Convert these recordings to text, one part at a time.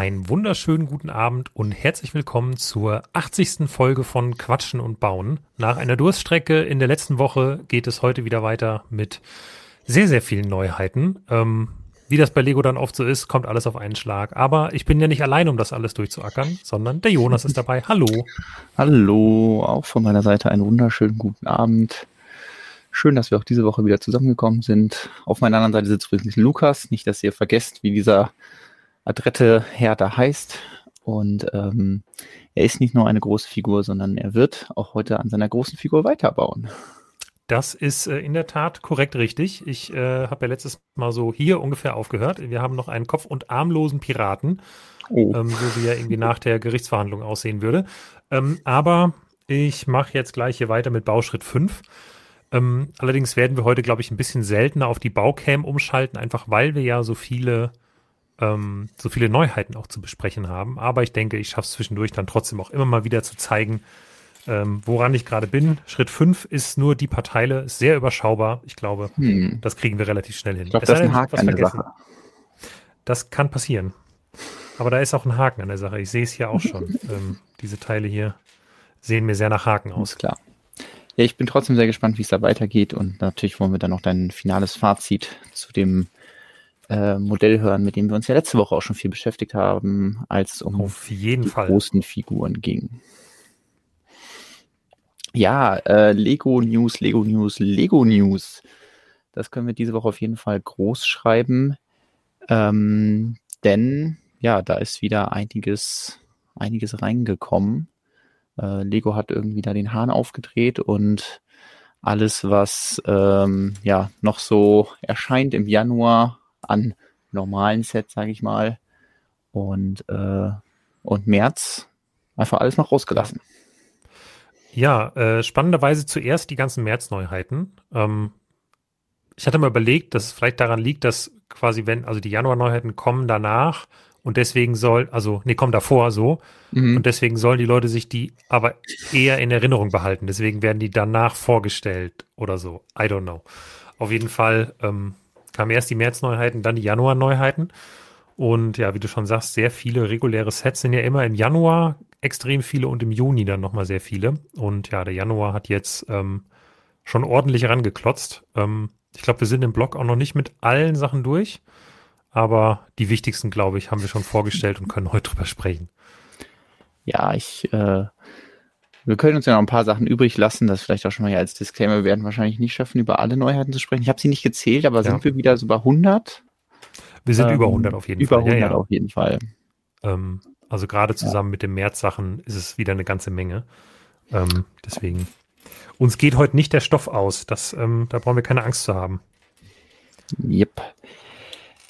Einen wunderschönen guten Abend und herzlich willkommen zur 80. Folge von Quatschen und Bauen. Nach einer Durststrecke in der letzten Woche geht es heute wieder weiter mit sehr, sehr vielen Neuheiten. Ähm, wie das bei Lego dann oft so ist, kommt alles auf einen Schlag. Aber ich bin ja nicht allein, um das alles durchzuackern, sondern der Jonas ist dabei. Hallo. Hallo, auch von meiner Seite einen wunderschönen guten Abend. Schön, dass wir auch diese Woche wieder zusammengekommen sind. Auf meiner anderen Seite sitzt übrigens Lukas. Nicht, dass ihr vergesst, wie dieser adrette Herr da heißt. Und ähm, er ist nicht nur eine große Figur, sondern er wird auch heute an seiner großen Figur weiterbauen. Das ist äh, in der Tat korrekt richtig. Ich äh, habe ja letztes Mal so hier ungefähr aufgehört. Wir haben noch einen kopf- und armlosen Piraten, oh. ähm, so wie er irgendwie nach der Gerichtsverhandlung aussehen würde. Ähm, aber ich mache jetzt gleich hier weiter mit Bauschritt 5. Ähm, allerdings werden wir heute, glaube ich, ein bisschen seltener auf die Baucam umschalten, einfach weil wir ja so viele ähm, so viele Neuheiten auch zu besprechen haben. Aber ich denke, ich schaffe es zwischendurch dann trotzdem auch immer mal wieder zu zeigen, ähm, woran ich gerade bin. Schritt 5 ist nur die paar Teile, ist sehr überschaubar. Ich glaube, hm. das kriegen wir relativ schnell hin. Ich glaube, das ist ein Haken an der Sache. Das kann passieren. Aber da ist auch ein Haken an der Sache. Ich sehe es hier auch schon. ähm, diese Teile hier sehen mir sehr nach Haken aus. Klar. Ja, ich bin trotzdem sehr gespannt, wie es da weitergeht und natürlich wollen wir dann noch dein finales Fazit zu dem äh, Modell hören, mit dem wir uns ja letzte Woche auch schon viel beschäftigt haben, als es um Auf jeden die Fall. großen Figuren ging. Ja, äh, Lego News, Lego News, Lego News. Das können wir diese Woche auf jeden Fall groß schreiben. Ähm, denn ja, da ist wieder einiges, einiges reingekommen. Äh, Lego hat irgendwie da den Hahn aufgedreht und alles, was ähm, ja noch so erscheint im Januar, an normalen Sets, sage ich mal. Und, äh, und März einfach alles noch rausgelassen. Ja, äh, spannenderweise zuerst die ganzen März-Neuheiten. Ähm, ich hatte mal überlegt, dass es vielleicht daran liegt, dass quasi, wenn, also die Januar-Neuheiten kommen danach und deswegen soll, also, nee, kommen davor so. Mhm. Und deswegen sollen die Leute sich die aber eher in Erinnerung behalten. Deswegen werden die danach vorgestellt oder so. I don't know. Auf jeden Fall ähm, kamen erst die März-Neuheiten, dann die Januar-Neuheiten. Und ja, wie du schon sagst, sehr viele reguläre Sets sind ja immer im Januar extrem viele und im Juni dann nochmal sehr viele. Und ja, der Januar hat jetzt ähm, schon ordentlich rangeklotzt. Ähm, ich glaube, wir sind im Blog auch noch nicht mit allen Sachen durch, aber die wichtigsten, glaube ich, haben wir schon vorgestellt und können heute drüber sprechen. Ja, ich äh, wir können uns ja noch ein paar Sachen übrig lassen, das vielleicht auch schon mal hier als Disclaimer. Wir werden wahrscheinlich nicht schaffen, über alle Neuheiten zu sprechen. Ich habe sie nicht gezählt, aber ja. sind wir wieder so bei 100? Wir sind ähm, über 100 auf jeden über Fall. Über 100 ja, ja. auf jeden Fall. Ähm, also gerade zusammen mit den März-Sachen ist es wieder eine ganze Menge. Ähm, deswegen. Uns geht heute nicht der Stoff aus. Das, ähm, da brauchen wir keine Angst zu haben. Yep.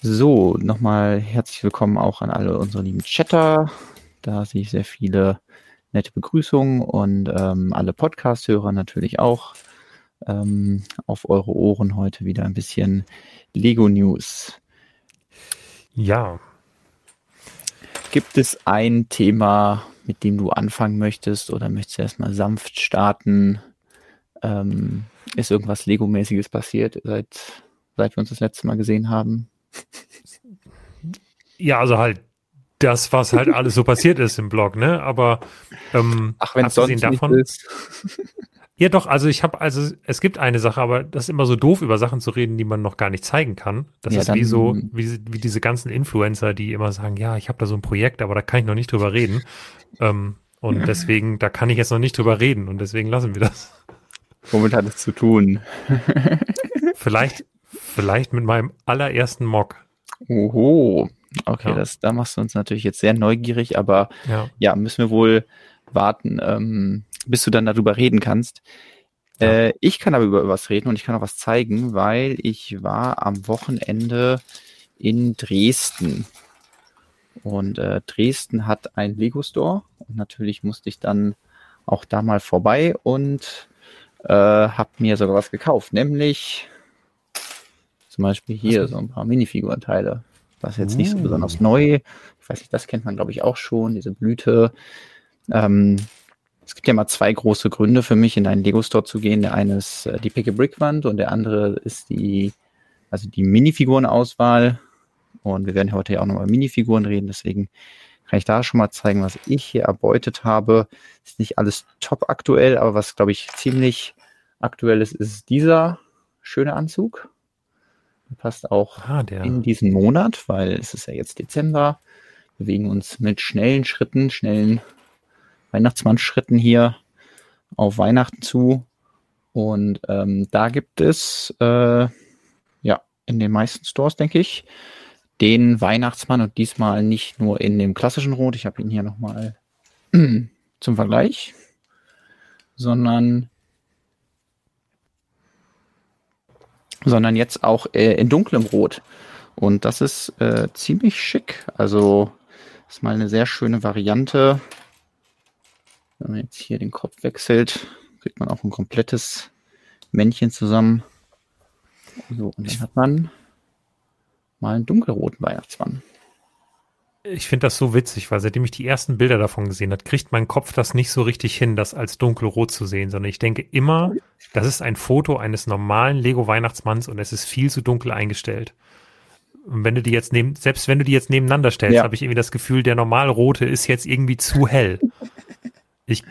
So, nochmal herzlich willkommen auch an alle unsere lieben Chatter. Da sehe ich sehr viele nette Begrüßung und ähm, alle Podcast-Hörer natürlich auch ähm, auf eure Ohren heute wieder ein bisschen Lego News. Ja. Gibt es ein Thema, mit dem du anfangen möchtest oder möchtest du erstmal sanft starten? Ähm, ist irgendwas Lego-mäßiges passiert, seit, seit wir uns das letzte Mal gesehen haben? Ja, also halt das, was halt alles so passiert ist im Blog, ne? Aber ähm, Ach, wenn es sonst davon, ist. Ja, doch, also ich habe, also es gibt eine Sache, aber das ist immer so doof, über Sachen zu reden, die man noch gar nicht zeigen kann. Das ja, ist wie so, wie, wie diese ganzen Influencer, die immer sagen, ja, ich habe da so ein Projekt, aber da kann ich noch nicht drüber reden. Ähm, und deswegen, da kann ich jetzt noch nicht drüber reden und deswegen lassen wir das. Womit hat es zu tun? vielleicht, vielleicht mit meinem allerersten Mock. Oho. Okay, ja. das, da machst du uns natürlich jetzt sehr neugierig, aber ja, ja müssen wir wohl warten, ähm, bis du dann darüber reden kannst. Ja. Äh, ich kann aber über was reden und ich kann auch was zeigen, weil ich war am Wochenende in Dresden. Und äh, Dresden hat ein Lego Store und natürlich musste ich dann auch da mal vorbei und äh, habe mir sogar was gekauft, nämlich zum Beispiel hier so ein paar Minifigurenteile. Das ist jetzt nicht so uh. besonders neu. Ich weiß nicht, das kennt man, glaube ich, auch schon, diese Blüte. Ähm, es gibt ja mal zwei große Gründe für mich, in einen Lego-Store zu gehen. Der eine ist äh, die Pick-a-Brick-Wand und der andere ist die, also die Minifigurenauswahl. Und wir werden heute ja auch nochmal Minifiguren reden, deswegen kann ich da schon mal zeigen, was ich hier erbeutet habe. Ist nicht alles top aktuell, aber was, glaube ich, ziemlich aktuell ist, ist dieser schöne Anzug. Passt auch ah, in diesen Monat, weil es ist ja jetzt Dezember. Wir bewegen uns mit schnellen Schritten, schnellen Weihnachtsmann-Schritten hier auf Weihnachten zu. Und ähm, da gibt es äh, ja in den meisten Stores, denke ich, den Weihnachtsmann und diesmal nicht nur in dem klassischen Rot. Ich habe ihn hier nochmal zum Vergleich, sondern sondern jetzt auch äh, in dunklem Rot. Und das ist äh, ziemlich schick. Also ist mal eine sehr schöne Variante. Wenn man jetzt hier den Kopf wechselt, kriegt man auch ein komplettes Männchen zusammen. So, und dann hat man mal einen dunkelroten Weihnachtsmann. Ich finde das so witzig, weil seitdem ich die ersten Bilder davon gesehen habe, kriegt mein Kopf das nicht so richtig hin, das als dunkelrot zu sehen, sondern ich denke immer, das ist ein Foto eines normalen Lego Weihnachtsmanns und es ist viel zu dunkel eingestellt. Und wenn du die jetzt neben, selbst wenn du die jetzt nebeneinander stellst, ja. habe ich irgendwie das Gefühl, der normal rote ist jetzt irgendwie zu hell. Ich,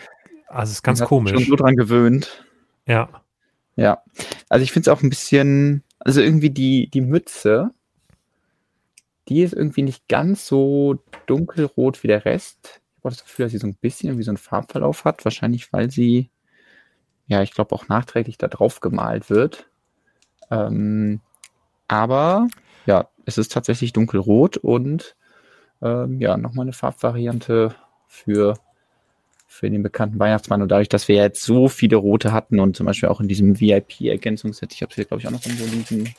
also es ist ganz komisch. Schon so dran gewöhnt. Ja. Ja. Also ich finde es auch ein bisschen, also irgendwie die, die Mütze, die ist irgendwie nicht ganz so dunkelrot wie der Rest. Ich habe das Gefühl, dass sie so ein bisschen wie so einen Farbverlauf hat. Wahrscheinlich, weil sie, ja, ich glaube auch nachträglich da drauf gemalt wird. Ähm, aber ja, es ist tatsächlich dunkelrot und ähm, ja, nochmal eine Farbvariante für für den bekannten Weihnachtsmann. Und dadurch, dass wir jetzt so viele rote hatten und zum Beispiel auch in diesem VIP-Ergänzungsset, ich habe hier, glaube ich, auch noch irgendwo liegen.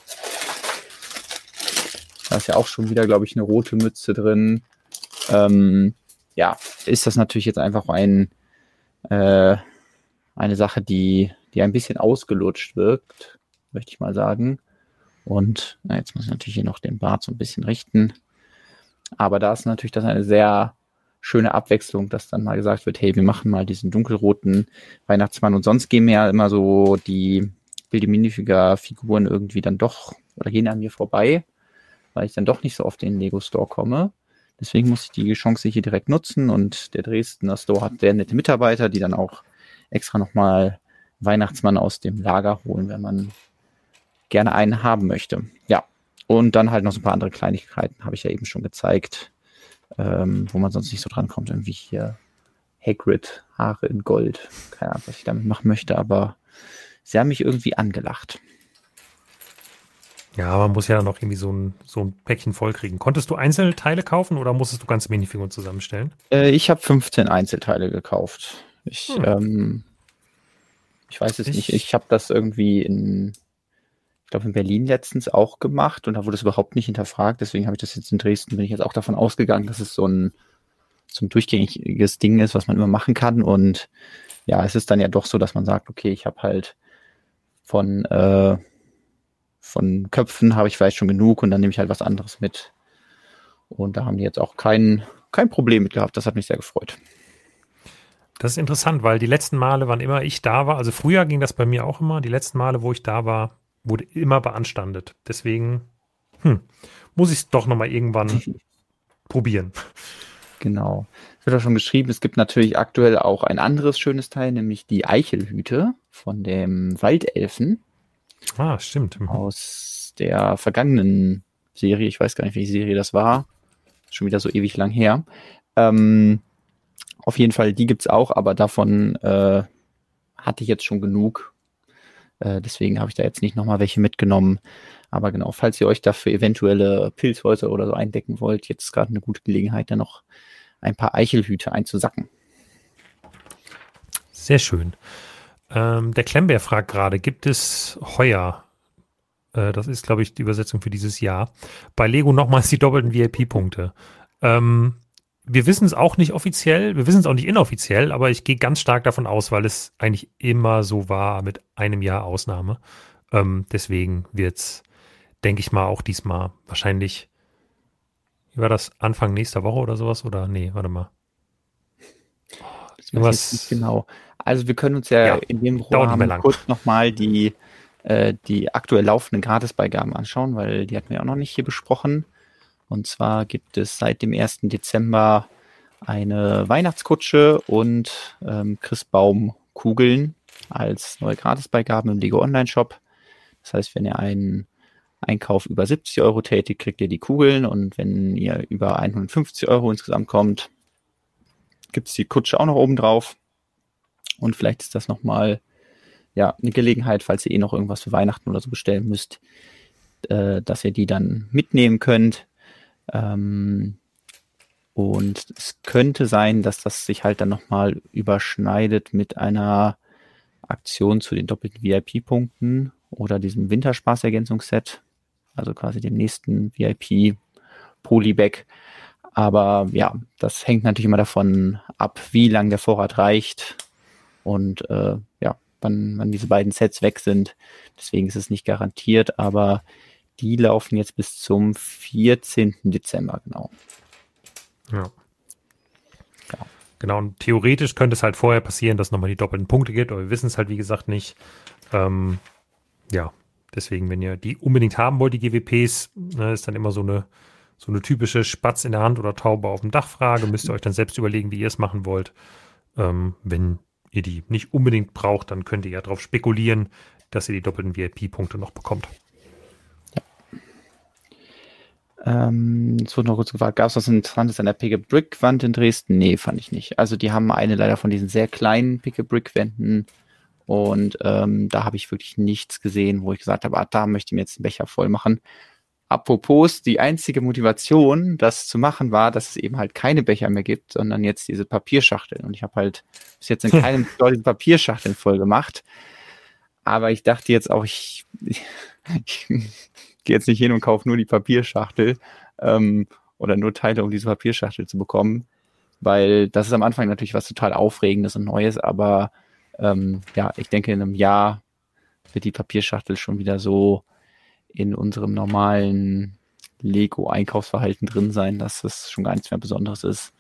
Da ist ja auch schon wieder, glaube ich, eine rote Mütze drin. Ähm, ja, ist das natürlich jetzt einfach ein, äh, eine Sache, die, die ein bisschen ausgelutscht wirkt, möchte ich mal sagen. Und na, jetzt muss ich natürlich hier noch den Bart so ein bisschen richten. Aber da ist natürlich das eine sehr schöne Abwechslung, dass dann mal gesagt wird, hey, wir machen mal diesen dunkelroten Weihnachtsmann und sonst gehen mir ja immer so die Billy Minifiger Figuren irgendwie dann doch oder gehen an mir vorbei, weil ich dann doch nicht so oft in den Lego Store komme. Deswegen muss ich die Chance hier direkt nutzen und der Dresdner Store hat sehr nette Mitarbeiter, die dann auch extra nochmal Weihnachtsmann aus dem Lager holen, wenn man gerne einen haben möchte. Ja. Und dann halt noch so ein paar andere Kleinigkeiten, habe ich ja eben schon gezeigt ähm, wo man sonst nicht so dran kommt. Irgendwie hier Hagrid, Haare in Gold. Keine Ahnung, was ich damit machen möchte, aber sie haben mich irgendwie angelacht. Ja, man muss ja noch irgendwie so ein, so ein Päckchen vollkriegen. Konntest du einzelne Teile kaufen oder musstest du ganze Minifiguren zusammenstellen? Äh, ich habe 15 Einzelteile gekauft. Ich, hm. ähm, ich weiß es ich, nicht. Ich habe das irgendwie in ich glaube, in Berlin letztens auch gemacht und da wurde es überhaupt nicht hinterfragt. Deswegen habe ich das jetzt in Dresden, bin ich jetzt auch davon ausgegangen, dass es so ein, so ein durchgängiges Ding ist, was man immer machen kann. Und ja, es ist dann ja doch so, dass man sagt, okay, ich habe halt von, äh, von Köpfen habe ich vielleicht schon genug und dann nehme ich halt was anderes mit. Und da haben die jetzt auch kein, kein Problem mit gehabt. Das hat mich sehr gefreut. Das ist interessant, weil die letzten Male, wann immer ich da war, also früher ging das bei mir auch immer, die letzten Male, wo ich da war, wurde immer beanstandet. Deswegen hm, muss ich es doch nochmal irgendwann probieren. Genau. Es wird auch schon geschrieben, es gibt natürlich aktuell auch ein anderes schönes Teil, nämlich die Eichelhüte von dem Waldelfen. Ah, stimmt. Mhm. Aus der vergangenen Serie. Ich weiß gar nicht, welche Serie das war. Schon wieder so ewig lang her. Ähm, auf jeden Fall, die gibt es auch, aber davon äh, hatte ich jetzt schon genug äh, deswegen habe ich da jetzt nicht nochmal welche mitgenommen. Aber genau, falls ihr euch dafür eventuelle Pilzhäuser oder so eindecken wollt, jetzt ist gerade eine gute Gelegenheit, da noch ein paar Eichelhüte einzusacken. Sehr schön. Ähm, der Klemmbär fragt gerade, gibt es heuer, äh, das ist glaube ich die Übersetzung für dieses Jahr, bei Lego nochmals die doppelten VIP-Punkte? Ähm, wir wissen es auch nicht offiziell, wir wissen es auch nicht inoffiziell, aber ich gehe ganz stark davon aus, weil es eigentlich immer so war mit einem Jahr Ausnahme. Ähm, deswegen wird es, denke ich mal, auch diesmal wahrscheinlich, wie war das, Anfang nächster Woche oder sowas? Oder nee, warte mal. Irgendwas, genau. Also wir können uns ja, ja in dem Rahmen kurz nochmal die, äh, die aktuell laufenden Gratisbeigaben anschauen, weil die hatten wir auch noch nicht hier besprochen. Und zwar gibt es seit dem 1. Dezember eine Weihnachtskutsche und ähm, Christbaumkugeln als neue Gratisbeigaben im Lego Online Shop. Das heißt, wenn ihr einen Einkauf über 70 Euro tätigt, kriegt ihr die Kugeln und wenn ihr über 150 Euro insgesamt kommt, gibt es die Kutsche auch noch oben drauf. Und vielleicht ist das nochmal ja, eine Gelegenheit, falls ihr eh noch irgendwas für Weihnachten oder so bestellen müsst, äh, dass ihr die dann mitnehmen könnt. Ähm, und es könnte sein, dass das sich halt dann nochmal überschneidet mit einer Aktion zu den doppelten VIP-Punkten oder diesem Winterspaß-Ergänzungsset, also quasi dem nächsten VIP-Polybag. Aber ja, das hängt natürlich immer davon ab, wie lang der Vorrat reicht und äh, ja, wann, wann diese beiden Sets weg sind. Deswegen ist es nicht garantiert, aber die laufen jetzt bis zum 14. Dezember, genau. Ja. ja. Genau, und theoretisch könnte es halt vorher passieren, dass es nochmal die doppelten Punkte gibt, aber wir wissen es halt, wie gesagt, nicht. Ähm, ja, deswegen, wenn ihr die unbedingt haben wollt, die GWPs, ne, ist dann immer so eine, so eine typische Spatz in der Hand oder Taube auf dem Dach Frage. Müsst ihr euch dann selbst überlegen, wie ihr es machen wollt. Ähm, wenn ihr die nicht unbedingt braucht, dann könnt ihr ja darauf spekulieren, dass ihr die doppelten VIP-Punkte noch bekommt. Ähm, es wurde noch kurz gefragt, gab es was Interessantes an der Pick Brick Wand in Dresden? Nee, fand ich nicht. Also die haben eine leider von diesen sehr kleinen Pick Brick Wänden und ähm, da habe ich wirklich nichts gesehen, wo ich gesagt habe, ah, da möchte ich mir jetzt einen Becher voll machen. Apropos, die einzige Motivation, das zu machen, war, dass es eben halt keine Becher mehr gibt, sondern jetzt diese Papierschachteln. Und ich habe halt bis jetzt in keinem Store diese Papierschachteln voll gemacht. Aber ich dachte jetzt auch, ich, ich, ich gehe jetzt nicht hin und kaufe nur die Papierschachtel ähm, oder nur Teile, um diese Papierschachtel zu bekommen. Weil das ist am Anfang natürlich was total Aufregendes und Neues, aber ähm, ja, ich denke, in einem Jahr wird die Papierschachtel schon wieder so in unserem normalen Lego-Einkaufsverhalten drin sein, dass es schon gar nichts mehr Besonderes ist.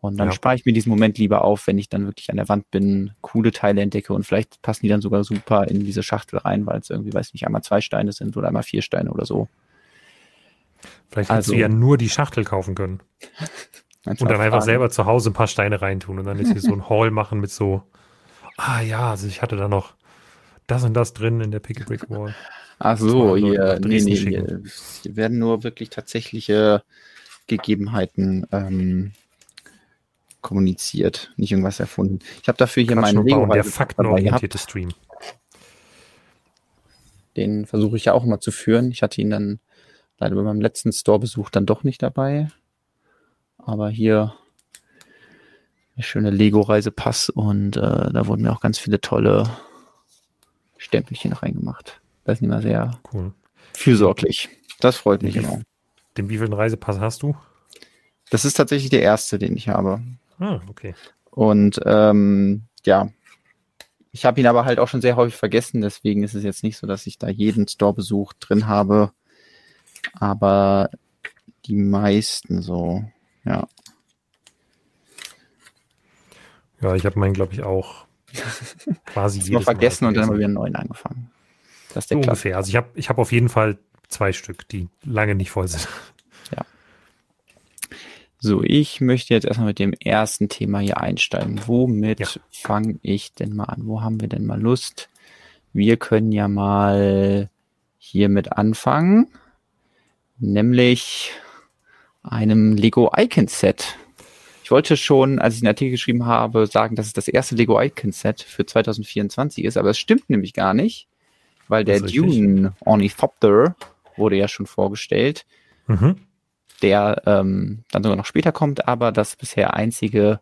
Und dann ja. spare ich mir diesen Moment lieber auf, wenn ich dann wirklich an der Wand bin, coole Teile entdecke und vielleicht passen die dann sogar super in diese Schachtel rein, weil es irgendwie, weiß nicht, einmal zwei Steine sind oder einmal vier Steine oder so. Vielleicht also, du ja nur die Schachtel kaufen können. und dann einfach selber zu Hause ein paar Steine reintun und dann ist hier so ein Haul machen mit so, ah ja, also ich hatte da noch das und das drin in der Picky Brick Wall. Ach so, hier, nee, nee, hier, hier werden nur wirklich tatsächliche Gegebenheiten ähm, kommuniziert, nicht irgendwas erfunden. Ich habe dafür hier Quatsch meinen Lego der faktenorientierte Stream. Den versuche ich ja auch immer zu führen. Ich hatte ihn dann leider bei meinem letzten Store-Besuch dann doch nicht dabei. Aber hier der schöne Lego-Reisepass und äh, da wurden mir auch ganz viele tolle Stempelchen reingemacht. Das ist immer sehr cool. fürsorglich. Das freut mich immer. Den wievielten Reisepass hast du? Das ist tatsächlich der erste, den ich habe. Ah, okay. Und ähm, ja, ich habe ihn aber halt auch schon sehr häufig vergessen, deswegen ist es jetzt nicht so, dass ich da jeden Store-Besuch drin habe. Aber die meisten so, ja. Ja, ich habe meinen, glaube ich, auch quasi jedes Mal vergessen Mal und dann haben wir wieder einen neuen angefangen. Das ist der so ungefähr. Also ich habe ich hab auf jeden Fall zwei Stück, die lange nicht voll sind. Ja. So, ich möchte jetzt erstmal mit dem ersten Thema hier einsteigen. Womit ja. fange ich denn mal an? Wo haben wir denn mal Lust? Wir können ja mal hiermit anfangen, nämlich einem Lego Icon Set. Ich wollte schon, als ich den Artikel geschrieben habe, sagen, dass es das erste Lego Icon Set für 2024 ist, aber es stimmt nämlich gar nicht weil der Dune Ornithopter wurde ja schon vorgestellt, mhm. der ähm, dann sogar noch später kommt, aber das bisher einzige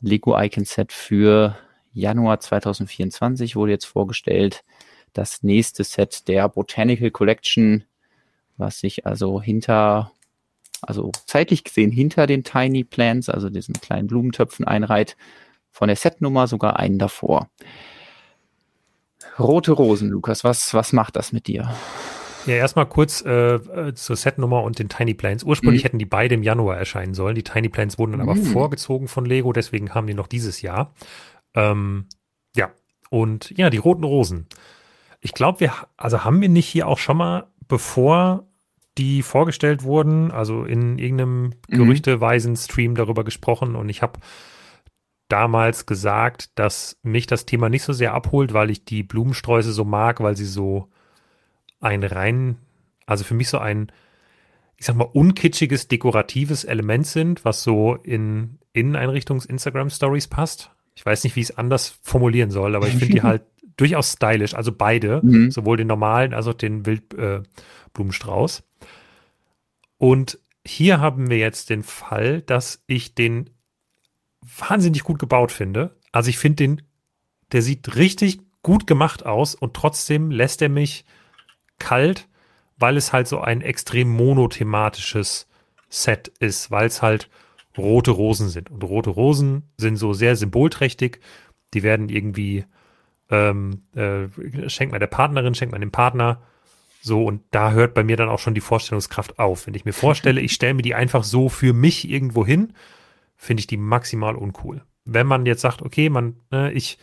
Lego Icon Set für Januar 2024 wurde jetzt vorgestellt. Das nächste Set der Botanical Collection, was sich also hinter, also zeitlich gesehen hinter den Tiny Plants, also diesen kleinen Blumentöpfen einreiht, von der Setnummer sogar einen davor. Rote Rosen, Lukas, was, was macht das mit dir? Ja, erstmal kurz äh, äh, zur Setnummer und den Tiny Planes. Ursprünglich mhm. hätten die beide im Januar erscheinen sollen. Die Tiny Planes wurden dann aber mhm. vorgezogen von Lego, deswegen haben die noch dieses Jahr. Ähm, ja, und ja, die roten Rosen. Ich glaube, wir, also haben wir nicht hier auch schon mal, bevor die vorgestellt wurden, also in irgendeinem mhm. gerüchteweisen Stream darüber gesprochen und ich habe damals gesagt, dass mich das Thema nicht so sehr abholt, weil ich die Blumensträuße so mag, weil sie so ein rein, also für mich so ein, ich sag mal, unkitschiges, dekoratives Element sind, was so in Inneneinrichtungs-Instagram-Stories passt. Ich weiß nicht, wie ich es anders formulieren soll, aber ich finde die halt durchaus stylisch, also beide, mhm. sowohl den normalen als auch den Wildblumenstrauß. Äh, und hier haben wir jetzt den Fall, dass ich den wahnsinnig gut gebaut finde. Also ich finde den, der sieht richtig gut gemacht aus und trotzdem lässt er mich kalt, weil es halt so ein extrem monothematisches Set ist, weil es halt rote Rosen sind. Und rote Rosen sind so sehr symbolträchtig. Die werden irgendwie ähm, äh, schenkt man der Partnerin, schenkt man dem Partner. So, und da hört bei mir dann auch schon die Vorstellungskraft auf. Wenn ich mir vorstelle, ich stelle mir die einfach so für mich irgendwo hin, finde ich die maximal uncool. Wenn man jetzt sagt, okay, man, ne, ich,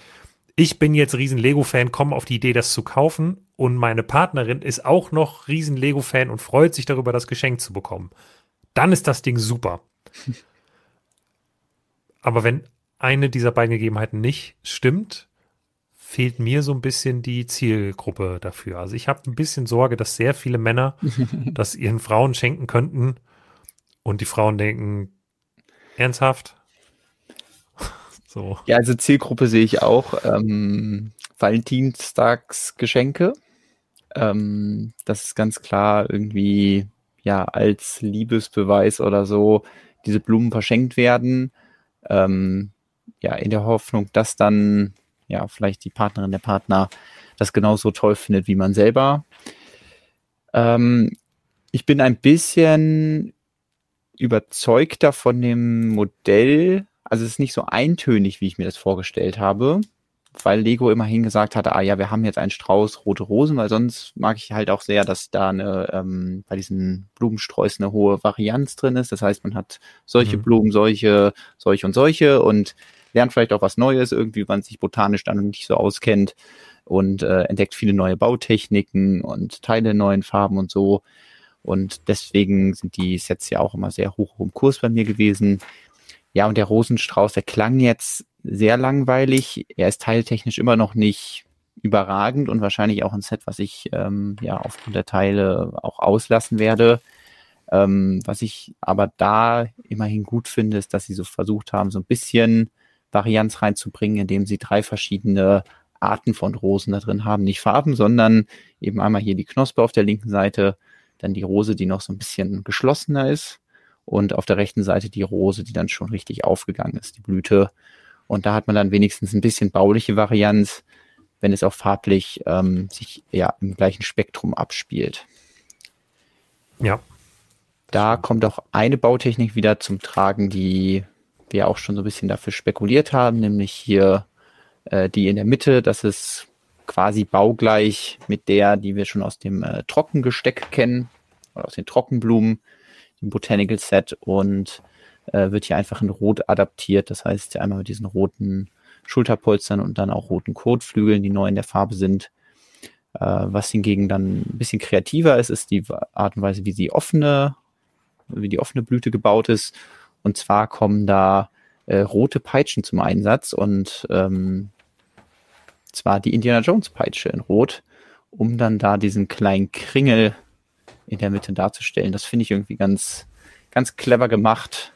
ich bin jetzt riesen Lego-Fan, komme auf die Idee, das zu kaufen und meine Partnerin ist auch noch riesen Lego-Fan und freut sich darüber, das Geschenk zu bekommen, dann ist das Ding super. Aber wenn eine dieser beiden Gegebenheiten nicht stimmt, fehlt mir so ein bisschen die Zielgruppe dafür. Also ich habe ein bisschen Sorge, dass sehr viele Männer das ihren Frauen schenken könnten und die Frauen denken, Ernsthaft? so. Ja, also Zielgruppe sehe ich auch. Ähm, Valentinstagsgeschenke. Ähm, das ist ganz klar irgendwie ja als Liebesbeweis oder so diese Blumen verschenkt werden. Ähm, ja, in der Hoffnung, dass dann ja vielleicht die Partnerin, der Partner das genauso toll findet wie man selber. Ähm, ich bin ein bisschen überzeugter von dem Modell. Also es ist nicht so eintönig, wie ich mir das vorgestellt habe, weil Lego immerhin gesagt hatte, ah ja, wir haben jetzt einen Strauß rote Rosen, weil sonst mag ich halt auch sehr, dass da eine, ähm, bei diesen Blumensträußen eine hohe Varianz drin ist. Das heißt, man hat solche mhm. Blumen, solche, solche und solche und lernt vielleicht auch was Neues, irgendwie, wenn man sich botanisch dann nicht so auskennt und äh, entdeckt viele neue Bautechniken und Teile in neuen Farben und so. Und deswegen sind die Sets ja auch immer sehr hoch im Kurs bei mir gewesen. Ja, und der Rosenstrauß, der klang jetzt sehr langweilig. Er ist teiltechnisch immer noch nicht überragend und wahrscheinlich auch ein Set, was ich ähm, ja aufgrund der Teile auch auslassen werde. Ähm, was ich aber da immerhin gut finde, ist, dass sie so versucht haben, so ein bisschen Varianz reinzubringen, indem sie drei verschiedene Arten von Rosen da drin haben. Nicht Farben, sondern eben einmal hier die Knospe auf der linken Seite dann die Rose, die noch so ein bisschen geschlossener ist und auf der rechten Seite die Rose, die dann schon richtig aufgegangen ist, die Blüte. Und da hat man dann wenigstens ein bisschen bauliche Varianz, wenn es auch farblich ähm, sich ja im gleichen Spektrum abspielt. Ja. Da kommt auch eine Bautechnik wieder zum Tragen, die wir auch schon so ein bisschen dafür spekuliert haben, nämlich hier äh, die in der Mitte, das ist quasi baugleich mit der, die wir schon aus dem äh, Trockengesteck kennen, oder aus den Trockenblumen, dem Botanical Set und äh, wird hier einfach in Rot adaptiert. Das heißt, einmal mit diesen roten Schulterpolstern und dann auch roten Kotflügeln, die neu in der Farbe sind. Äh, was hingegen dann ein bisschen kreativer ist, ist die Art und Weise, wie die offene, wie die offene Blüte gebaut ist. Und zwar kommen da äh, rote Peitschen zum Einsatz und ähm, zwar die Indiana Jones Peitsche in Rot, um dann da diesen kleinen Kringel in der Mitte darzustellen. Das finde ich irgendwie ganz, ganz clever gemacht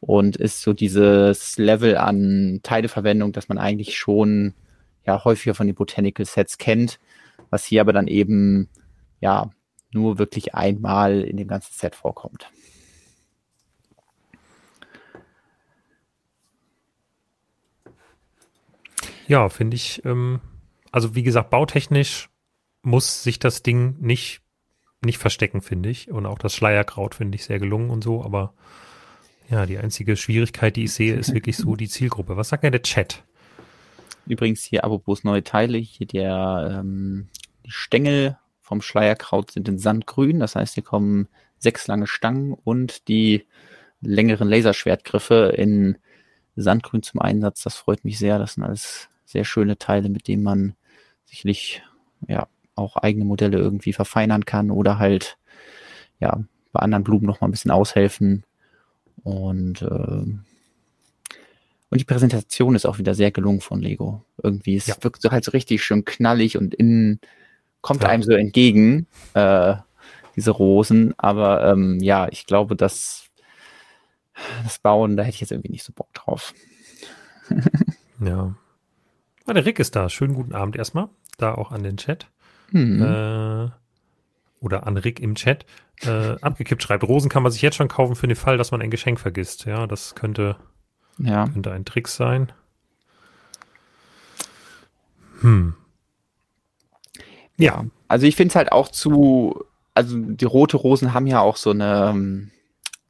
und ist so dieses Level an Teileverwendung, das man eigentlich schon ja häufiger von den Botanical Sets kennt, was hier aber dann eben ja nur wirklich einmal in dem ganzen Set vorkommt. Ja, finde ich, ähm, also wie gesagt, bautechnisch muss sich das Ding nicht, nicht verstecken, finde ich. Und auch das Schleierkraut finde ich sehr gelungen und so, aber ja, die einzige Schwierigkeit, die ich sehe, ist wirklich so die Zielgruppe. Was sagt denn der Chat? Übrigens hier apropos neue Teile, hier der ähm, die Stängel vom Schleierkraut sind in Sandgrün, das heißt, hier kommen sechs lange Stangen und die längeren Laserschwertgriffe in Sandgrün zum Einsatz. Das freut mich sehr. Das sind alles sehr schöne Teile, mit denen man sicherlich ja auch eigene Modelle irgendwie verfeinern kann oder halt ja, bei anderen Blumen noch mal ein bisschen aushelfen. Und, äh, und die Präsentation ist auch wieder sehr gelungen von Lego. Irgendwie, es ja. wirkt so halt so richtig schön knallig und innen kommt ja. einem so entgegen, äh, diese Rosen. Aber ähm, ja, ich glaube, dass das Bauen, da hätte ich jetzt irgendwie nicht so Bock drauf. ja. Ah, der Rick ist da. Schönen guten Abend erstmal. Da auch an den Chat. Mhm. Äh, oder an Rick im Chat. Äh, abgekippt schreibt, Rosen kann man sich jetzt schon kaufen für den Fall, dass man ein Geschenk vergisst. Ja, das könnte, ja. könnte ein Trick sein. Hm. Ja, also ich finde es halt auch zu, also die rote Rosen haben ja auch so eine, ähm,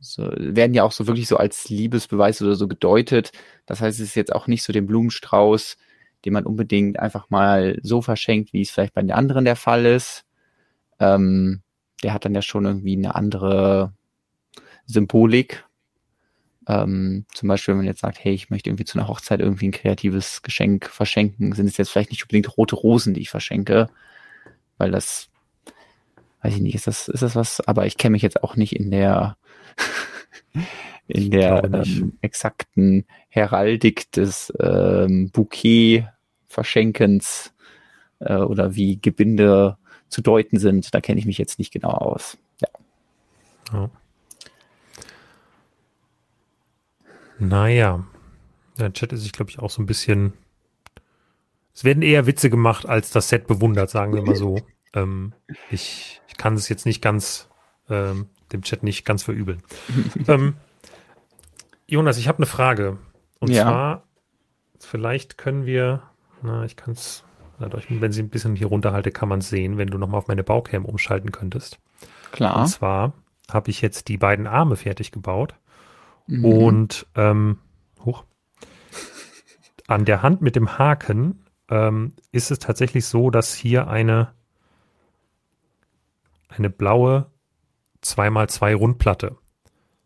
so, werden ja auch so wirklich so als Liebesbeweis oder so gedeutet. Das heißt, es ist jetzt auch nicht so den Blumenstrauß, den man unbedingt einfach mal so verschenkt, wie es vielleicht bei den anderen der Fall ist. Ähm, der hat dann ja schon irgendwie eine andere Symbolik. Ähm, zum Beispiel, wenn man jetzt sagt, hey, ich möchte irgendwie zu einer Hochzeit irgendwie ein kreatives Geschenk verschenken, sind es jetzt vielleicht nicht unbedingt rote Rosen, die ich verschenke, weil das, weiß ich nicht, ist das, ist das was, aber ich kenne mich jetzt auch nicht in der, in der ähm, exakten Heraldik des ähm, Bouquet-Verschenkens äh, oder wie Gebinde zu deuten sind. Da kenne ich mich jetzt nicht genau aus. Ja. ja. Naja, der Chat ist sich, glaube ich, auch so ein bisschen. Es werden eher Witze gemacht, als das Set bewundert, sagen wir mal so. ähm, ich, ich kann es jetzt nicht ganz, ähm, dem Chat nicht ganz verübeln. ähm, Jonas, ich habe eine Frage. Und ja. zwar, vielleicht können wir, na, ich kann es wenn sie ein bisschen hier runterhalte, kann man sehen, wenn du nochmal auf meine Baucam umschalten könntest. Klar. Und zwar habe ich jetzt die beiden Arme fertig gebaut. Mhm. Und ähm, hoch. An der Hand mit dem Haken ähm, ist es tatsächlich so, dass hier eine, eine blaue 2x2 Rundplatte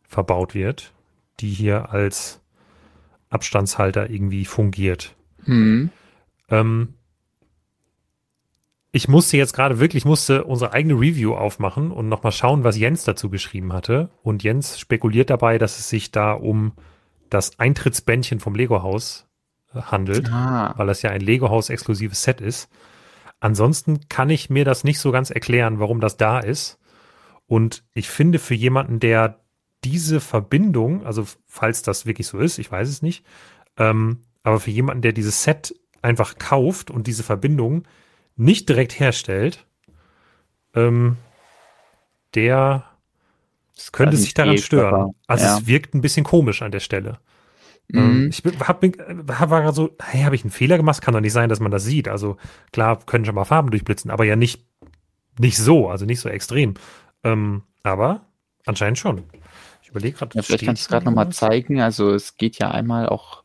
verbaut wird, die hier als Abstandshalter irgendwie fungiert. Mhm. Ähm, ich musste jetzt gerade wirklich, musste unsere eigene Review aufmachen und nochmal schauen, was Jens dazu geschrieben hatte. Und Jens spekuliert dabei, dass es sich da um das Eintrittsbändchen vom Lego-Haus äh, handelt, ah. weil das ja ein Lego-Haus-exklusives Set ist. Ansonsten kann ich mir das nicht so ganz erklären, warum das da ist. Und ich finde für jemanden, der diese Verbindung, also falls das wirklich so ist, ich weiß es nicht, ähm, aber für jemanden, der dieses Set einfach kauft und diese Verbindung nicht direkt herstellt, ähm, der könnte sich daran stören. Also ja. es wirkt ein bisschen komisch an der Stelle. Ähm, mhm. ich habe hab, war so, hey, habe ich einen Fehler gemacht? Kann doch nicht sein, dass man das sieht. Also klar können schon mal Farben durchblitzen, aber ja nicht, nicht so, also nicht so extrem. Ähm, aber anscheinend schon. Ich überlege gerade. Ja, vielleicht kannst du es gerade nochmal zeigen. Also es geht ja einmal auch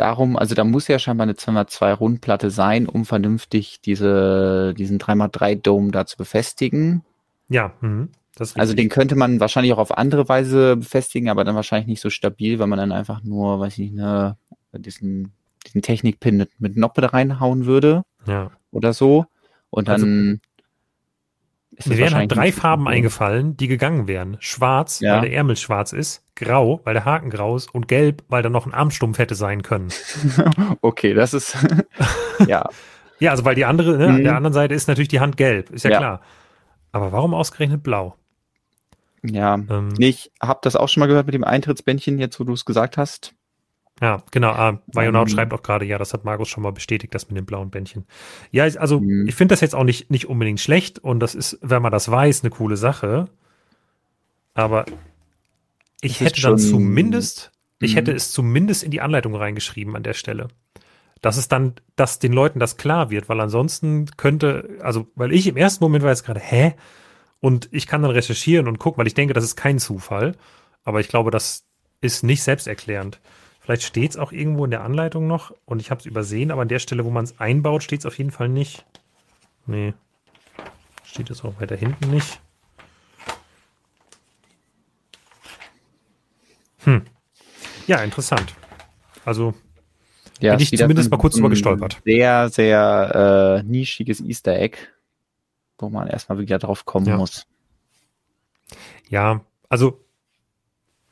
darum, also da muss ja scheinbar eine 2x2 Rundplatte sein, um vernünftig diese, diesen 3x3 da zu befestigen. Ja, mh, also den könnte man wahrscheinlich auch auf andere Weise befestigen, aber dann wahrscheinlich nicht so stabil, weil man dann einfach nur, weiß ich nicht, eine, diesen, diesen Technikpin mit, mit Noppe da reinhauen würde. Ja. Oder so. Und dann also, mir wären halt drei Farben gut. eingefallen, die gegangen wären. Schwarz, ja. weil der Ärmel schwarz ist, grau, weil der Haken grau ist und gelb, weil da noch ein Armstumpf hätte sein können. okay, das ist ja. ja, also weil die andere, ne, mhm. an der anderen Seite ist natürlich die Hand gelb, ist ja, ja. klar. Aber warum ausgerechnet blau? Ja, ähm, nee, ich habe das auch schon mal gehört mit dem Eintrittsbändchen, jetzt wo du es gesagt hast. Ja, genau. Ah, Mayonaut ähm, schreibt auch gerade, ja, das hat Markus schon mal bestätigt, das mit dem blauen Bändchen. Ja, also mhm. ich finde das jetzt auch nicht, nicht unbedingt schlecht und das ist, wenn man das weiß, eine coole Sache. Aber ich hätte dann zumindest, ich hätte mhm. es zumindest in die Anleitung reingeschrieben an der Stelle. Dass es dann, dass den Leuten das klar wird, weil ansonsten könnte, also, weil ich im ersten Moment war jetzt gerade, hä? Und ich kann dann recherchieren und gucken, weil ich denke, das ist kein Zufall. Aber ich glaube, das ist nicht selbsterklärend. Vielleicht steht es auch irgendwo in der Anleitung noch und ich habe es übersehen, aber an der Stelle, wo man es einbaut, steht es auf jeden Fall nicht. Nee. Steht es auch weiter hinten nicht. Hm. Ja, interessant. Also ja, bin ich zumindest mal kurz drüber gestolpert. Sehr, sehr äh, nischiges Easter Egg, wo man erstmal wieder drauf kommen ja. muss. Ja, also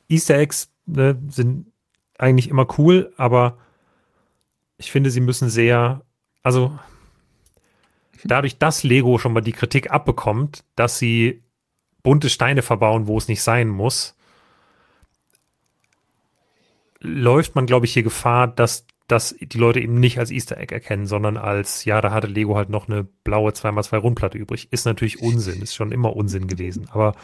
Easter Eggs ne, sind eigentlich immer cool, aber ich finde, sie müssen sehr, also dadurch, dass Lego schon mal die Kritik abbekommt, dass sie bunte Steine verbauen, wo es nicht sein muss, läuft man, glaube ich, hier Gefahr, dass, dass die Leute eben nicht als Easter Egg erkennen, sondern als, ja, da hatte Lego halt noch eine blaue 2x2 Rundplatte übrig. Ist natürlich Unsinn, ist schon immer Unsinn gewesen. Aber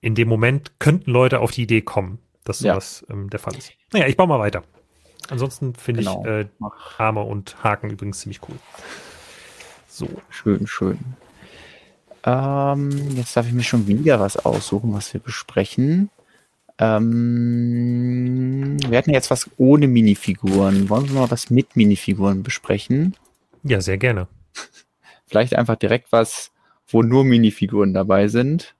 in dem Moment könnten Leute auf die Idee kommen, dass sowas ja. ähm, der Fall ist. Naja, ich baue mal weiter. Ansonsten finde genau. ich äh, Hammer und Haken übrigens ziemlich cool. So. Schön, schön. Ähm, jetzt darf ich mir schon wieder was aussuchen, was wir besprechen. Ähm, wir hatten jetzt was ohne Minifiguren. Wollen wir mal was mit Minifiguren besprechen? Ja, sehr gerne. Vielleicht einfach direkt was, wo nur Minifiguren dabei sind.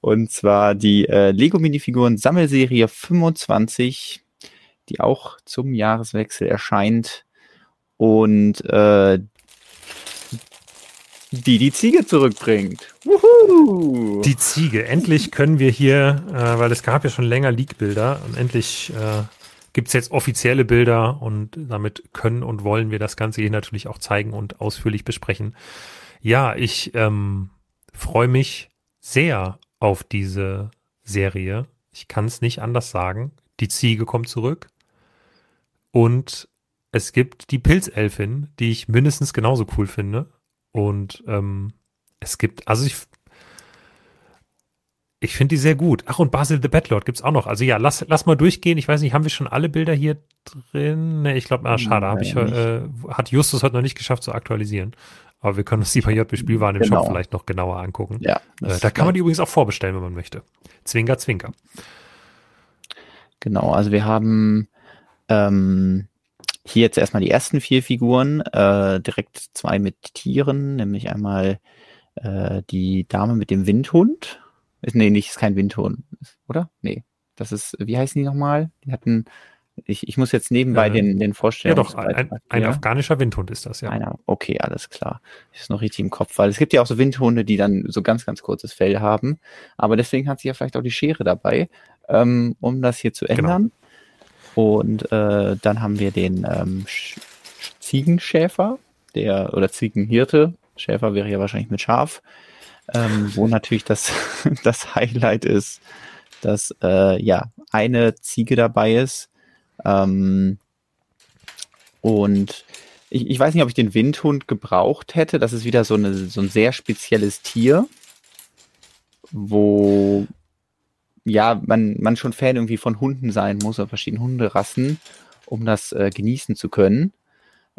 Und zwar die äh, Lego Minifiguren Sammelserie 25, die auch zum Jahreswechsel erscheint. Und äh, die die Ziege zurückbringt. Wuhu! Die Ziege. Endlich können wir hier, äh, weil es gab ja schon länger Leak-Bilder und endlich äh, gibt es jetzt offizielle Bilder und damit können und wollen wir das Ganze hier natürlich auch zeigen und ausführlich besprechen. Ja, ich ähm, freue mich sehr auf diese Serie. Ich kann es nicht anders sagen. Die Ziege kommt zurück und es gibt die Pilzelfin, die ich mindestens genauso cool finde. Und ähm, es gibt, also ich, ich finde die sehr gut. Ach, und Basil the Batlord gibt's auch noch. Also ja, lass, lass mal durchgehen. Ich weiß nicht, haben wir schon alle Bilder hier drin? Ne, ich glaube, ah, schade, habe ich, äh, hat Justus heute noch nicht geschafft zu aktualisieren. Aber wir können uns die bei JB Spielwaren im genau. Shop vielleicht noch genauer angucken. Ja. Äh, da kann man die übrigens auch vorbestellen, wenn man möchte. Zwinker, Zwinker. Genau, also wir haben ähm, hier jetzt erstmal die ersten vier Figuren, äh, direkt zwei mit Tieren, nämlich einmal äh, die Dame mit dem Windhund. Ist, nee, nicht, ist kein Windhund, oder? Nee. Das ist, wie heißen die nochmal? Die hatten, ich, ich muss jetzt nebenbei ja, den, den vorstellen. Ja, doch, ein, ein ja. afghanischer Windhund ist das, ja. Einer, okay, alles klar. Ist noch richtig im Kopf, weil es gibt ja auch so Windhunde, die dann so ganz, ganz kurzes Fell haben. Aber deswegen hat sie ja vielleicht auch die Schere dabei, ähm, um das hier zu genau. ändern. Genau. Und äh, dann haben wir den ähm, Ziegenschäfer, der oder Ziegenhirte. Schäfer wäre ja wahrscheinlich mit Schaf, ähm, wo natürlich das, das Highlight ist, dass äh, ja eine Ziege dabei ist. Ähm, und ich, ich weiß nicht, ob ich den Windhund gebraucht hätte. Das ist wieder so, eine, so ein sehr spezielles Tier, wo ja, man, man schon Fan irgendwie von Hunden sein muss, oder verschiedenen Hunderassen, um das äh, genießen zu können.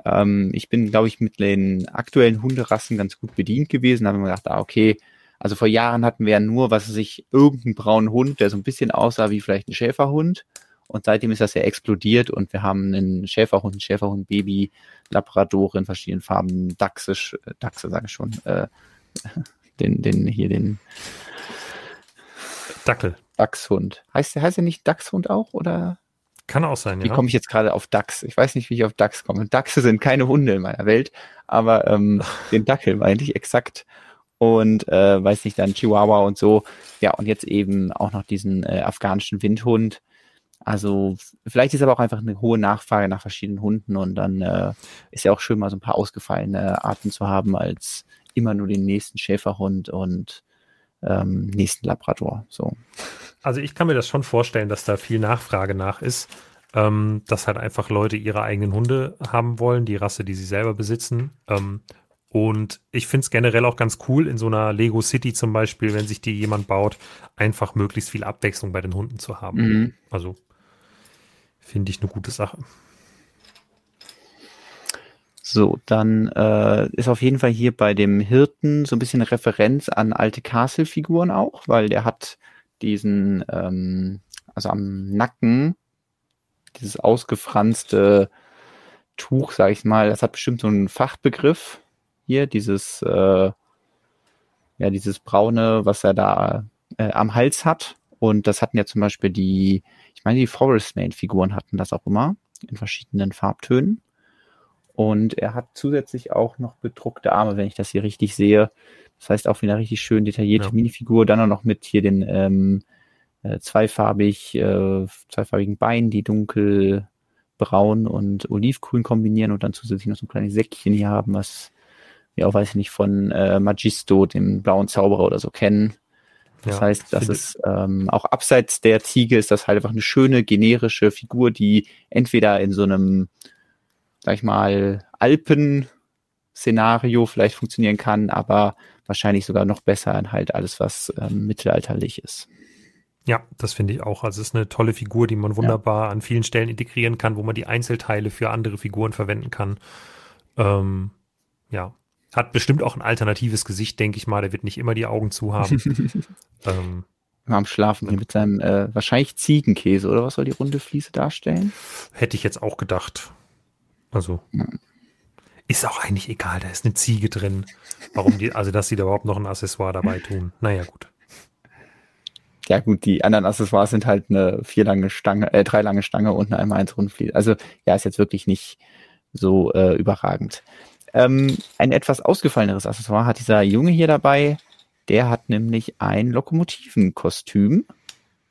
Ähm, ich bin, glaube ich, mit den aktuellen Hunderassen ganz gut bedient gewesen. Da haben wir gedacht, ah, okay, also vor Jahren hatten wir ja nur, was weiß ich, irgendeinen braunen Hund, der so ein bisschen aussah wie vielleicht ein Schäferhund. Und seitdem ist das ja explodiert und wir haben einen Schäferhund, einen Schäferhund-Baby, Labrador in verschiedenen Farben, Dachse, Dachse sage ich schon, äh, den, den, hier den Dackel. Dachshund. Heißt, heißt er nicht Dachshund auch? Oder? Kann auch sein, ja. Wie komme ich jetzt gerade auf Dachs? Ich weiß nicht, wie ich auf Dachs komme. Dachse sind keine Hunde in meiner Welt, aber ähm, den Dackel meinte ich exakt. Und äh, weiß nicht, dann Chihuahua und so. Ja, und jetzt eben auch noch diesen äh, afghanischen Windhund. Also vielleicht ist aber auch einfach eine hohe Nachfrage nach verschiedenen Hunden und dann äh, ist ja auch schön, mal so ein paar ausgefallene Arten zu haben, als immer nur den nächsten Schäferhund und ähm, nächsten Labrador. So. Also ich kann mir das schon vorstellen, dass da viel Nachfrage nach ist, ähm, dass halt einfach Leute ihre eigenen Hunde haben wollen, die Rasse, die sie selber besitzen. Ähm, und ich finde es generell auch ganz cool, in so einer Lego City zum Beispiel, wenn sich die jemand baut, einfach möglichst viel Abwechslung bei den Hunden zu haben. Mhm. Also finde ich eine gute Sache. So, dann äh, ist auf jeden Fall hier bei dem Hirten so ein bisschen eine Referenz an alte Castle-Figuren auch, weil der hat diesen, ähm, also am Nacken, dieses ausgefranste Tuch, sag ich mal, das hat bestimmt so einen Fachbegriff hier, dieses, äh, ja, dieses braune, was er da äh, am Hals hat. Und das hatten ja zum Beispiel die, ich meine, die Forest Main-Figuren hatten das auch immer in verschiedenen Farbtönen. Und er hat zusätzlich auch noch bedruckte Arme, wenn ich das hier richtig sehe. Das heißt auch wieder richtig schön detaillierte ja. Minifigur, dann auch noch mit hier den ähm, äh, zweifarbig, äh, zweifarbigen Beinen, die dunkelbraun und olivgrün kombinieren und dann zusätzlich noch so ein kleines Säckchen hier haben, was wir auch, weiß ich nicht, von äh, Magisto, dem blauen Zauberer oder so kennen. Das ja, heißt, das ist ähm, auch abseits der Ziege ist das halt einfach eine schöne generische Figur, die entweder in so einem, sag ich mal, Alpen-Szenario vielleicht funktionieren kann, aber wahrscheinlich sogar noch besser in halt alles, was ähm, mittelalterlich ist. Ja, das finde ich auch. Also es ist eine tolle Figur, die man wunderbar ja. an vielen Stellen integrieren kann, wo man die Einzelteile für andere Figuren verwenden kann. Ähm, ja, hat bestimmt auch ein alternatives Gesicht, denke ich mal. Der wird nicht immer die Augen zu haben. ähm, am Schlafen hier mit seinem äh, wahrscheinlich Ziegenkäse oder was soll die runde Fliese darstellen? Hätte ich jetzt auch gedacht. Also ja. ist auch eigentlich egal. Da ist eine Ziege drin. Warum die, also dass sie da überhaupt noch ein Accessoire dabei tun. Naja gut ja gut, die anderen Accessoires sind halt eine vier lange Stange, äh, drei lange Stange und eine einmal eins Rundfliese. Also ja, ist jetzt wirklich nicht so äh, überragend. Ähm, ein etwas ausgefalleneres Accessoire hat dieser Junge hier dabei. Der hat nämlich ein Lokomotivenkostüm.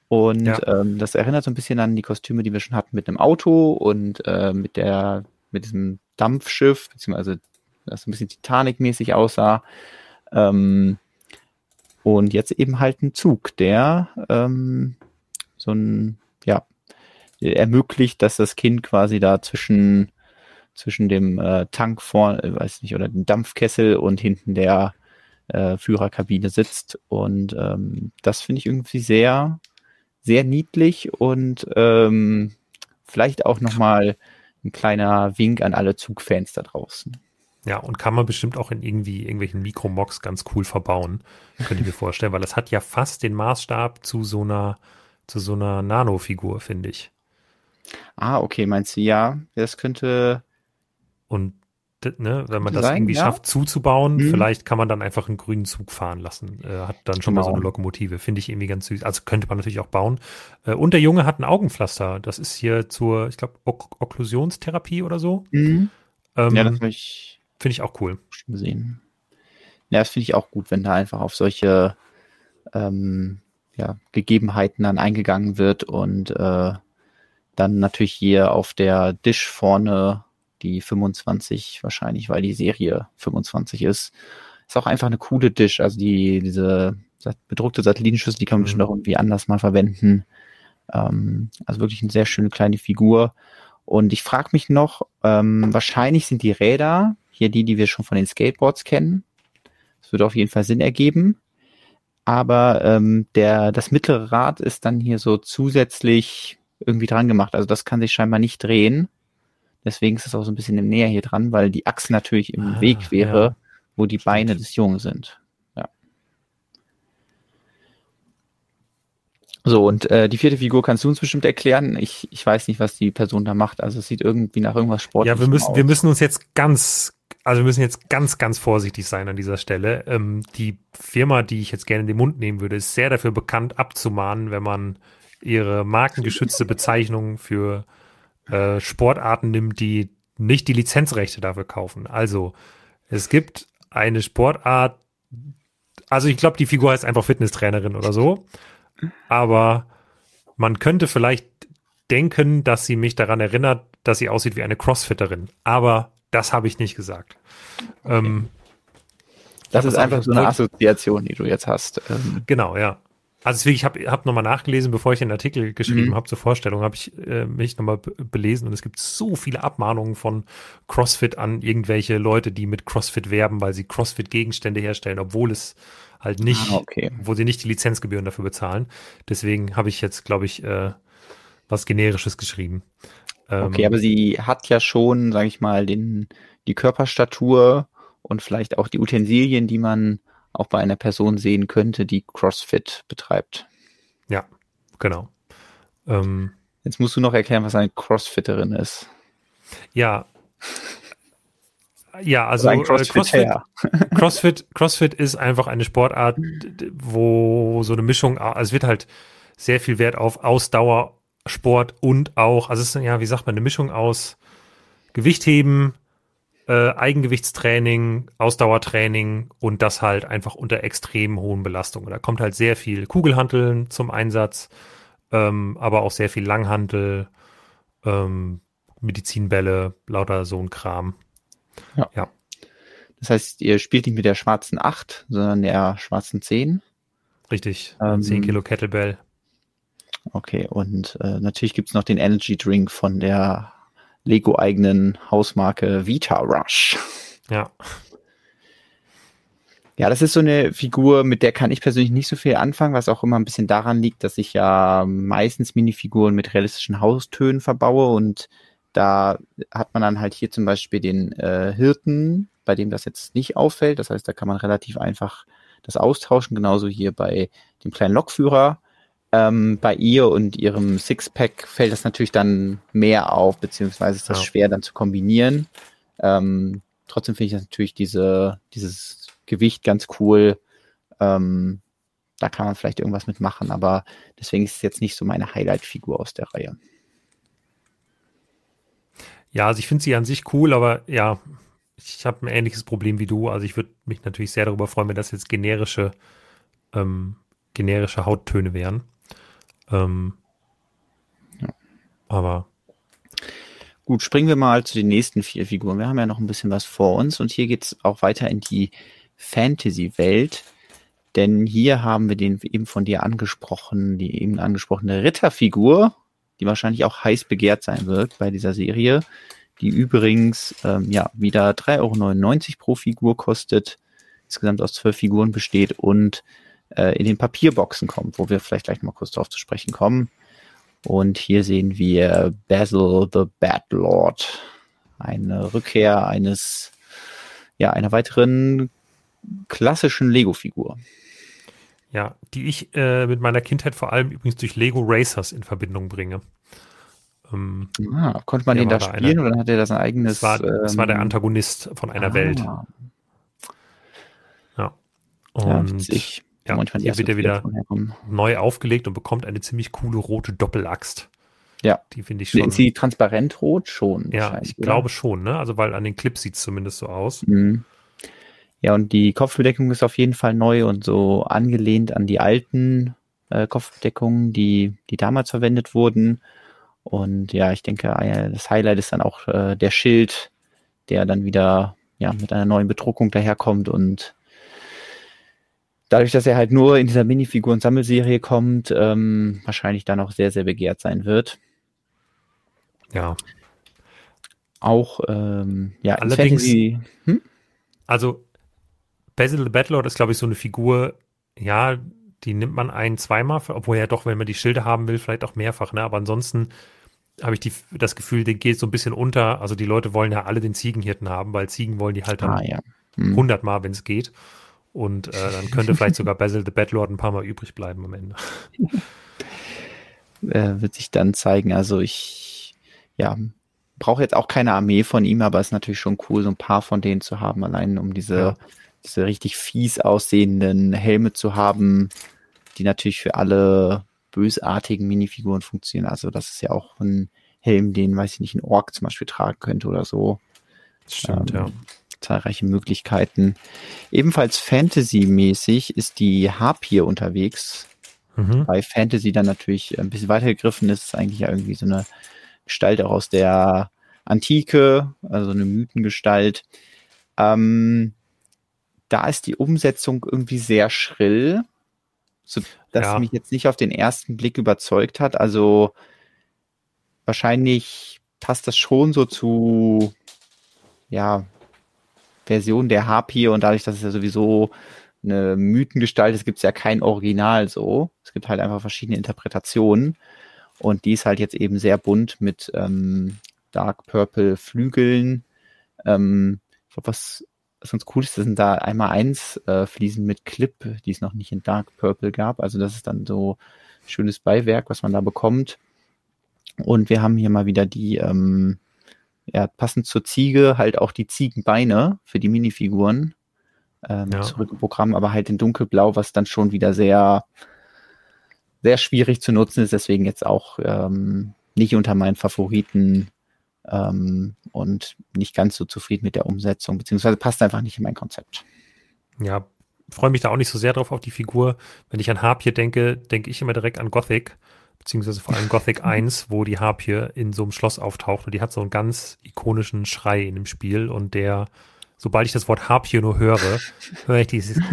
Und ja. ähm, das erinnert so ein bisschen an die Kostüme, die wir schon hatten mit einem Auto und äh, mit der, mit diesem Dampfschiff, beziehungsweise das ein bisschen Titanic-mäßig aussah. Ähm, und jetzt eben halt ein Zug, der ähm, so ein, ja, ermöglicht, dass das Kind quasi da zwischen, zwischen dem äh, Tank vor, äh, weiß nicht, oder dem Dampfkessel und hinten der äh, Führerkabine sitzt. Und ähm, das finde ich irgendwie sehr, sehr niedlich und ähm, vielleicht auch nochmal ein kleiner Wink an alle Zugfans da draußen. Ja, und kann man bestimmt auch in irgendwie irgendwelchen Mikromox ganz cool verbauen, könnte ich mir vorstellen, weil das hat ja fast den Maßstab zu so einer, zu so einer Nano-Figur, finde ich. Ah, okay, meinst du, ja, das könnte. Und ne, wenn man das sein, irgendwie ja? schafft zuzubauen, mhm. vielleicht kann man dann einfach einen grünen Zug fahren lassen. Äh, hat dann schon genau. mal so genau. eine Lokomotive. Finde ich irgendwie ganz süß. Also könnte man natürlich auch bauen. Äh, und der Junge hat ein Augenpflaster. Das ist hier zur, ich glaube, ok Okklusionstherapie oder so. Mhm. Ähm, ja, das habe ich Finde ich auch cool. Schon gesehen. Ja, das finde ich auch gut, wenn da einfach auf solche ähm, ja, Gegebenheiten dann eingegangen wird und äh, dann natürlich hier auf der Dish vorne die 25 wahrscheinlich, weil die Serie 25 ist. Ist auch einfach eine coole Dish. Also die, diese bedruckte Satellitenschüssel, die kann man mhm. bestimmt auch irgendwie anders mal verwenden. Ähm, also wirklich eine sehr schöne kleine Figur. Und ich frage mich noch, ähm, wahrscheinlich sind die Räder hier die, die wir schon von den Skateboards kennen. Das würde auf jeden Fall Sinn ergeben. Aber ähm, der, das mittlere Rad ist dann hier so zusätzlich irgendwie dran gemacht. Also das kann sich scheinbar nicht drehen. Deswegen ist es auch so ein bisschen im Näher hier dran, weil die Achse natürlich im ah, Weg wäre, ja. wo die Beine des Jungen sind. Ja. So, und äh, die vierte Figur kannst du uns bestimmt erklären. Ich, ich weiß nicht, was die Person da macht. Also es sieht irgendwie nach irgendwas Sportlichem Ja, wir müssen, aus. wir müssen uns jetzt ganz, also wir müssen jetzt ganz, ganz vorsichtig sein an dieser Stelle. Ähm, die Firma, die ich jetzt gerne in den Mund nehmen würde, ist sehr dafür bekannt, abzumahnen, wenn man ihre markengeschützte Bezeichnung für äh, Sportarten nimmt, die nicht die Lizenzrechte dafür kaufen. Also es gibt eine Sportart, also ich glaube, die Figur heißt einfach Fitnesstrainerin oder so, aber man könnte vielleicht denken, dass sie mich daran erinnert, dass sie aussieht wie eine Crossfitterin. Aber das habe ich nicht gesagt. Okay. Ähm, das ist einfach so eine Assoziation, die du jetzt hast. Ähm. Genau, ja. Also ich habe hab nochmal nachgelesen, bevor ich den Artikel geschrieben mhm. habe zur Vorstellung, habe ich äh, mich nochmal belesen und es gibt so viele Abmahnungen von CrossFit an irgendwelche Leute, die mit CrossFit werben, weil sie CrossFit-Gegenstände herstellen, obwohl es halt nicht, ah, okay. wo sie nicht die Lizenzgebühren dafür bezahlen. Deswegen habe ich jetzt, glaube ich, äh, was Generisches geschrieben. Okay, ähm, aber sie hat ja schon, sage ich mal, den, die Körperstatur und vielleicht auch die Utensilien, die man auch bei einer Person sehen könnte, die CrossFit betreibt. Ja, genau. Ähm, Jetzt musst du noch erklären, was eine Crossfitterin ist. Ja. Ja, also, also Crossfit, Crossfit, Crossfit ist einfach eine Sportart, wo so eine Mischung, also es wird halt sehr viel Wert auf Ausdauer Sport und auch, also es ist ja, wie sagt man, eine Mischung aus Gewichtheben, äh, Eigengewichtstraining, Ausdauertraining und das halt einfach unter extrem hohen Belastungen. Da kommt halt sehr viel Kugelhanteln zum Einsatz, ähm, aber auch sehr viel Langhantel, ähm, Medizinbälle, lauter so ein Kram. Ja. ja. Das heißt, ihr spielt nicht mit der schwarzen 8, sondern der schwarzen 10. Richtig, ähm, 10 Kilo Kettlebell. Okay, und äh, natürlich gibt's noch den Energy Drink von der Lego-eigenen Hausmarke Vita Rush. Ja. Ja, das ist so eine Figur, mit der kann ich persönlich nicht so viel anfangen, was auch immer ein bisschen daran liegt, dass ich ja meistens Minifiguren mit realistischen Haustönen verbaue und da hat man dann halt hier zum Beispiel den äh, Hirten, bei dem das jetzt nicht auffällt. Das heißt, da kann man relativ einfach das austauschen. Genauso hier bei dem kleinen Lokführer. Ähm, bei ihr und ihrem Sixpack fällt das natürlich dann mehr auf, beziehungsweise ist das ja. schwer dann zu kombinieren. Ähm, trotzdem finde ich das natürlich diese, dieses Gewicht ganz cool. Ähm, da kann man vielleicht irgendwas mitmachen, aber deswegen ist es jetzt nicht so meine Highlight-Figur aus der Reihe. Ja, also ich finde sie an sich cool, aber ja, ich habe ein ähnliches Problem wie du. Also ich würde mich natürlich sehr darüber freuen, wenn das jetzt generische, ähm, generische Hauttöne wären. Ähm, ja. Aber. Gut, springen wir mal zu den nächsten vier Figuren. Wir haben ja noch ein bisschen was vor uns und hier geht es auch weiter in die Fantasy-Welt. Denn hier haben wir den eben von dir angesprochen, die eben angesprochene Ritterfigur, die wahrscheinlich auch heiß begehrt sein wird bei dieser Serie, die übrigens ähm, ja wieder 3,99 Euro pro Figur kostet, insgesamt aus zwölf Figuren besteht und äh, in den Papierboxen kommt, wo wir vielleicht gleich mal kurz darauf zu sprechen kommen. Und hier sehen wir Basil the Bad Lord. Eine Rückkehr eines, ja, einer weiteren klassischen Lego-Figur. Ja, die ich äh, mit meiner Kindheit vor allem übrigens durch Lego Racers in Verbindung bringe. Ähm, ah, konnte man den da spielen eine, oder hat er das ein eigenes? Das war, ähm, das war der ähm, Antagonist von einer ah. Welt. Ja. Und ja, ja, manchmal hier wird er wieder neu aufgelegt und bekommt eine ziemlich coole rote Doppelaxt. Ja. Die finde ich schon. Sind sie transparent rot schon? Ja, ich oder? glaube schon, ne? Also, weil an den Clips sieht es zumindest so aus. Mhm. Ja, und die Kopfbedeckung ist auf jeden Fall neu und so angelehnt an die alten äh, Kopfbedeckungen, die, die damals verwendet wurden. Und ja, ich denke, das Highlight ist dann auch äh, der Schild, der dann wieder ja, mit einer neuen Bedruckung daherkommt und dadurch, dass er halt nur in dieser Minifiguren-Sammelserie kommt, ähm, wahrscheinlich dann auch sehr, sehr begehrt sein wird. Ja. Auch, ähm, ja, allerdings, Fantasy, hm? also Basil the Battlelord ist, glaube ich, so eine Figur, ja, die nimmt man ein, zweimal, obwohl ja doch, wenn man die Schilde haben will, vielleicht auch mehrfach, ne? Aber ansonsten habe ich die, das Gefühl, der geht so ein bisschen unter. Also die Leute wollen ja alle den Ziegenhirten haben, weil Ziegen wollen die halt dann ah, ja. hm. 100 Mal, wenn es geht. Und äh, dann könnte vielleicht sogar Basil the Battlord ein paar Mal übrig bleiben am Ende. Äh, wird sich dann zeigen. Also ich, ja, brauche jetzt auch keine Armee von ihm, aber es ist natürlich schon cool, so ein paar von denen zu haben, allein um diese, ja. diese richtig fies aussehenden Helme zu haben, die natürlich für alle bösartigen Minifiguren funktionieren. Also das ist ja auch ein Helm, den, weiß ich nicht, ein Ork zum Beispiel tragen könnte oder so. Das stimmt, ähm, ja zahlreiche Möglichkeiten. Ebenfalls Fantasy-mäßig ist die Harpie unterwegs. Mhm. Bei Fantasy dann natürlich ein bisschen weitergegriffen ist es eigentlich ja irgendwie so eine Gestalt auch aus der Antike, also eine Mythengestalt. Ähm, da ist die Umsetzung irgendwie sehr schrill, so dass ja. mich jetzt nicht auf den ersten Blick überzeugt hat. Also wahrscheinlich passt das schon so zu ja Version der Harpie und dadurch, dass es ja sowieso eine Mythengestalt ist, gibt es ja kein Original so. Es gibt halt einfach verschiedene Interpretationen. Und die ist halt jetzt eben sehr bunt mit ähm, Dark Purple Flügeln. Ähm, ich glaube, was, was ganz cool ist, das sind da einmal eins äh, Fliesen mit Clip, die es noch nicht in Dark Purple gab. Also das ist dann so schönes Beiwerk, was man da bekommt. Und wir haben hier mal wieder die ähm, ja, passend zur Ziege halt auch die Ziegenbeine für die Minifiguren ähm, ja. zurückgeprogrammt, aber halt in dunkelblau, was dann schon wieder sehr, sehr schwierig zu nutzen ist, deswegen jetzt auch ähm, nicht unter meinen Favoriten ähm, und nicht ganz so zufrieden mit der Umsetzung, beziehungsweise passt einfach nicht in mein Konzept. Ja, freue mich da auch nicht so sehr drauf auf die Figur. Wenn ich an Harpie denke, denke ich immer direkt an Gothic, beziehungsweise vor allem Gothic 1, wo die Harpie in so einem Schloss auftaucht und die hat so einen ganz ikonischen Schrei in dem Spiel und der, sobald ich das Wort Harpie nur höre, höre ich dieses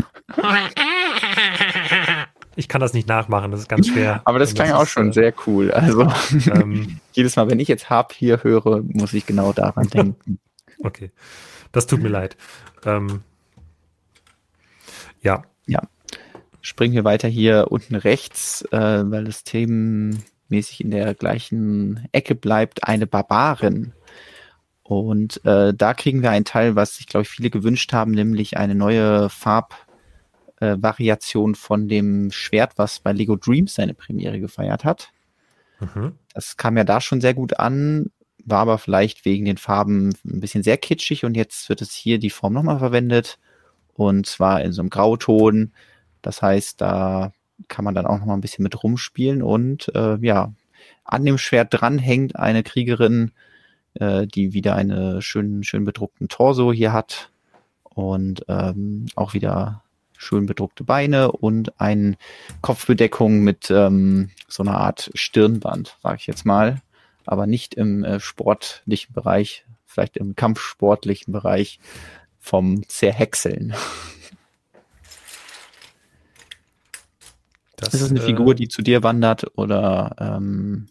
Ich kann das nicht nachmachen, das ist ganz schwer. Aber das klang das auch ist, schon äh, sehr cool. Also ähm, jedes Mal, wenn ich jetzt Harpie höre, muss ich genau daran denken. Okay, das tut mir leid. Ähm, ja. Springen wir weiter hier unten rechts, äh, weil das themenmäßig in der gleichen Ecke bleibt, eine Barbarin. Und äh, da kriegen wir einen Teil, was sich, glaube ich, viele gewünscht haben, nämlich eine neue Farbvariation äh, von dem Schwert, was bei Lego Dreams seine Premiere gefeiert hat. Mhm. Das kam ja da schon sehr gut an, war aber vielleicht wegen den Farben ein bisschen sehr kitschig und jetzt wird es hier die Form nochmal verwendet und zwar in so einem Grauton. Das heißt, da kann man dann auch noch mal ein bisschen mit rumspielen und äh, ja, an dem Schwert dran hängt eine Kriegerin, äh, die wieder einen schön, schön bedruckten Torso hier hat und ähm, auch wieder schön bedruckte Beine und eine Kopfbedeckung mit ähm, so einer Art Stirnband, sage ich jetzt mal, aber nicht im äh, sportlichen Bereich, vielleicht im kampfsportlichen Bereich, vom Zerhäckseln. Das, ist das eine äh, Figur, die zu dir wandert oder? Ähm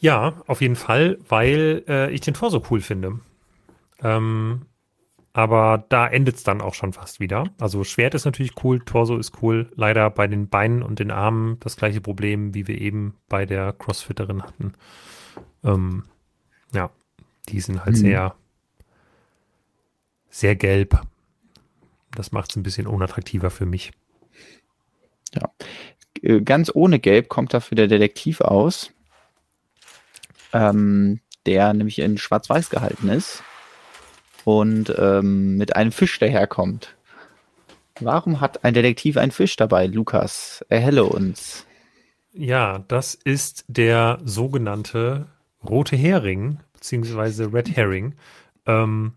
ja, auf jeden Fall, weil äh, ich den Tor so cool finde. Ähm, aber da endet es dann auch schon fast wieder. Also Schwert ist natürlich cool, Torso ist cool. Leider bei den Beinen und den Armen das gleiche Problem, wie wir eben bei der Crossfitterin hatten. Ähm, ja, die sind halt hm. sehr sehr gelb. Das macht es ein bisschen unattraktiver für mich. Ja. Äh, ganz ohne Gelb kommt dafür der Detektiv aus, ähm, der nämlich in Schwarz-Weiß gehalten ist und ähm, mit einem Fisch daherkommt. Warum hat ein Detektiv einen Fisch dabei, Lukas? Erhelle uns. Ja, das ist der sogenannte rote Hering, beziehungsweise Red Herring. Ähm,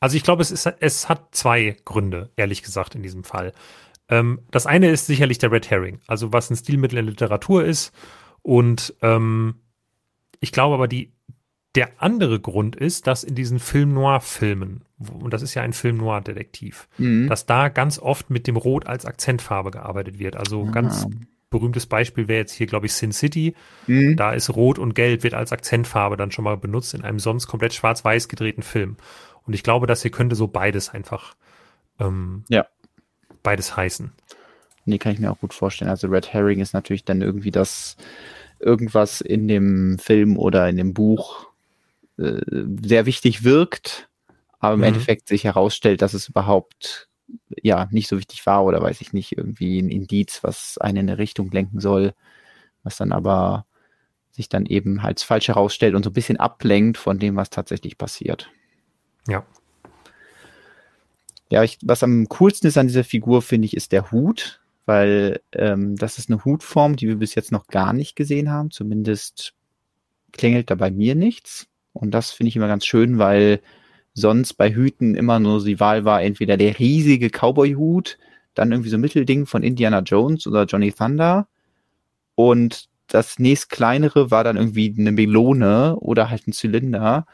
also ich glaube, es, es hat zwei Gründe, ehrlich gesagt, in diesem Fall. Ähm, das eine ist sicherlich der Red Herring, also was ein Stilmittel in Literatur ist. Und ähm, ich glaube aber, die, der andere Grund ist, dass in diesen Film-Noir-Filmen, und das ist ja ein Film-Noir-Detektiv, mhm. dass da ganz oft mit dem Rot als Akzentfarbe gearbeitet wird. Also ah. ganz berühmtes Beispiel wäre jetzt hier, glaube ich, Sin City. Mhm. Da ist Rot und Gelb wird als Akzentfarbe dann schon mal benutzt in einem sonst komplett schwarz-weiß gedrehten Film. Und ich glaube, dass hier könnte so beides einfach ähm, ja. Beides heißen. Nee, kann ich mir auch gut vorstellen. Also Red Herring ist natürlich dann irgendwie das irgendwas in dem Film oder in dem Buch äh, sehr wichtig wirkt, aber im mhm. Endeffekt sich herausstellt, dass es überhaupt ja nicht so wichtig war oder weiß ich nicht, irgendwie ein Indiz, was einen in eine Richtung lenken soll, was dann aber sich dann eben als falsch herausstellt und so ein bisschen ablenkt von dem, was tatsächlich passiert. Ja. Ja, ich, was am coolsten ist an dieser Figur, finde ich, ist der Hut, weil ähm, das ist eine Hutform, die wir bis jetzt noch gar nicht gesehen haben. Zumindest klingelt da bei mir nichts. Und das finde ich immer ganz schön, weil sonst bei Hüten immer nur die Wahl war, entweder der riesige Cowboy-Hut, dann irgendwie so ein Mittelding von Indiana Jones oder Johnny Thunder. Und das nächst kleinere war dann irgendwie eine Melone oder halt ein Zylinder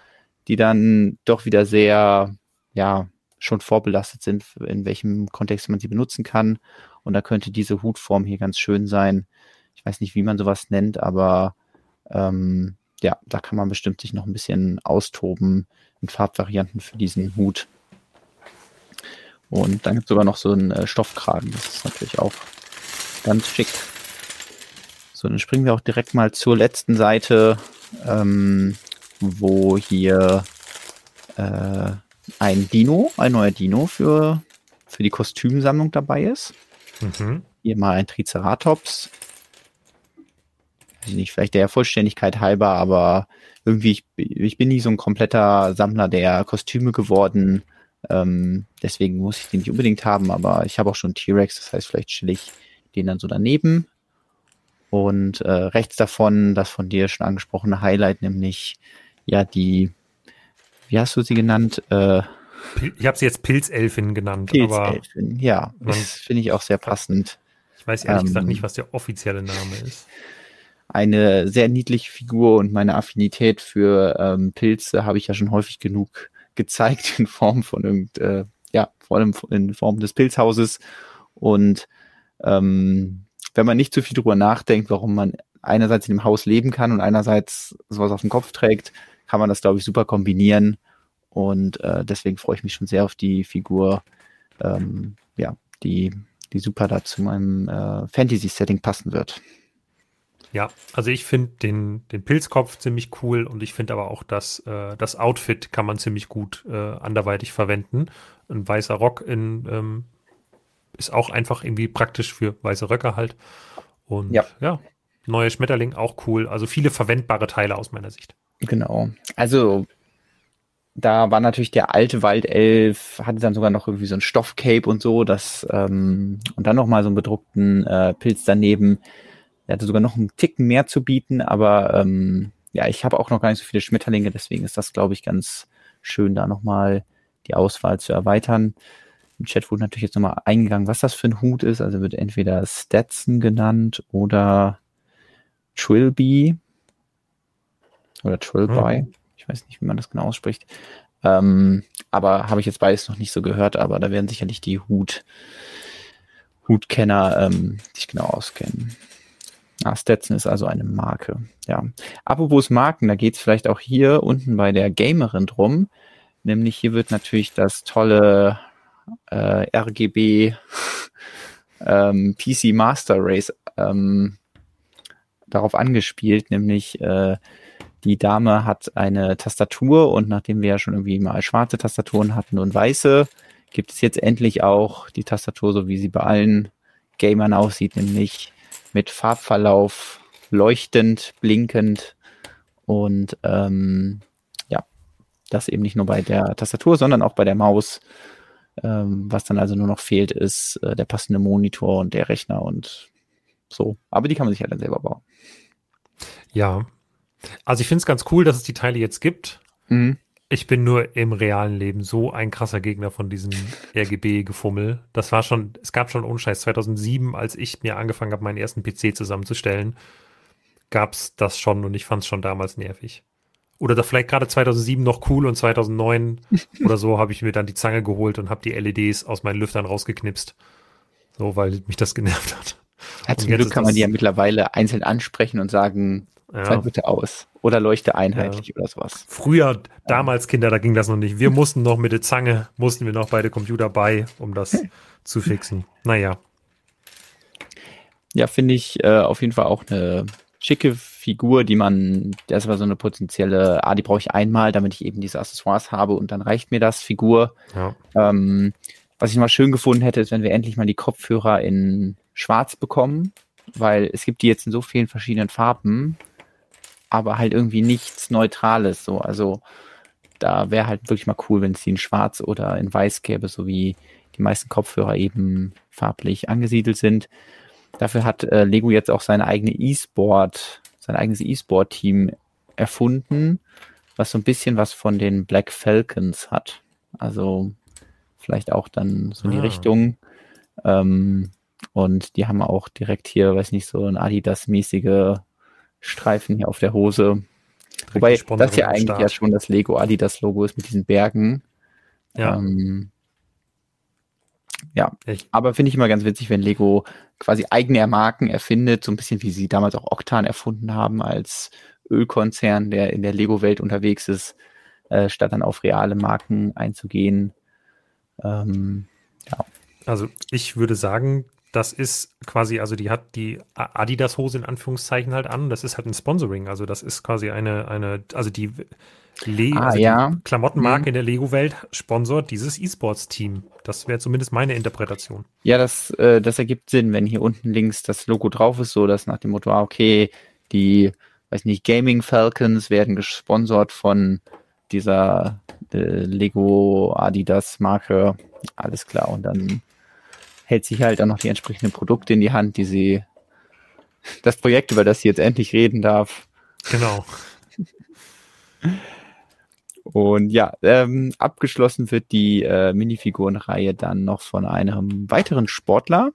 die dann doch wieder sehr, ja, schon vorbelastet sind, in welchem Kontext man sie benutzen kann. Und da könnte diese Hutform hier ganz schön sein. Ich weiß nicht, wie man sowas nennt, aber ähm, ja, da kann man bestimmt sich noch ein bisschen austoben in Farbvarianten für diesen Hut. Und dann gibt es sogar noch so einen äh, Stoffkragen. Das ist natürlich auch ganz schick. So, dann springen wir auch direkt mal zur letzten Seite. Ähm, wo hier äh, ein Dino, ein neuer Dino für, für die Kostümsammlung dabei ist. Mhm. Hier mal ein Triceratops. Weiß nicht, vielleicht der Vollständigkeit halber, aber irgendwie, ich, ich bin nie so ein kompletter Sammler der Kostüme geworden. Ähm, deswegen muss ich den nicht unbedingt haben, aber ich habe auch schon T-Rex, das heißt, vielleicht stelle ich den dann so daneben. Und äh, rechts davon das von dir schon angesprochene Highlight, nämlich ja die, wie hast du sie genannt? Äh, ich habe sie jetzt Pilzelfin genannt. Pilzelfin, ja, das finde ich auch sehr passend. Ich weiß ehrlich ähm, gesagt nicht, was der offizielle Name ist. Eine sehr niedliche Figur und meine Affinität für ähm, Pilze habe ich ja schon häufig genug gezeigt in Form von irgend, äh, ja, vor allem in Form des Pilzhauses. Und ähm, wenn man nicht zu viel drüber nachdenkt, warum man einerseits in dem Haus leben kann und einerseits sowas auf dem Kopf trägt, kann man das, glaube ich, super kombinieren. Und äh, deswegen freue ich mich schon sehr auf die Figur, ähm, ja, die, die super da zu meinem äh, Fantasy-Setting passen wird. Ja, also ich finde den, den Pilzkopf ziemlich cool und ich finde aber auch, dass äh, das Outfit kann man ziemlich gut äh, anderweitig verwenden. Ein weißer Rock in, ähm, ist auch einfach irgendwie praktisch für weiße Röcke halt. Und ja, ja neue Schmetterling auch cool. Also viele verwendbare Teile aus meiner Sicht. Genau. Also da war natürlich der alte Waldelf, hatte dann sogar noch irgendwie so ein Stoffcape und so, das ähm, und dann noch mal so einen bedruckten äh, Pilz daneben. Er hatte sogar noch einen Ticken mehr zu bieten, aber ähm, ja, ich habe auch noch gar nicht so viele Schmetterlinge, deswegen ist das, glaube ich, ganz schön, da nochmal die Auswahl zu erweitern. Im Chat wurde natürlich jetzt nochmal eingegangen, was das für ein Hut ist. Also wird entweder Stetson genannt oder Trilby oder Trilby. Mhm ich weiß nicht, wie man das genau ausspricht. Ähm, aber habe ich jetzt beides noch nicht so gehört, aber da werden sicherlich die Hut, Hutkenner ähm, sich genau auskennen. Ah, Stetson ist also eine Marke. Ja. Apropos Marken, da geht es vielleicht auch hier unten bei der Gamerin drum. Nämlich hier wird natürlich das tolle äh, RGB ähm, PC Master Race ähm, darauf angespielt, nämlich äh, die Dame hat eine Tastatur und nachdem wir ja schon irgendwie mal schwarze Tastaturen hatten und weiße, gibt es jetzt endlich auch die Tastatur, so wie sie bei allen Gamern aussieht, nämlich mit Farbverlauf leuchtend, blinkend und ähm, ja, das eben nicht nur bei der Tastatur, sondern auch bei der Maus. Ähm, was dann also nur noch fehlt, ist äh, der passende Monitor und der Rechner und so. Aber die kann man sich ja dann selber bauen. Ja, also ich finde es ganz cool, dass es die Teile jetzt gibt. Mhm. Ich bin nur im realen Leben so ein krasser Gegner von diesem RGB-Gefummel. Das war schon, es gab schon Unscheiß. 2007, als ich mir angefangen habe, meinen ersten PC zusammenzustellen, gab es das schon und ich fand es schon damals nervig. Oder da vielleicht gerade 2007 noch cool und 2009 oder so habe ich mir dann die Zange geholt und habe die LEDs aus meinen Lüftern rausgeknipst. So, weil mich das genervt hat. Ja, zum Glück kann man die ja mittlerweile einzeln ansprechen und sagen, ja. Sei bitte aus. Oder leuchte einheitlich ja. oder sowas. Früher, damals Kinder, da ging das noch nicht. Wir mussten noch mit der Zange, mussten wir noch bei der Computer bei, um das zu fixen. Naja. Ja, finde ich äh, auf jeden Fall auch eine schicke Figur, die man, das war so eine potenzielle, ah, die brauche ich einmal, damit ich eben diese Accessoires habe und dann reicht mir das Figur. Ja. Ähm, was ich mal schön gefunden hätte, ist, wenn wir endlich mal die Kopfhörer in schwarz bekommen, weil es gibt die jetzt in so vielen verschiedenen Farben aber halt irgendwie nichts Neutrales. So, also da wäre halt wirklich mal cool, wenn es die in Schwarz oder in Weiß gäbe, so wie die meisten Kopfhörer eben farblich angesiedelt sind. Dafür hat äh, Lego jetzt auch seine eigene E-Sport, sein eigenes E-Sport-Team erfunden, was so ein bisschen was von den Black Falcons hat. Also vielleicht auch dann so in die ah. Richtung. Ähm, und die haben auch direkt hier, weiß nicht, so ein Adidas-mäßige Streifen hier auf der Hose. Wobei das ja eigentlich ja schon das Lego Adidas Logo ist mit diesen Bergen. Ja. Ähm, ja, Echt? aber finde ich immer ganz witzig, wenn Lego quasi eigene Marken erfindet, so ein bisschen wie sie damals auch Octan erfunden haben als Ölkonzern, der in der Lego-Welt unterwegs ist, äh, statt dann auf reale Marken einzugehen. Ähm, ja. Also ich würde sagen, das ist quasi, also die hat die Adidas-Hose in Anführungszeichen halt an. Das ist halt ein Sponsoring. Also das ist quasi eine, eine, also die, Le ah, also ja. die Klamottenmarke mhm. in der Lego-Welt sponsort dieses E-Sports-Team. Das wäre zumindest meine Interpretation. Ja, das, äh, das ergibt Sinn, wenn hier unten links das Logo drauf ist, so dass nach dem Motto, ah, okay, die, weiß nicht, Gaming Falcons werden gesponsert von dieser äh, Lego Adidas Marke. Alles klar. Und dann hält sich halt auch noch die entsprechenden Produkte in die Hand, die sie das Projekt, über das sie jetzt endlich reden darf. Genau. Und ja, ähm, abgeschlossen wird die äh, Minifigurenreihe dann noch von einem weiteren Sportler.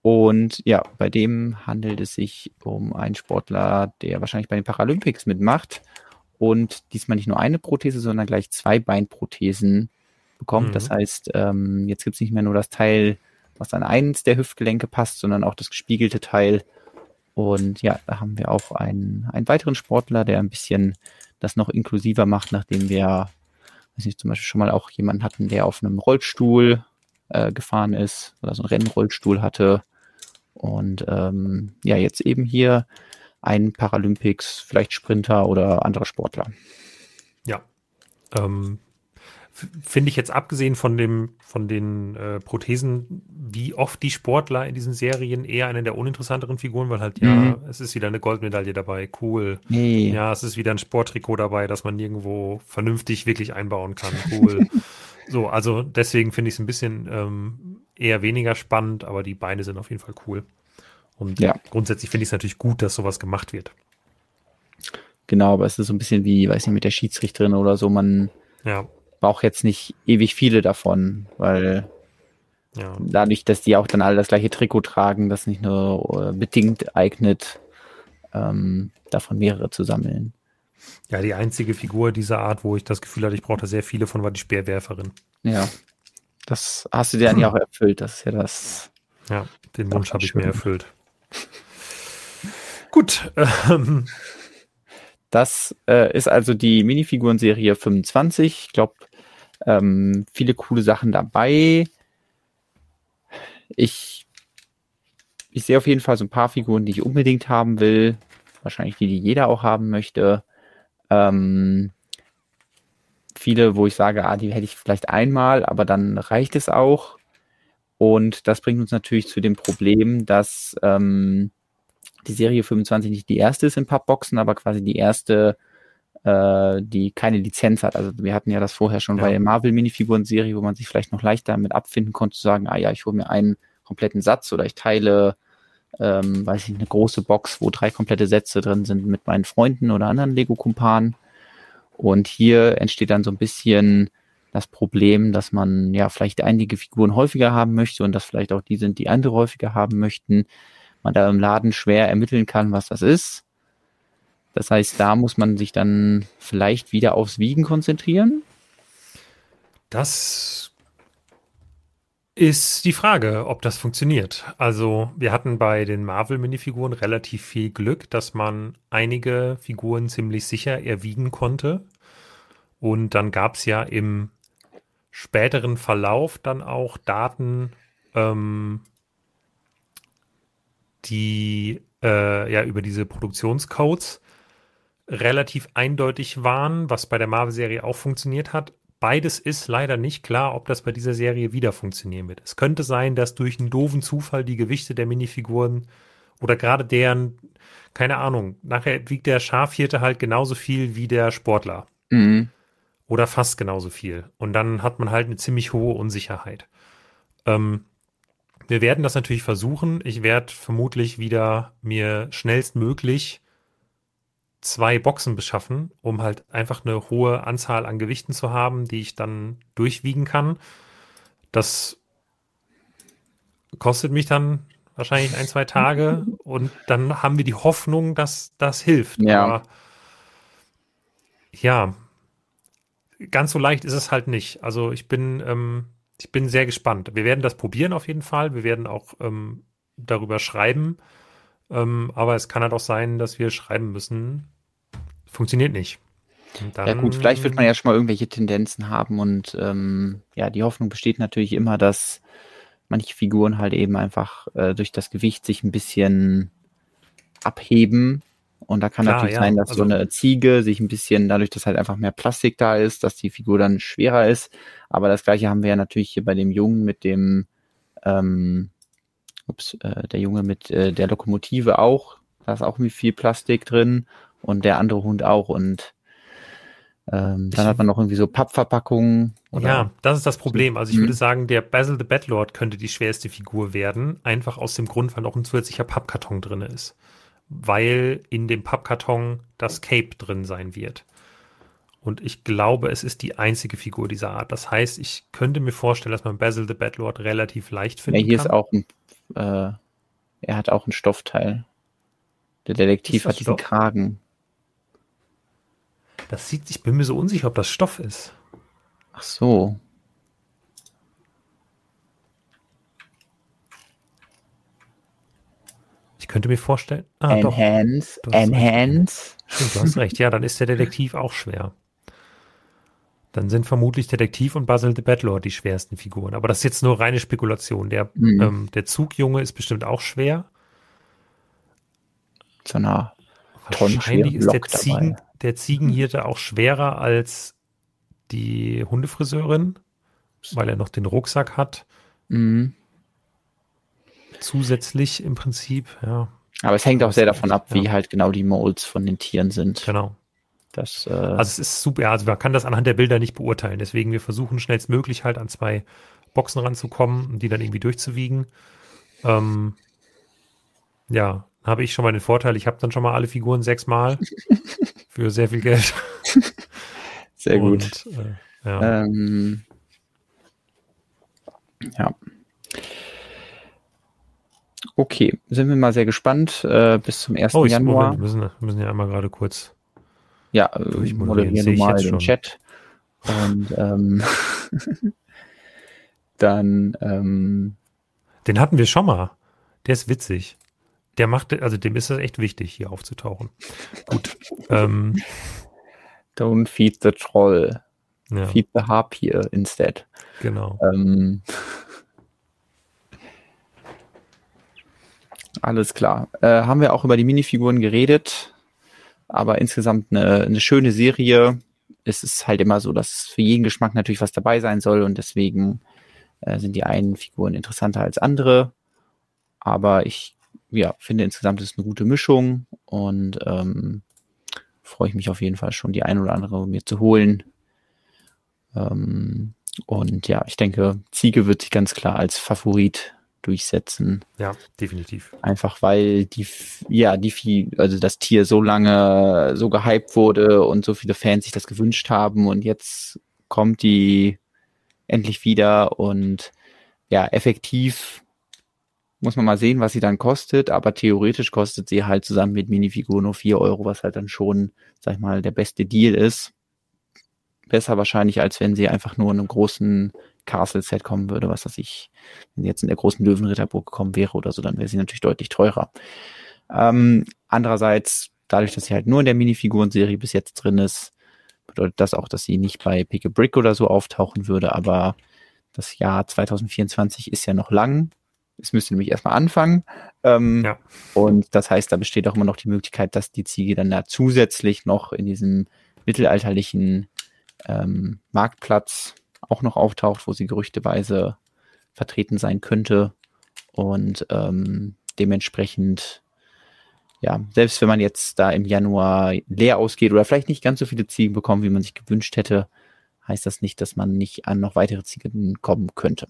Und ja, bei dem handelt es sich um einen Sportler, der wahrscheinlich bei den Paralympics mitmacht und diesmal nicht nur eine Prothese, sondern gleich zwei Beinprothesen bekommt. Mhm. Das heißt, ähm, jetzt gibt es nicht mehr nur das Teil, was an eins der Hüftgelenke passt, sondern auch das gespiegelte Teil. Und ja, da haben wir auch einen, einen weiteren Sportler, der ein bisschen das noch inklusiver macht, nachdem wir, weiß nicht, zum Beispiel schon mal auch jemanden hatten, der auf einem Rollstuhl äh, gefahren ist oder so einen Rennrollstuhl hatte. Und ähm, ja, jetzt eben hier ein Paralympics, vielleicht Sprinter oder andere Sportler. Ja. Ähm, finde ich jetzt abgesehen von dem von den äh, Prothesen, wie oft die Sportler in diesen Serien eher eine der uninteressanteren Figuren, weil halt ja, mhm. es ist wieder eine Goldmedaille dabei, cool. Nee. Ja, es ist wieder ein Sporttrikot dabei, das man nirgendwo vernünftig wirklich einbauen kann, cool. so, also deswegen finde ich es ein bisschen ähm, eher weniger spannend, aber die Beine sind auf jeden Fall cool. Und ja. grundsätzlich finde ich es natürlich gut, dass sowas gemacht wird. Genau, aber es ist so ein bisschen wie, weiß nicht, mit der Schiedsrichterin oder so, man ja brauche jetzt nicht ewig viele davon, weil ja. dadurch, dass die auch dann alle das gleiche Trikot tragen, das nicht nur äh, bedingt eignet, ähm, davon mehrere zu sammeln. Ja, die einzige Figur dieser Art, wo ich das Gefühl hatte, ich brauchte sehr viele von, war die Speerwerferin. Ja, das hast du dir dann ja auch erfüllt. Das ist ja das. Ja, den Wunsch habe ich mir erfüllt. Gut. Ähm, das äh, ist also die Minifiguren-Serie 25. Ich glaube, ähm, viele coole Sachen dabei. Ich, ich sehe auf jeden Fall so ein paar Figuren, die ich unbedingt haben will. Wahrscheinlich die, die jeder auch haben möchte. Ähm, viele, wo ich sage, ah, die hätte ich vielleicht einmal, aber dann reicht es auch. Und das bringt uns natürlich zu dem Problem, dass ähm, die Serie 25 nicht die erste ist in Pappboxen, aber quasi die erste äh, die keine Lizenz hat. Also wir hatten ja das vorher schon ja. bei der Marvel-Minifiguren-Serie, wo man sich vielleicht noch leichter damit abfinden konnte, zu sagen, ah ja, ich hole mir einen kompletten Satz oder ich teile, ähm, weiß ich, eine große Box, wo drei komplette Sätze drin sind mit meinen Freunden oder anderen Lego-Kumpanen. Und hier entsteht dann so ein bisschen das Problem, dass man ja vielleicht einige Figuren häufiger haben möchte und dass vielleicht auch die sind, die andere häufiger haben möchten. Man da im Laden schwer ermitteln kann, was das ist. Das heißt, da muss man sich dann vielleicht wieder aufs Wiegen konzentrieren. Das ist die Frage, ob das funktioniert. Also wir hatten bei den Marvel-Minifiguren relativ viel Glück, dass man einige Figuren ziemlich sicher erwiegen konnte. Und dann gab es ja im späteren Verlauf dann auch Daten, ähm, die äh, ja über diese Produktionscodes relativ eindeutig waren, was bei der Marvel-Serie auch funktioniert hat. Beides ist leider nicht klar, ob das bei dieser Serie wieder funktionieren wird. Es könnte sein, dass durch einen doofen Zufall die Gewichte der Minifiguren oder gerade deren, keine Ahnung, nachher wiegt der Schafhirte halt genauso viel wie der Sportler. Mhm. Oder fast genauso viel. Und dann hat man halt eine ziemlich hohe Unsicherheit. Ähm, wir werden das natürlich versuchen. Ich werde vermutlich wieder mir schnellstmöglich zwei Boxen beschaffen, um halt einfach eine hohe Anzahl an Gewichten zu haben, die ich dann durchwiegen kann. Das kostet mich dann wahrscheinlich ein, zwei Tage und dann haben wir die Hoffnung, dass das hilft. Ja. Aber ja, ganz so leicht ist es halt nicht. Also ich bin, ähm, ich bin sehr gespannt. Wir werden das probieren auf jeden Fall. Wir werden auch ähm, darüber schreiben. Ähm, aber es kann halt auch sein, dass wir schreiben müssen, funktioniert nicht. Ja gut, vielleicht wird man ja schon mal irgendwelche Tendenzen haben und ähm, ja, die Hoffnung besteht natürlich immer, dass manche Figuren halt eben einfach äh, durch das Gewicht sich ein bisschen abheben. Und da kann Klar, natürlich ja. sein, dass also, so eine Ziege sich ein bisschen, dadurch, dass halt einfach mehr Plastik da ist, dass die Figur dann schwerer ist. Aber das gleiche haben wir ja natürlich hier bei dem Jungen mit dem, ähm, ups, äh, der Junge mit äh, der Lokomotive auch. Da ist auch viel Plastik drin und der andere Hund auch. Und Ähm, dann hat man noch irgendwie so Pappverpackungen. Oder? Ja, das ist das Problem. Also ich mhm. würde sagen, der Basil the Badlord könnte die schwerste Figur werden, einfach aus dem Grund, weil noch ein zusätzlicher Pappkarton drin ist. Weil in dem Pappkarton das Cape drin sein wird. Und ich glaube, es ist die einzige Figur dieser Art. Das heißt, ich könnte mir vorstellen, dass man Basil the Badlord relativ leicht finden kann. Ja, hier kann. ist auch ein, äh, er hat auch ein Stoffteil. Der Detektiv hat diesen Stoff? Kragen. Das sieht, ich bin mir so unsicher, ob das Stoff ist. Ach so. Ich könnte mir vorstellen. Ah, enhance, doch. enhance. Stimmt, du hast recht. Ja, dann ist der Detektiv auch schwer. Dann sind vermutlich Detektiv und Basil the Battlelord die schwersten Figuren. Aber das ist jetzt nur reine Spekulation. Der, mhm. ähm, der Zugjunge ist bestimmt auch schwer. So einer Wahrscheinlich ist der, Ziegen, der Ziegenhirte auch schwerer als die Hundefriseurin, weil er noch den Rucksack hat. Mhm. Zusätzlich im Prinzip, ja. Aber es hängt auch sehr davon ab, wie ja. halt genau die Molds von den Tieren sind. Genau. Das, äh also es ist super, also man kann das anhand der Bilder nicht beurteilen. Deswegen wir versuchen schnellstmöglich halt an zwei Boxen ranzukommen und die dann irgendwie durchzuwiegen. Ähm, ja, habe ich schon mal den Vorteil, ich habe dann schon mal alle Figuren sechsmal für sehr viel Geld. Sehr gut. Und, äh, ja. Ähm, ja. Okay, sind wir mal sehr gespannt äh, bis zum 1. Oh, ich, Januar. Moment, wir müssen, wir müssen ja einmal gerade kurz. Ja, äh, ich moderiere mal den schon. Chat. Und ähm, dann. Ähm, den hatten wir schon mal. Der ist witzig. Der macht, also dem ist es echt wichtig, hier aufzutauchen. Gut. ähm, Don't feed the troll. Ja. Feed the harpy instead. Genau. Ähm, alles klar. Äh, haben wir auch über die Minifiguren geredet, aber insgesamt eine, eine schöne Serie. Es ist halt immer so, dass für jeden Geschmack natürlich was dabei sein soll und deswegen äh, sind die einen Figuren interessanter als andere. Aber ich ja, finde insgesamt ist eine gute Mischung und ähm, freue ich mich auf jeden Fall schon, die ein oder andere mir zu holen. Ähm, und ja, ich denke, Ziege wird sich ganz klar als Favorit durchsetzen. Ja, definitiv. Einfach weil die, ja, die, also das Tier so lange so gehypt wurde und so viele Fans sich das gewünscht haben und jetzt kommt die endlich wieder und ja, effektiv muss man mal sehen, was sie dann kostet, aber theoretisch kostet sie halt zusammen mit Minifigur nur 4 Euro, was halt dann schon, sag ich mal, der beste Deal ist. Besser wahrscheinlich, als wenn sie einfach nur in einem großen Castle-Set kommen würde, was weiß ich, wenn sie jetzt in der großen Löwenritterburg gekommen wäre oder so, dann wäre sie natürlich deutlich teurer. Ähm, andererseits, dadurch, dass sie halt nur in der Minifiguren-Serie bis jetzt drin ist, bedeutet das auch, dass sie nicht bei Pick a Brick oder so auftauchen würde, aber das Jahr 2024 ist ja noch lang es müsste nämlich erstmal anfangen. Ähm, ja. Und das heißt, da besteht auch immer noch die Möglichkeit, dass die Ziege dann da zusätzlich noch in diesem mittelalterlichen ähm, Marktplatz auch noch auftaucht, wo sie gerüchteweise vertreten sein könnte. Und ähm, dementsprechend, ja, selbst wenn man jetzt da im Januar leer ausgeht oder vielleicht nicht ganz so viele Ziegen bekommt, wie man sich gewünscht hätte, heißt das nicht, dass man nicht an noch weitere Ziegen kommen könnte.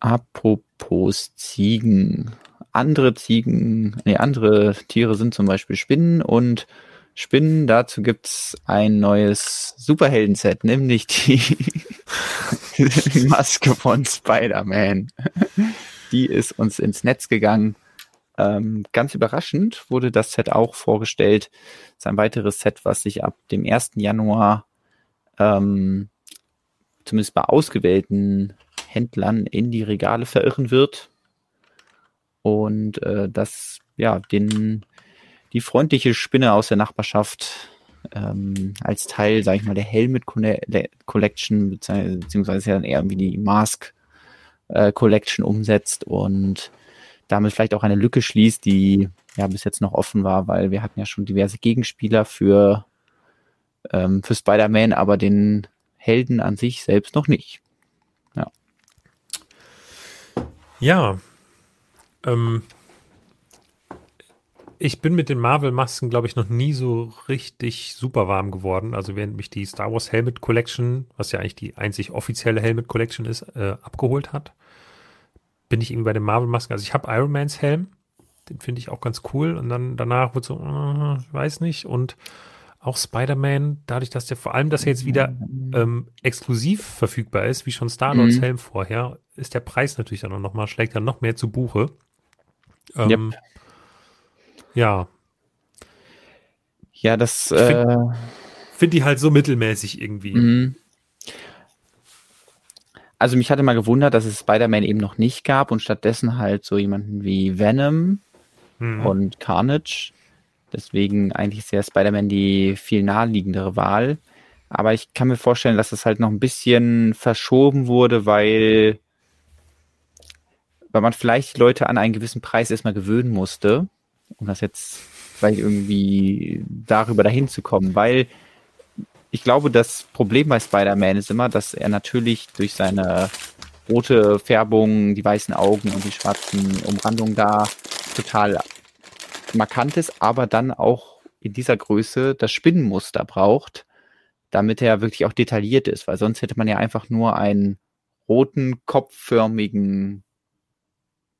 Apropos Ziegen. Andere Ziegen, nee, andere Tiere sind zum Beispiel Spinnen und Spinnen, dazu gibt's ein neues Superhelden-Set, nämlich die, die Maske von Spider-Man. Die ist uns ins Netz gegangen. Ähm, ganz überraschend wurde das Set auch vorgestellt. Das ist ein weiteres Set, was sich ab dem 1. Januar ähm, zumindest bei ausgewählten Händlern in die Regale verirren wird und äh, das ja den die freundliche Spinne aus der Nachbarschaft ähm, als Teil, sage ich mal, der Helmet Collection beziehungsweise dann eher wie die Mask äh, Collection umsetzt und damit vielleicht auch eine Lücke schließt, die ja bis jetzt noch offen war, weil wir hatten ja schon diverse Gegenspieler für ähm, für Spider-Man, aber den Helden an sich selbst noch nicht. Ja. Ähm, ich bin mit den Marvel-Masken, glaube ich, noch nie so richtig super warm geworden. Also während mich die Star Wars Helmet Collection, was ja eigentlich die einzig offizielle Helmet Collection ist, äh, abgeholt hat, bin ich irgendwie bei den Marvel-Masken. Also ich habe Iron Mans Helm, den finde ich auch ganz cool. Und dann danach wird so, äh, ich weiß nicht. Und auch Spider-Man, dadurch, dass der vor allem, dass er jetzt wieder ähm, exklusiv verfügbar ist, wie schon Star-Lords mhm. Helm vorher, ist der Preis natürlich dann auch nochmal, schlägt dann noch mehr zu Buche. Ähm, yep. Ja. Ja, das. Finde äh, find die halt so mittelmäßig irgendwie. Mhm. Also mich hatte mal gewundert, dass es Spider-Man eben noch nicht gab und stattdessen halt so jemanden wie Venom mhm. und Carnage. Deswegen eigentlich ist ja Spider-Man die viel naheliegendere Wahl. Aber ich kann mir vorstellen, dass das halt noch ein bisschen verschoben wurde, weil, weil man vielleicht Leute an einen gewissen Preis erstmal gewöhnen musste um das jetzt vielleicht irgendwie darüber dahin zu kommen, weil ich glaube, das Problem bei Spider-Man ist immer, dass er natürlich durch seine rote Färbung, die weißen Augen und die schwarzen Umrandungen da total markant ist, aber dann auch in dieser Größe das Spinnenmuster braucht, damit er wirklich auch detailliert ist, weil sonst hätte man ja einfach nur einen roten, kopfförmigen,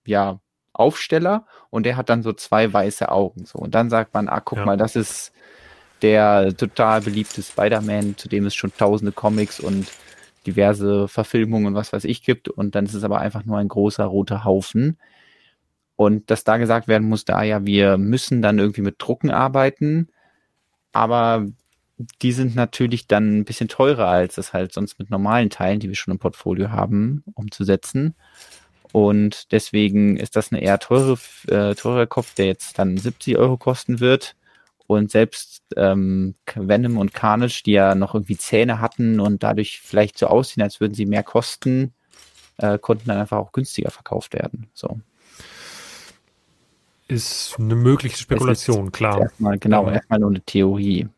ja, Aufsteller und der hat dann so zwei weiße Augen. So. Und dann sagt man, ah, guck ja. mal, das ist der total beliebte Spider-Man, zu dem es schon tausende Comics und diverse Verfilmungen und was weiß ich gibt. Und dann ist es aber einfach nur ein großer roter Haufen. Und dass da gesagt werden muss, da ja, wir müssen dann irgendwie mit Drucken arbeiten, aber die sind natürlich dann ein bisschen teurer als das halt sonst mit normalen Teilen, die wir schon im Portfolio haben, umzusetzen. Und deswegen ist das eine eher teure, äh, teurer Kopf, der jetzt dann 70 Euro kosten wird. Und selbst ähm, Venom und Carnage, die ja noch irgendwie Zähne hatten und dadurch vielleicht so aussehen, als würden sie mehr kosten, äh, konnten dann einfach auch günstiger verkauft werden. So. Ist eine mögliche Spekulation, klar. Erstmal, genau, ja. erstmal nur eine Theorie.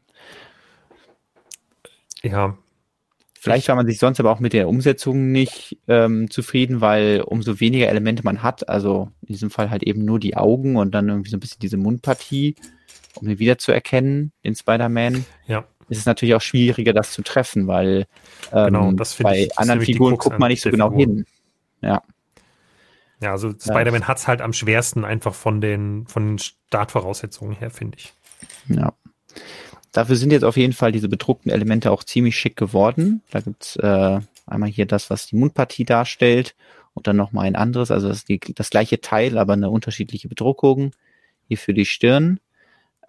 Ja, Vielleicht war man sich sonst aber auch mit der Umsetzung nicht ähm, zufrieden, weil umso weniger Elemente man hat, also in diesem Fall halt eben nur die Augen und dann irgendwie so ein bisschen diese Mundpartie, um ihn wiederzuerkennen, den Spider-Man, ja. ist es natürlich auch schwieriger, das zu treffen, weil ähm, genau, bei ich, anderen Figuren guckt man nicht so genau Figuren. hin. Ja. Ja, also Spider-Man ja. hat es halt am schwersten einfach von den, von den Startvoraussetzungen her, finde ich. Ja. Dafür sind jetzt auf jeden Fall diese bedruckten Elemente auch ziemlich schick geworden. Da gibt's äh, einmal hier das, was die Mundpartie darstellt und dann nochmal ein anderes, also das, die, das gleiche Teil, aber eine unterschiedliche Bedruckung. Hier für die Stirn.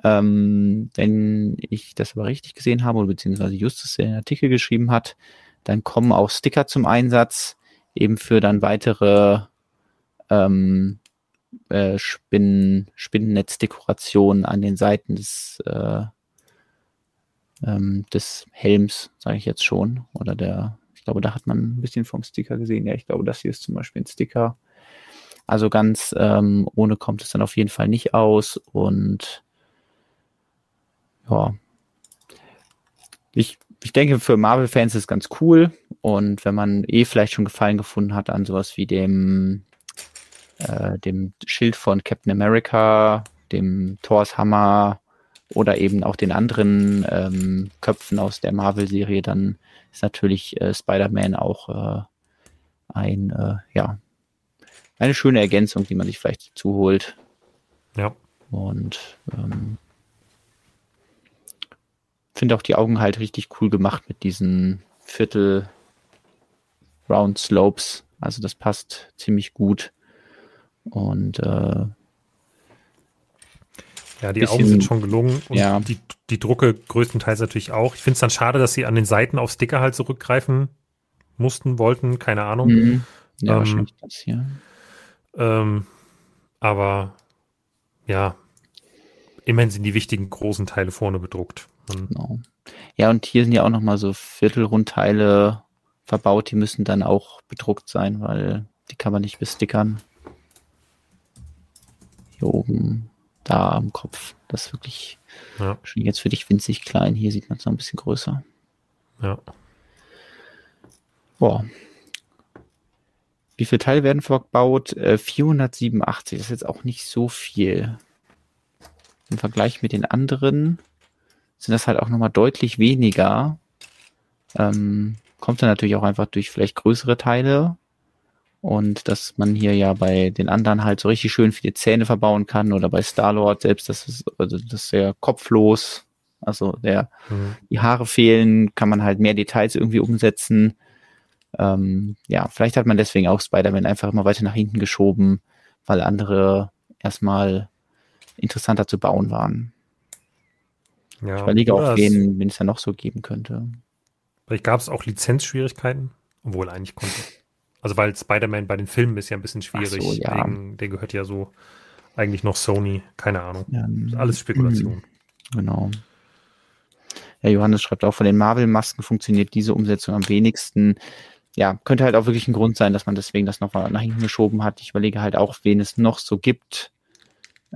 Ähm, wenn ich das aber richtig gesehen habe, beziehungsweise Justus den Artikel geschrieben hat, dann kommen auch Sticker zum Einsatz, eben für dann weitere ähm, äh, Spinnen, Spinnennetzdekorationen an den Seiten des äh, ähm, des Helms, sage ich jetzt schon. Oder der, ich glaube, da hat man ein bisschen vom Sticker gesehen. Ja, ich glaube, das hier ist zum Beispiel ein Sticker. Also ganz ähm, ohne kommt es dann auf jeden Fall nicht aus. Und ja, ich, ich denke, für Marvel-Fans ist es ganz cool. Und wenn man eh vielleicht schon Gefallen gefunden hat an sowas wie dem, äh, dem Schild von Captain America, dem Thors Hammer oder eben auch den anderen ähm, Köpfen aus der Marvel-Serie, dann ist natürlich äh, Spider-Man auch äh, ein, äh, ja, eine schöne Ergänzung, die man sich vielleicht zuholt. Ja. Und ähm, finde auch die Augen halt richtig cool gemacht mit diesen Viertel Round Slopes. Also das passt ziemlich gut. Und äh, ja, die Augen sind schon gelungen und ja. die, die Drucke größtenteils natürlich auch. Ich finde es dann schade, dass sie an den Seiten auf Sticker halt zurückgreifen mussten, wollten, keine Ahnung. Mhm. Ja, ähm, wahrscheinlich das hier. Ähm, aber ja, immerhin sind die wichtigen großen Teile vorne bedruckt. genau. Ja, und hier sind ja auch nochmal so Viertelrundteile verbaut, die müssen dann auch bedruckt sein, weil die kann man nicht bestickern. Hier oben da am Kopf. Das ist wirklich ja. schon jetzt für dich winzig klein. Hier sieht man es noch ein bisschen größer. Ja. Boah. Wie viele Teile werden verbaut? Äh, 487. Das ist jetzt auch nicht so viel. im Vergleich mit den anderen sind das halt auch nochmal deutlich weniger. Ähm, kommt dann natürlich auch einfach durch vielleicht größere Teile und dass man hier ja bei den anderen halt so richtig schön viele Zähne verbauen kann oder bei Star-Lord selbst, das ist, also das ist sehr kopflos. Also der, mhm. die Haare fehlen, kann man halt mehr Details irgendwie umsetzen. Ähm, ja, vielleicht hat man deswegen auch Spider-Man einfach immer weiter nach hinten geschoben, weil andere erstmal interessanter zu bauen waren. Ja, ich überlege auch, wen, wen es da noch so geben könnte. Vielleicht gab es auch Lizenzschwierigkeiten, obwohl eigentlich konnte. Also weil Spider-Man bei den Filmen ist ja ein bisschen schwierig. So, ja. Wegen, der gehört ja so eigentlich noch Sony, keine Ahnung. Ja, alles Spekulation. Genau. Ja, Johannes schreibt auch, von den Marvel-Masken funktioniert diese Umsetzung am wenigsten. Ja, könnte halt auch wirklich ein Grund sein, dass man deswegen das noch mal nach hinten geschoben hat. Ich überlege halt auch, wen es noch so gibt.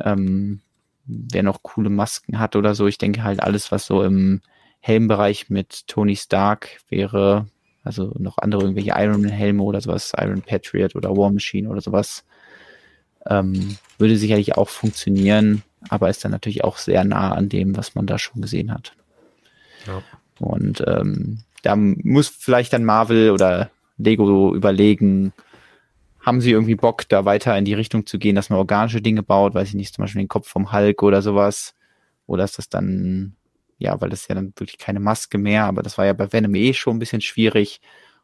Ähm, wer noch coole Masken hat oder so. Ich denke halt alles, was so im Helmbereich mit Tony Stark wäre, also noch andere irgendwelche Iron Helme oder sowas, Iron Patriot oder War Machine oder sowas, ähm, würde sicherlich auch funktionieren, aber ist dann natürlich auch sehr nah an dem, was man da schon gesehen hat. Ja. Und ähm, da muss vielleicht dann Marvel oder Lego überlegen, haben sie irgendwie Bock, da weiter in die Richtung zu gehen, dass man organische Dinge baut, weiß ich nicht, zum Beispiel den Kopf vom Hulk oder sowas. Oder ist das dann, ja, weil das ist ja dann wirklich keine Maske mehr, aber das war ja bei Venom eh schon ein bisschen schwierig.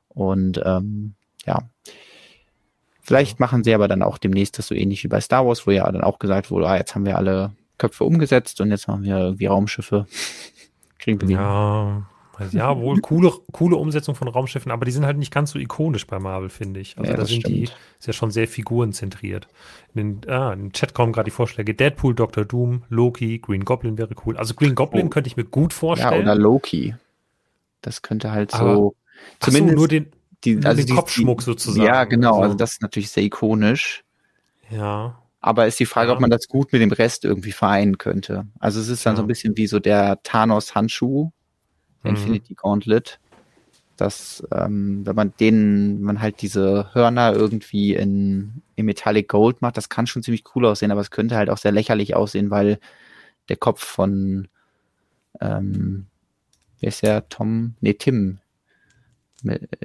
Und ähm, ja, vielleicht machen sie aber dann auch demnächst das so ähnlich wie bei Star Wars, wo ja dann auch gesagt wurde, ah, jetzt haben wir alle Köpfe umgesetzt und jetzt machen wir irgendwie Raumschiffe. Kriegen wir Ja, ja, wohl coole, coole Umsetzung von Raumschiffen, aber die sind halt nicht ganz so ikonisch bei Marvel, finde ich. Also ja, da sind stimmt. die, ist ja schon sehr figurenzentriert. In den, ah, im Chat kommen gerade die Vorschläge: Deadpool, Doctor Doom, Loki, Green Goblin wäre cool. Also Green Goblin oh. könnte ich mir gut vorstellen. Ja, oder Loki. Das könnte halt aber, so. Zumindest so, nur den, die, nur also den die, Kopfschmuck die, sozusagen. Ja, genau. Also, also das ist natürlich sehr ikonisch. Ja. Aber ist die Frage, ja. ob man das gut mit dem Rest irgendwie vereinen könnte. Also es ist dann ja. so ein bisschen wie so der Thanos-Handschuh, mhm. Infinity Gauntlet, dass ähm, wenn man den, man halt diese Hörner irgendwie in, in Metallic Gold macht, das kann schon ziemlich cool aussehen, aber es könnte halt auch sehr lächerlich aussehen, weil der Kopf von ähm, wer ist der? Tom, nee, Tim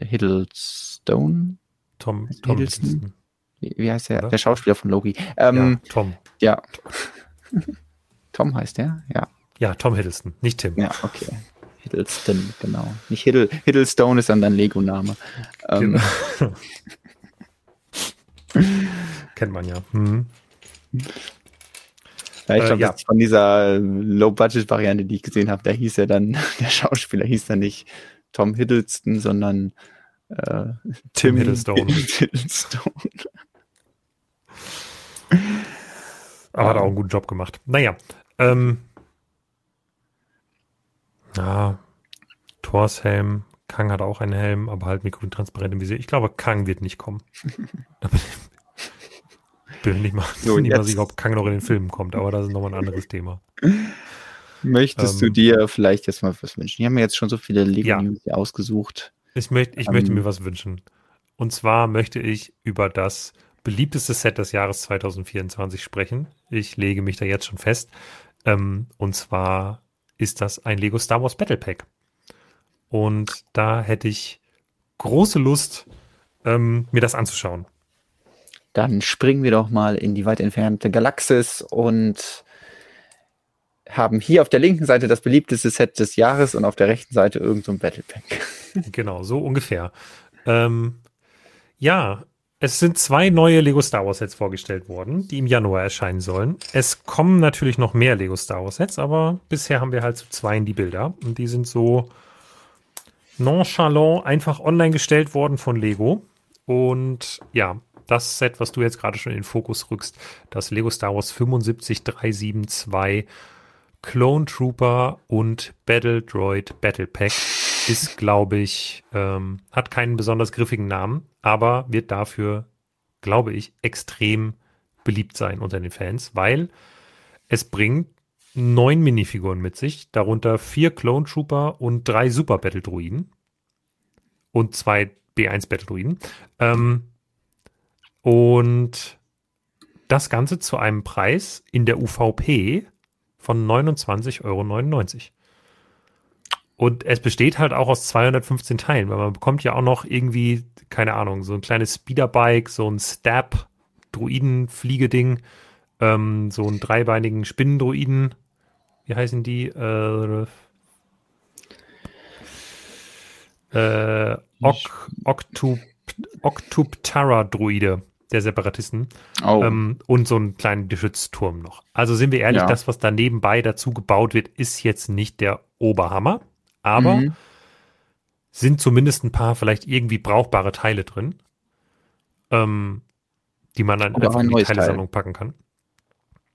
Hiddlestone? Tom, Tom Hiddleston? Wie, wie heißt der? Oder? Der Schauspieler von Loki. Ähm, ja, Tom. Ja. Tom heißt der? Ja. Ja, Tom Hiddleston, nicht Tim. Ja, okay. Hiddleston, genau. Nicht Hiddle, Hiddlestone ist dann dein Lego-Name. Ähm. Genau. Kennt man ja. Mhm. Ja, ich glaube, äh, ja. von dieser Low-Budget-Variante, die ich gesehen habe, da hieß ja dann, der Schauspieler hieß dann nicht Tom Hiddleston, sondern äh, Tim Hiddlestone. Hiddlestone. Aber hat auch einen guten Job gemacht. Naja, ähm, ja, Thors Helm. Kang hat auch einen Helm, aber halt mit grün-transparentem Visier. Ich glaube, Kang wird nicht kommen. bin nicht mal, so, nicht mal sicher, ob Kang noch in den Filmen kommt, aber das ist nochmal ein anderes Thema. Möchtest ähm, du dir vielleicht jetzt mal was wünschen? Ich habe mir jetzt schon so viele Lego ja. Ausgesucht. Ich, möcht, ich ähm, möchte mir was wünschen. Und zwar möchte ich über das beliebteste Set des Jahres 2024 sprechen. Ich lege mich da jetzt schon fest. Ähm, und zwar ist das ein Lego Star Wars Battle Pack. Und da hätte ich große Lust, ähm, mir das anzuschauen. Dann springen wir doch mal in die weit entfernte Galaxis und haben hier auf der linken Seite das beliebteste Set des Jahres und auf der rechten Seite irgendein so Battle Pack. genau, so ungefähr. Ähm, ja, es sind zwei neue Lego Star Wars Sets vorgestellt worden, die im Januar erscheinen sollen. Es kommen natürlich noch mehr Lego Star Wars Sets, aber bisher haben wir halt zu zwei in die Bilder. Und die sind so nonchalant einfach online gestellt worden von Lego. Und ja, das Set, was du jetzt gerade schon in den Fokus rückst, das Lego Star Wars 75372 Clone Trooper und Battle Droid Battle Pack ist, glaube ich, ähm, hat keinen besonders griffigen Namen, aber wird dafür, glaube ich, extrem beliebt sein unter den Fans, weil es bringt neun Minifiguren mit sich, darunter vier Clone Trooper und drei Super Battle Druiden und zwei B1 Battle Druiden. Ähm, und das Ganze zu einem Preis in der UVP von 29,99 Euro. Und es besteht halt auch aus 215 Teilen, weil man bekommt ja auch noch irgendwie, keine Ahnung, so ein kleines Speederbike, so ein Stab, Druiden-Fliegeding, ähm, so einen dreibeinigen Spinnendruiden. Wie heißen die? Äh, äh, ok Octup Octuptara-Druide der Separatisten. Oh. Ähm, und so einen kleinen Geschützturm noch. Also sind wir ehrlich, ja. das, was da nebenbei dazu gebaut wird, ist jetzt nicht der Oberhammer aber mhm. sind zumindest ein paar vielleicht irgendwie brauchbare Teile drin, ähm, die man dann Oder einfach in die Teilesammlung Teil. packen kann.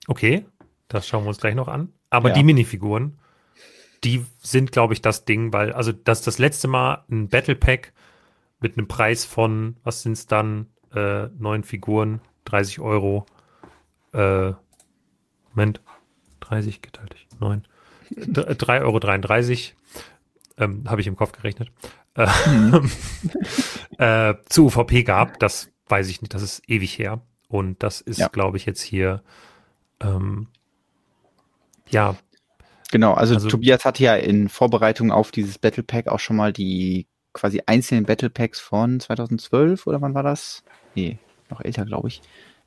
Okay, das schauen wir uns gleich noch an. Aber ja. die Minifiguren, die sind, glaube ich, das Ding, weil, also, das das letzte Mal ein Battle Pack mit einem Preis von, was sind es dann, äh, neun Figuren, 30 Euro, äh, Moment, 30 geteilt durch 9, 3,33 Euro ähm, habe ich im Kopf gerechnet, äh, mhm. äh, zu UVP gab. Das weiß ich nicht, das ist ewig her. Und das ist, ja. glaube ich, jetzt hier, ähm, ja. Genau, also, also, Tobias hatte ja in Vorbereitung auf dieses Battle Pack auch schon mal die quasi einzelnen Battle Packs von 2012 oder wann war das? Nee, noch älter, glaube ich.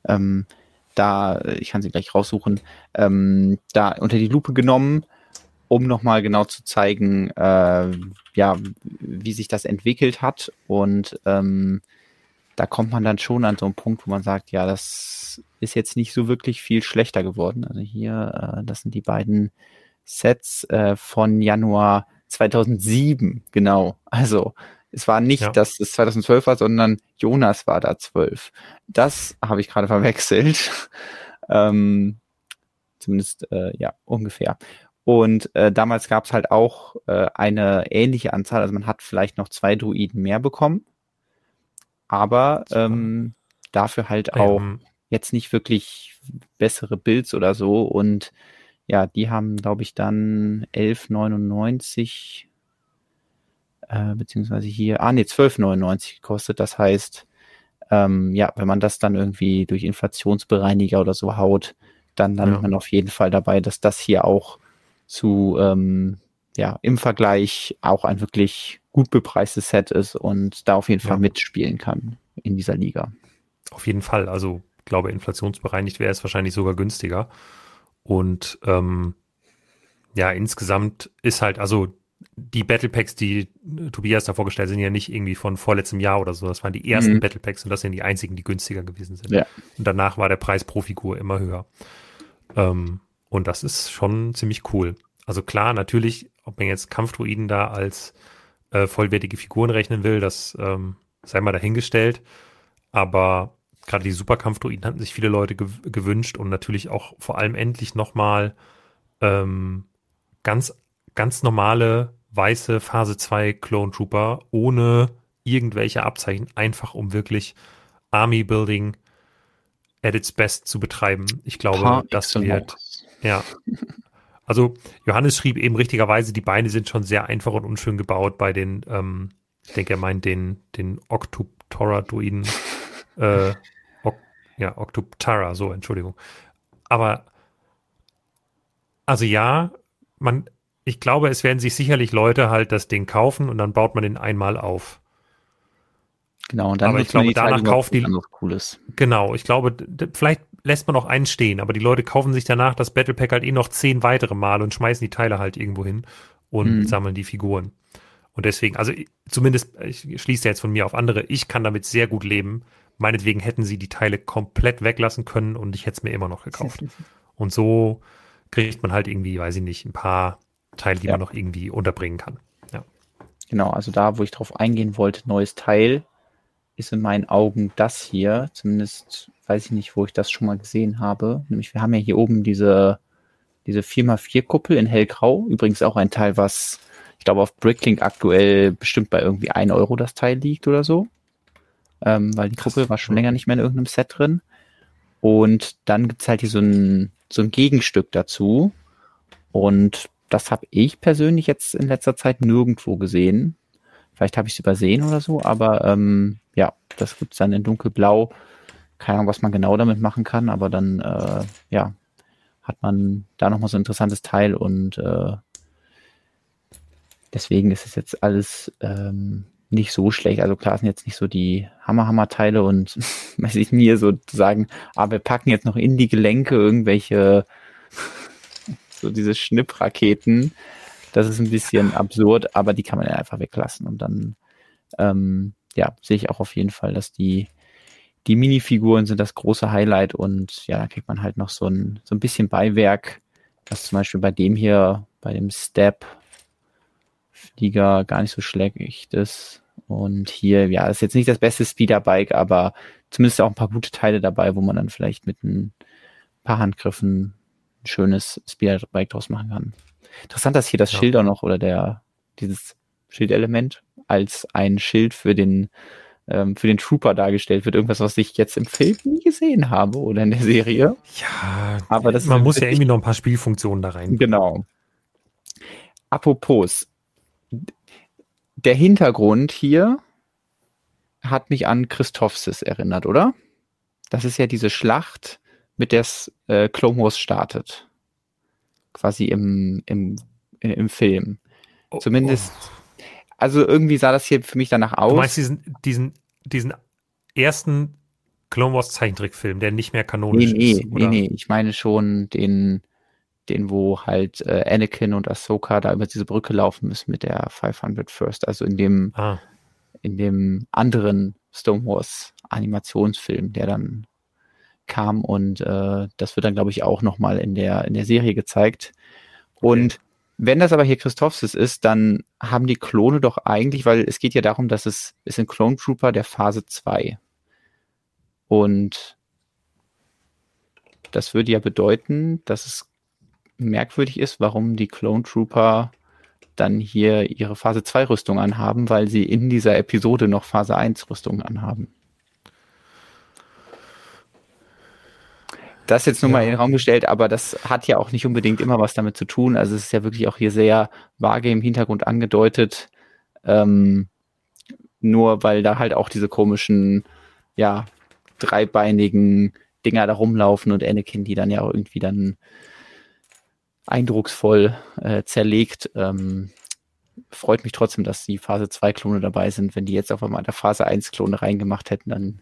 Ähm, da, ich kann sie gleich raussuchen, ähm, da unter die Lupe genommen um nochmal genau zu zeigen, äh, ja, wie sich das entwickelt hat. Und ähm, da kommt man dann schon an so einen Punkt, wo man sagt, ja, das ist jetzt nicht so wirklich viel schlechter geworden. Also hier, äh, das sind die beiden Sets äh, von Januar 2007, genau. Also es war nicht, ja. dass es 2012 war, sondern Jonas war da 12. Das habe ich gerade verwechselt. ähm, zumindest, äh, ja, ungefähr. Und äh, damals gab es halt auch äh, eine ähnliche Anzahl, also man hat vielleicht noch zwei Druiden mehr bekommen, aber ähm, dafür halt auch ähm. jetzt nicht wirklich bessere Builds oder so. Und ja, die haben, glaube ich, dann 11,99 äh, beziehungsweise hier, ah nee, 12,99 gekostet. Das heißt, ähm, ja, wenn man das dann irgendwie durch Inflationsbereiniger oder so haut, dann landet ja. man auf jeden Fall dabei, dass das hier auch zu ähm, ja im Vergleich auch ein wirklich gut bepreistes Set ist und da auf jeden Fall ja. mitspielen kann in dieser Liga. Auf jeden Fall. Also ich glaube, inflationsbereinigt wäre es wahrscheinlich sogar günstiger. Und ähm, ja, insgesamt ist halt, also die Battle Packs, die Tobias da vorgestellt sind ja nicht irgendwie von vorletztem Jahr oder so. Das waren die ersten mhm. Battle Packs und das sind die einzigen, die günstiger gewesen sind. Ja. Und danach war der Preis pro Figur immer höher. Ähm, und das ist schon ziemlich cool. Also klar, natürlich, ob man jetzt Kampfdruiden da als äh, vollwertige Figuren rechnen will, das ähm, sei mal dahingestellt. Aber gerade die Superkampfdruiden hatten sich viele Leute gew gewünscht und natürlich auch vor allem endlich nochmal ähm, ganz, ganz normale weiße Phase 2 Clone Trooper ohne irgendwelche Abzeichen, einfach um wirklich Army Building at its best zu betreiben. Ich glaube, das wird, ja. Also Johannes schrieb eben richtigerweise, die Beine sind schon sehr einfach und unschön gebaut bei den, ähm, ich denke, er meint den, den Octoptora-Druiden. äh, ok, ja, Octoptara, so, Entschuldigung. Aber, also ja, man, ich glaube, es werden sich sicherlich Leute halt das Ding kaufen und dann baut man den einmal auf. Genau, und dann aber ich glaube, danach kauft die. Cooles. Genau, ich glaube, vielleicht lässt man auch einen stehen, aber die Leute kaufen sich danach das Battle Pack halt eh noch zehn weitere Mal und schmeißen die Teile halt irgendwo hin und mhm. sammeln die Figuren. Und deswegen, also zumindest, ich schließe jetzt von mir auf andere, ich kann damit sehr gut leben. Meinetwegen hätten sie die Teile komplett weglassen können und ich hätte es mir immer noch gekauft. und so kriegt man halt irgendwie, weiß ich nicht, ein paar Teile, die ja. man noch irgendwie unterbringen kann. Ja. Genau, also da, wo ich drauf eingehen wollte, neues Teil, ist in meinen Augen das hier, zumindest weiß ich nicht, wo ich das schon mal gesehen habe. Nämlich wir haben ja hier oben diese, diese 4x4-Kuppel in hellgrau. Übrigens auch ein Teil, was ich glaube auf Bricklink aktuell bestimmt bei irgendwie 1 Euro das Teil liegt oder so. Ähm, weil die Kuppel war schon länger nicht mehr in irgendeinem Set drin. Und dann gibt's halt hier so ein, so ein Gegenstück dazu. Und das habe ich persönlich jetzt in letzter Zeit nirgendwo gesehen. Vielleicht habe ich es übersehen oder so, aber ähm, ja, das gibt's dann in dunkelblau. Keine Ahnung, was man genau damit machen kann, aber dann, äh, ja, hat man da nochmal so ein interessantes Teil und äh, deswegen ist es jetzt alles ähm, nicht so schlecht. Also klar sind jetzt nicht so die Hammer-Hammer-Teile und weiß ich nie so sagen, aber wir packen jetzt noch in die Gelenke irgendwelche so diese Schnippraketen. Das ist ein bisschen absurd, aber die kann man ja einfach weglassen und dann ähm, ja, sehe ich auch auf jeden Fall, dass die die Minifiguren sind das große Highlight und ja, da kriegt man halt noch so ein, so ein bisschen Beiwerk, was zum Beispiel bei dem hier, bei dem Step Flieger gar nicht so schlecht ist. Und hier, ja, ist jetzt nicht das beste Speederbike, aber zumindest auch ein paar gute Teile dabei, wo man dann vielleicht mit ein paar Handgriffen ein schönes Speederbike draus machen kann. Interessant, dass hier das ja. Schild auch noch oder der, dieses Schildelement als ein Schild für den ähm, für den Trooper dargestellt wird. Irgendwas, was ich jetzt im Film nie gesehen habe oder in der Serie. Ja, aber das man muss ja irgendwie noch ein paar Spielfunktionen da rein. Genau. Apropos, der Hintergrund hier hat mich an Christophsis erinnert, oder? Das ist ja diese Schlacht, mit der äh, Clone Wars startet. Quasi im, im, im Film. Oh, Zumindest oh also irgendwie sah das hier für mich danach aus. Du meinst diesen, diesen, diesen ersten Clone Wars Zeichentrickfilm, der nicht mehr kanonisch nee, nee, ist? Oder? Nee, nee, ich meine schon den, den wo halt äh, Anakin und Ahsoka da über diese Brücke laufen müssen mit der 500 First, also in dem, ah. in dem anderen Stone Wars Animationsfilm, der dann kam und äh, das wird dann glaube ich auch nochmal in der in der Serie gezeigt. Und wenn das aber hier Christophsis ist, dann haben die Klone doch eigentlich, weil es geht ja darum, dass es, es sind Clone Trooper der Phase 2. Und das würde ja bedeuten, dass es merkwürdig ist, warum die Clone Trooper dann hier ihre Phase 2 Rüstung anhaben, weil sie in dieser Episode noch Phase 1 Rüstung anhaben. Das jetzt nur ja. mal in den Raum gestellt, aber das hat ja auch nicht unbedingt immer was damit zu tun. Also es ist ja wirklich auch hier sehr vage im Hintergrund angedeutet. Ähm, nur weil da halt auch diese komischen, ja, dreibeinigen Dinger da rumlaufen und Anakin, die dann ja auch irgendwie dann eindrucksvoll äh, zerlegt. Ähm, freut mich trotzdem, dass die Phase 2 Klone dabei sind. Wenn die jetzt auf einmal in der Phase 1 Klone reingemacht hätten, dann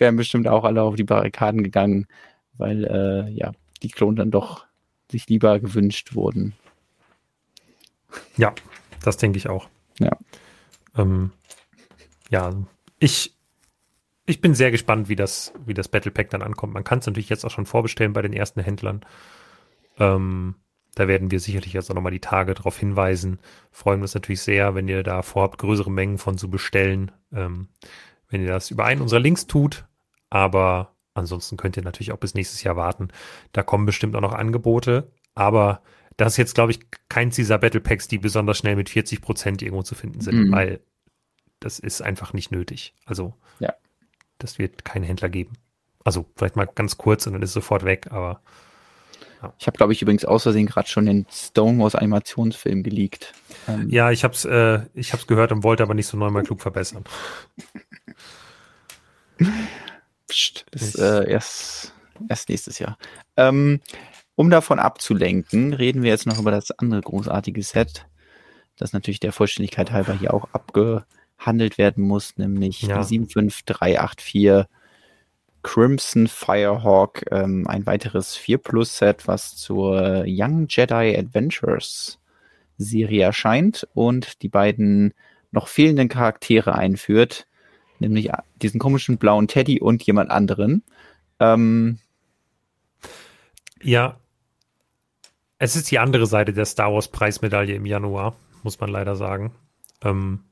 wären bestimmt auch alle auf die Barrikaden gegangen, weil äh, ja, die Klone dann doch sich lieber gewünscht wurden. Ja, das denke ich auch. Ja. Ähm, ja, ich, ich bin sehr gespannt, wie das, wie das Battle Pack dann ankommt. Man kann es natürlich jetzt auch schon vorbestellen bei den ersten Händlern. Ähm, da werden wir sicherlich jetzt auch nochmal die Tage darauf hinweisen. Freuen uns natürlich sehr, wenn ihr da vorhabt, größere Mengen von zu bestellen. Ähm, wenn ihr das über einen unserer Links tut, aber ansonsten könnt ihr natürlich auch bis nächstes Jahr warten. Da kommen bestimmt auch noch Angebote. Aber das ist jetzt, glaube ich, keins dieser Battle Packs, die besonders schnell mit 40 Prozent irgendwo zu finden sind, mhm. weil das ist einfach nicht nötig. Also, ja. das wird keinen Händler geben. Also, vielleicht mal ganz kurz und dann ist es sofort weg, aber. Ja. Ich habe, glaube ich, übrigens aus Versehen gerade schon den Stonewalls Animationsfilm geleakt. Ähm. Ja, ich habe es äh, gehört und wollte aber nicht so neunmal klug verbessern. Psst, ist äh, erst, erst nächstes Jahr. Ähm, um davon abzulenken, reden wir jetzt noch über das andere großartige Set, das natürlich der Vollständigkeit halber hier auch abgehandelt werden muss, nämlich ja. die 75384 Crimson Firehawk, ähm, ein weiteres 4 Plus Set, was zur Young Jedi Adventures Serie erscheint und die beiden noch fehlenden Charaktere einführt nämlich diesen komischen blauen Teddy und jemand anderen. Ähm, ja, es ist die andere Seite der Star Wars Preismedaille im Januar, muss man leider sagen. Ähm,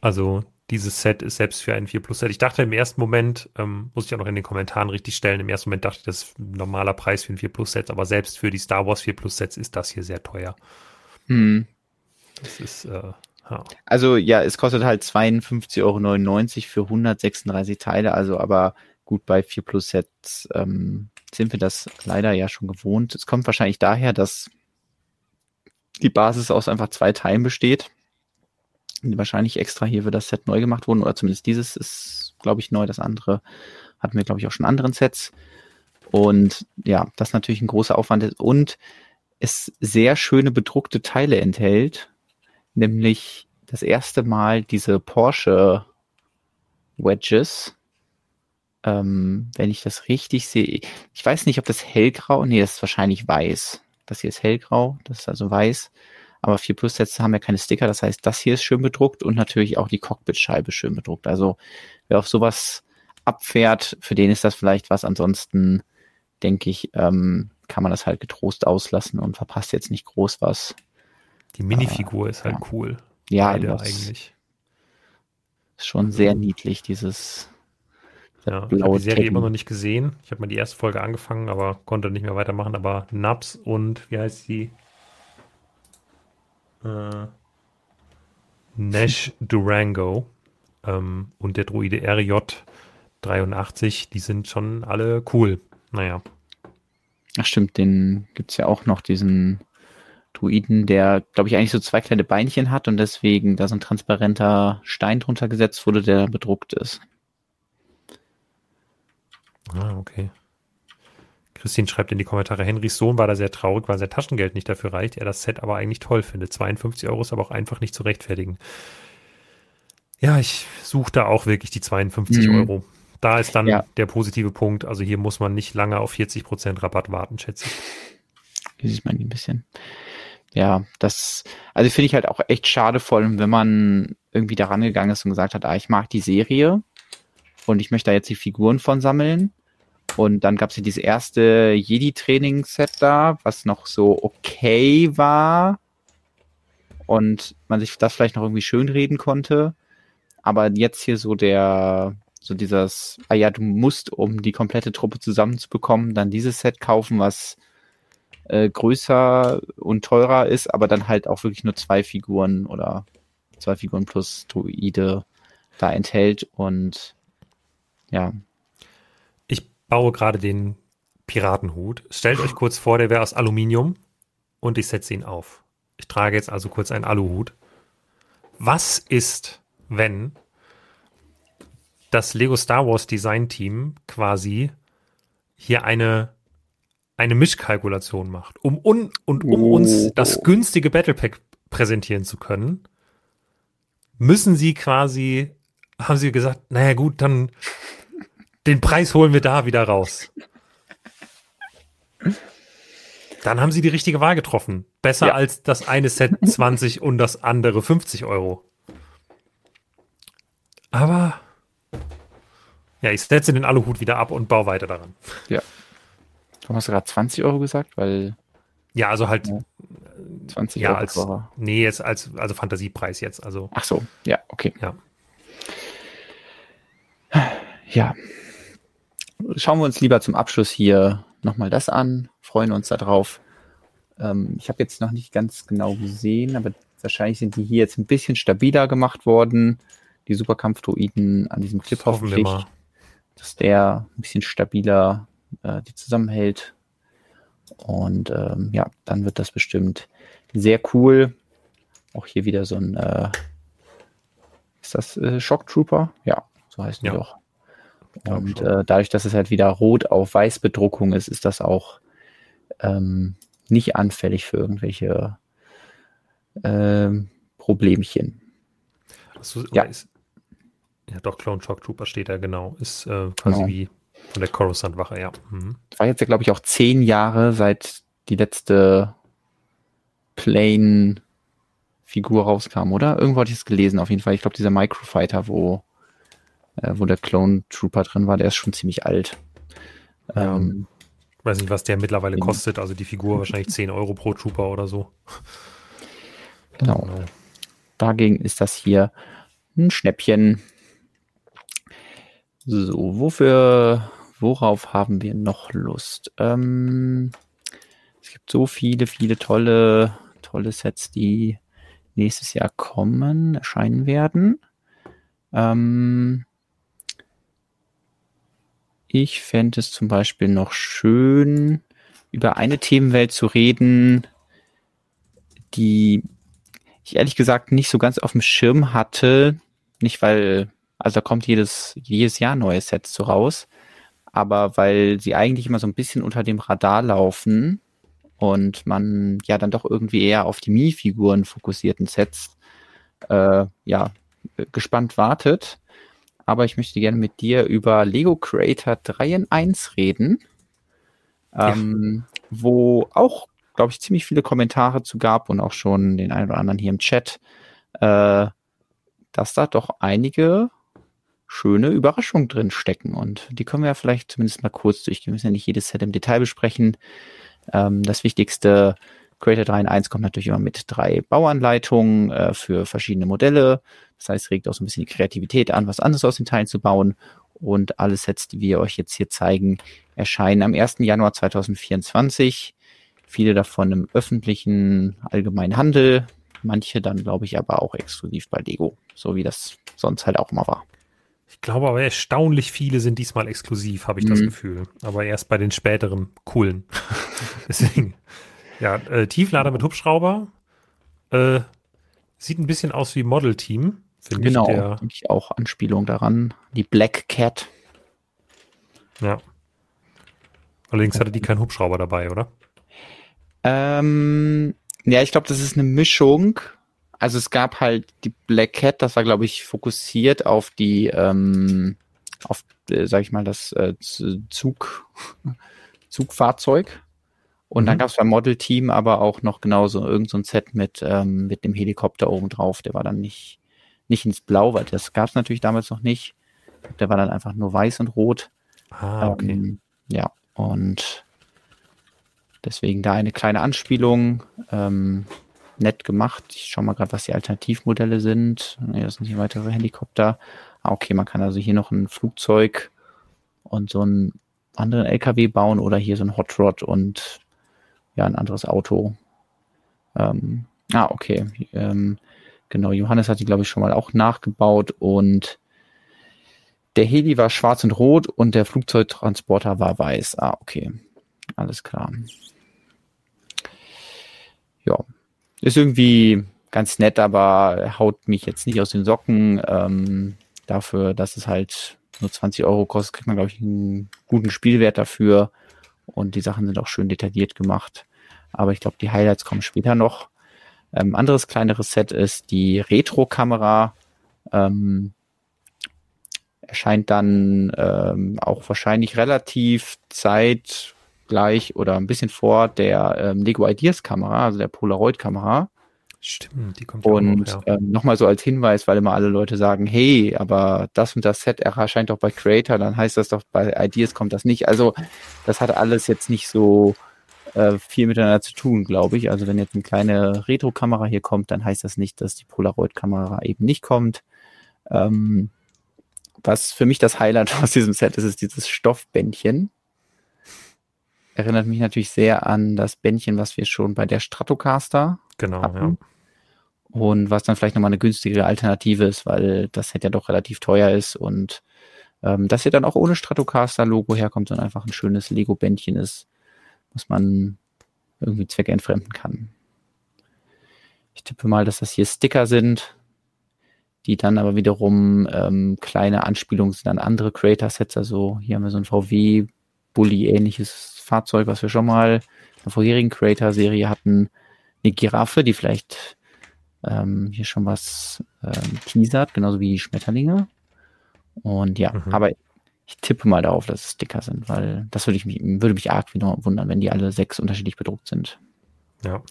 also dieses Set ist selbst für ein 4 Plus Set. Ich dachte im ersten Moment, ähm, muss ich auch noch in den Kommentaren richtig stellen, im ersten Moment dachte ich, das ist ein normaler Preis für ein 4 Plus Set, aber selbst für die Star Wars 4 Plus Sets ist das hier sehr teuer. Hm. Das ist, äh, Also ja, es kostet halt 52,99 Euro für 136 Teile, also aber gut, bei 4 Plus Sets ähm, sind wir das leider ja schon gewohnt. Es kommt wahrscheinlich daher, dass die Basis aus einfach zwei Teilen besteht. Wahrscheinlich extra hier für das Set neu gemacht wurden, oder zumindest dieses ist, glaube ich, neu. Das andere hatten wir, glaube ich, auch schon anderen Sets. Und ja, das natürlich ein großer Aufwand ist und es sehr schöne bedruckte Teile enthält, nämlich das erste Mal diese Porsche Wedges. Ähm, wenn ich das richtig sehe, ich weiß nicht, ob das hellgrau, nee, das ist wahrscheinlich weiß. Das hier ist hellgrau, das ist also weiß. Aber 4 Plus Sätze haben ja keine Sticker, das heißt, das hier ist schön bedruckt und natürlich auch die Cockpitscheibe schön bedruckt. Also wer auf sowas abfährt, für den ist das vielleicht was. Ansonsten denke ich, ähm, kann man das halt getrost auslassen und verpasst jetzt nicht groß was. Die Minifigur äh, ist halt ja. cool. Ja, Beide eigentlich. Ist schon sehr mhm. niedlich, dieses ja, ich habe die Serie Tekken. immer noch nicht gesehen. Ich habe mal die erste Folge angefangen, aber konnte nicht mehr weitermachen. Aber Nubs und wie heißt sie? Äh, Nash Durango ähm, und der Druide RJ83, die sind schon alle cool. Naja. Ach stimmt, den gibt es ja auch noch, diesen Druiden, der, glaube ich, eigentlich so zwei kleine Beinchen hat und deswegen da so ein transparenter Stein drunter gesetzt wurde, der bedruckt ist. Ah, okay. Christine schreibt in die Kommentare, Henrys Sohn war da sehr traurig, weil sein Taschengeld nicht dafür reicht, er das Set aber eigentlich toll findet. 52 Euro ist aber auch einfach nicht zu rechtfertigen. Ja, ich suche da auch wirklich die 52 mhm. Euro. Da ist dann ja. der positive Punkt. Also hier muss man nicht lange auf 40% Rabatt warten, schätze ich. Hier sieht man ein bisschen. Ja, das, also finde ich halt auch echt schade, vor allem wenn man irgendwie daran gegangen ist und gesagt hat, ah, ich mag die Serie und ich möchte da jetzt die Figuren von sammeln. Und dann gab es ja dieses erste Jedi-Training-Set da, was noch so okay war und man sich das vielleicht noch irgendwie schön reden konnte. Aber jetzt hier so der, so dieses, ah ja, du musst, um die komplette Truppe zusammenzubekommen, dann dieses Set kaufen, was äh, größer und teurer ist, aber dann halt auch wirklich nur zwei Figuren oder zwei Figuren plus Druide da enthält und ja. Ich baue gerade den Piratenhut. Stellt euch kurz vor, der wäre aus Aluminium und ich setze ihn auf. Ich trage jetzt also kurz einen Aluhut. Was ist, wenn das Lego Star Wars Design Team quasi hier eine, eine Mischkalkulation macht, um un, und um oh. uns das günstige Battle Pack präsentieren zu können, müssen sie quasi, haben sie gesagt, naja gut, dann den Preis holen wir da wieder raus. Dann haben sie die richtige Wahl getroffen. Besser ja. als das eine Set 20 und das andere 50 Euro. Aber ja, ich setze den Aluhut wieder ab und baue weiter daran. Ja. Du hast gerade 20 Euro gesagt, weil. Ja, also halt. Ja, 20 ja, Euro. Als, Euro. nee, jetzt als also Fantasiepreis jetzt. Also. Ach so, ja, okay. Ja. Ja. Schauen wir uns lieber zum Abschluss hier nochmal das an, freuen uns darauf. Ähm, ich habe jetzt noch nicht ganz genau gesehen, aber wahrscheinlich sind die hier jetzt ein bisschen stabiler gemacht worden. Die Superkampfdruiden an diesem Clip hoffentlich dass der ein bisschen stabiler äh, die zusammenhält. Und ähm, ja, dann wird das bestimmt sehr cool. Auch hier wieder so ein, äh, ist das äh, Shock Trooper? Ja, so heißt ja. doch. Und äh, dadurch, dass es halt wieder rot auf weiß Bedruckung ist, ist das auch ähm, nicht anfällig für irgendwelche ähm, Problemchen. Achso, ja. Ist, ja, doch, Clone Shock Trooper steht da genau. Ist äh, quasi genau. wie von der Coruscant-Wache, ja. Mhm. War jetzt ja, glaube ich, auch zehn Jahre seit die letzte Plane-Figur rauskam, oder? Irgendwo hatte ich es gelesen, auf jeden Fall. Ich glaube, dieser Microfighter, wo, äh, wo der Clone Trooper drin war, der ist schon ziemlich alt. Ja. Ähm, ich weiß nicht, was der mittlerweile kostet. Also die Figur wahrscheinlich 10 Euro pro Trooper oder so. Genau. genau. Dagegen ist das hier ein Schnäppchen. So, wofür, worauf haben wir noch Lust? Ähm, es gibt so viele, viele tolle, tolle Sets, die nächstes Jahr kommen, erscheinen werden. Ähm, ich fände es zum Beispiel noch schön, über eine Themenwelt zu reden, die ich ehrlich gesagt nicht so ganz auf dem Schirm hatte. Nicht, weil also da kommt jedes, jedes Jahr neue Sets zu raus. aber weil sie eigentlich immer so ein bisschen unter dem Radar laufen und man ja dann doch irgendwie eher auf die Mii-Figuren fokussierten Sets äh, ja gespannt wartet. Aber ich möchte gerne mit dir über Lego Creator 3 in 1 reden, ähm, ja. wo auch, glaube ich, ziemlich viele Kommentare zu gab und auch schon den einen oder anderen hier im Chat, äh, dass da doch einige schöne Überraschungen drin stecken. Und die können wir ja vielleicht zumindest mal kurz durchgehen. Wir müssen ja nicht jedes Set im Detail besprechen. Ähm, das Wichtigste, Creator 3 in 1 kommt natürlich immer mit drei Bauanleitungen äh, für verschiedene Modelle. Das heißt, regt auch so ein bisschen die Kreativität an, was anderes aus den Teilen zu bauen. Und alle Sets, die wir euch jetzt hier zeigen, erscheinen am 1. Januar 2024. Viele davon im öffentlichen allgemeinen Handel, manche dann, glaube ich, aber auch exklusiv bei Lego, so wie das sonst halt auch immer war. Ich glaube aber erstaunlich viele sind diesmal exklusiv, habe ich mhm. das Gefühl. Aber erst bei den späteren coolen. Deswegen. Ja, äh, Tieflader mit Hubschrauber. Äh, sieht ein bisschen aus wie Model Team, genau, ich. Genau, ich auch Anspielung daran. Die Black Cat. Ja. Allerdings hatte die keinen Hubschrauber dabei, oder? Ähm, ja, ich glaube, das ist eine Mischung also es gab halt die Black Cat, das war, glaube ich, fokussiert auf die, ähm, auf, äh, sag ich mal, das äh, Zug, Zugfahrzeug. Und mhm. dann gab es beim Model Team aber auch noch genauso irgendein so Set mit, ähm, mit dem Helikopter oben drauf. Der war dann nicht, nicht ins Blau, weil das gab es natürlich damals noch nicht. Der war dann einfach nur weiß und rot. Ah, okay. Ähm, ja, und deswegen da eine kleine Anspielung. Ähm, nett gemacht. Ich schaue mal gerade, was die Alternativmodelle sind. Nee, das sind hier weitere Helikopter. Ah, okay, man kann also hier noch ein Flugzeug und so einen anderen LKW bauen oder hier so ein Hot Rod und ja, ein anderes Auto. Ähm, ah, okay. Ähm, genau, Johannes hat die, glaube ich, schon mal auch nachgebaut und der Heli war schwarz und rot und der Flugzeugtransporter war weiß. Ah, okay. Alles klar. Ja, ist irgendwie ganz nett, aber haut mich jetzt nicht aus den Socken. Ähm, dafür, dass es halt nur 20 Euro kostet, kriegt man, glaube ich, einen guten Spielwert dafür. Und die Sachen sind auch schön detailliert gemacht. Aber ich glaube, die Highlights kommen später noch. Ähm, anderes kleineres Set ist die Retro-Kamera. Ähm, erscheint dann ähm, auch wahrscheinlich relativ zeit gleich oder ein bisschen vor der ähm, Lego Ideas Kamera, also der Polaroid Kamera. Stimmt, die kommt Und ja. ähm, nochmal so als Hinweis, weil immer alle Leute sagen, hey, aber das und das Set erscheint doch bei Creator, dann heißt das doch bei Ideas kommt das nicht. Also das hat alles jetzt nicht so äh, viel miteinander zu tun, glaube ich. Also wenn jetzt eine kleine Retro-Kamera hier kommt, dann heißt das nicht, dass die Polaroid-Kamera eben nicht kommt. Ähm, was für mich das Highlight aus diesem Set ist, ist dieses Stoffbändchen erinnert mich natürlich sehr an das Bändchen, was wir schon bei der Stratocaster genau, hatten. Ja. Und was dann vielleicht nochmal eine günstigere Alternative ist, weil das Set ja doch relativ teuer ist und ähm, das hier dann auch ohne Stratocaster-Logo herkommt, sondern einfach ein schönes Lego-Bändchen ist, was man irgendwie zweckentfremden kann. Ich tippe mal, dass das hier Sticker sind, die dann aber wiederum ähm, kleine Anspielungen sind an andere Creator-Sets. Also hier haben wir so ein VW-Bully-ähnliches Fahrzeug, was wir schon mal in der vorherigen Creator-Serie hatten. Eine Giraffe, die vielleicht ähm, hier schon was ähm, teasert, genauso wie die Schmetterlinge. Und ja, mhm. aber ich tippe mal darauf, dass es Sticker sind, weil das würde, ich mich, würde mich arg wieder wundern, wenn die alle sechs unterschiedlich bedruckt sind. Ja,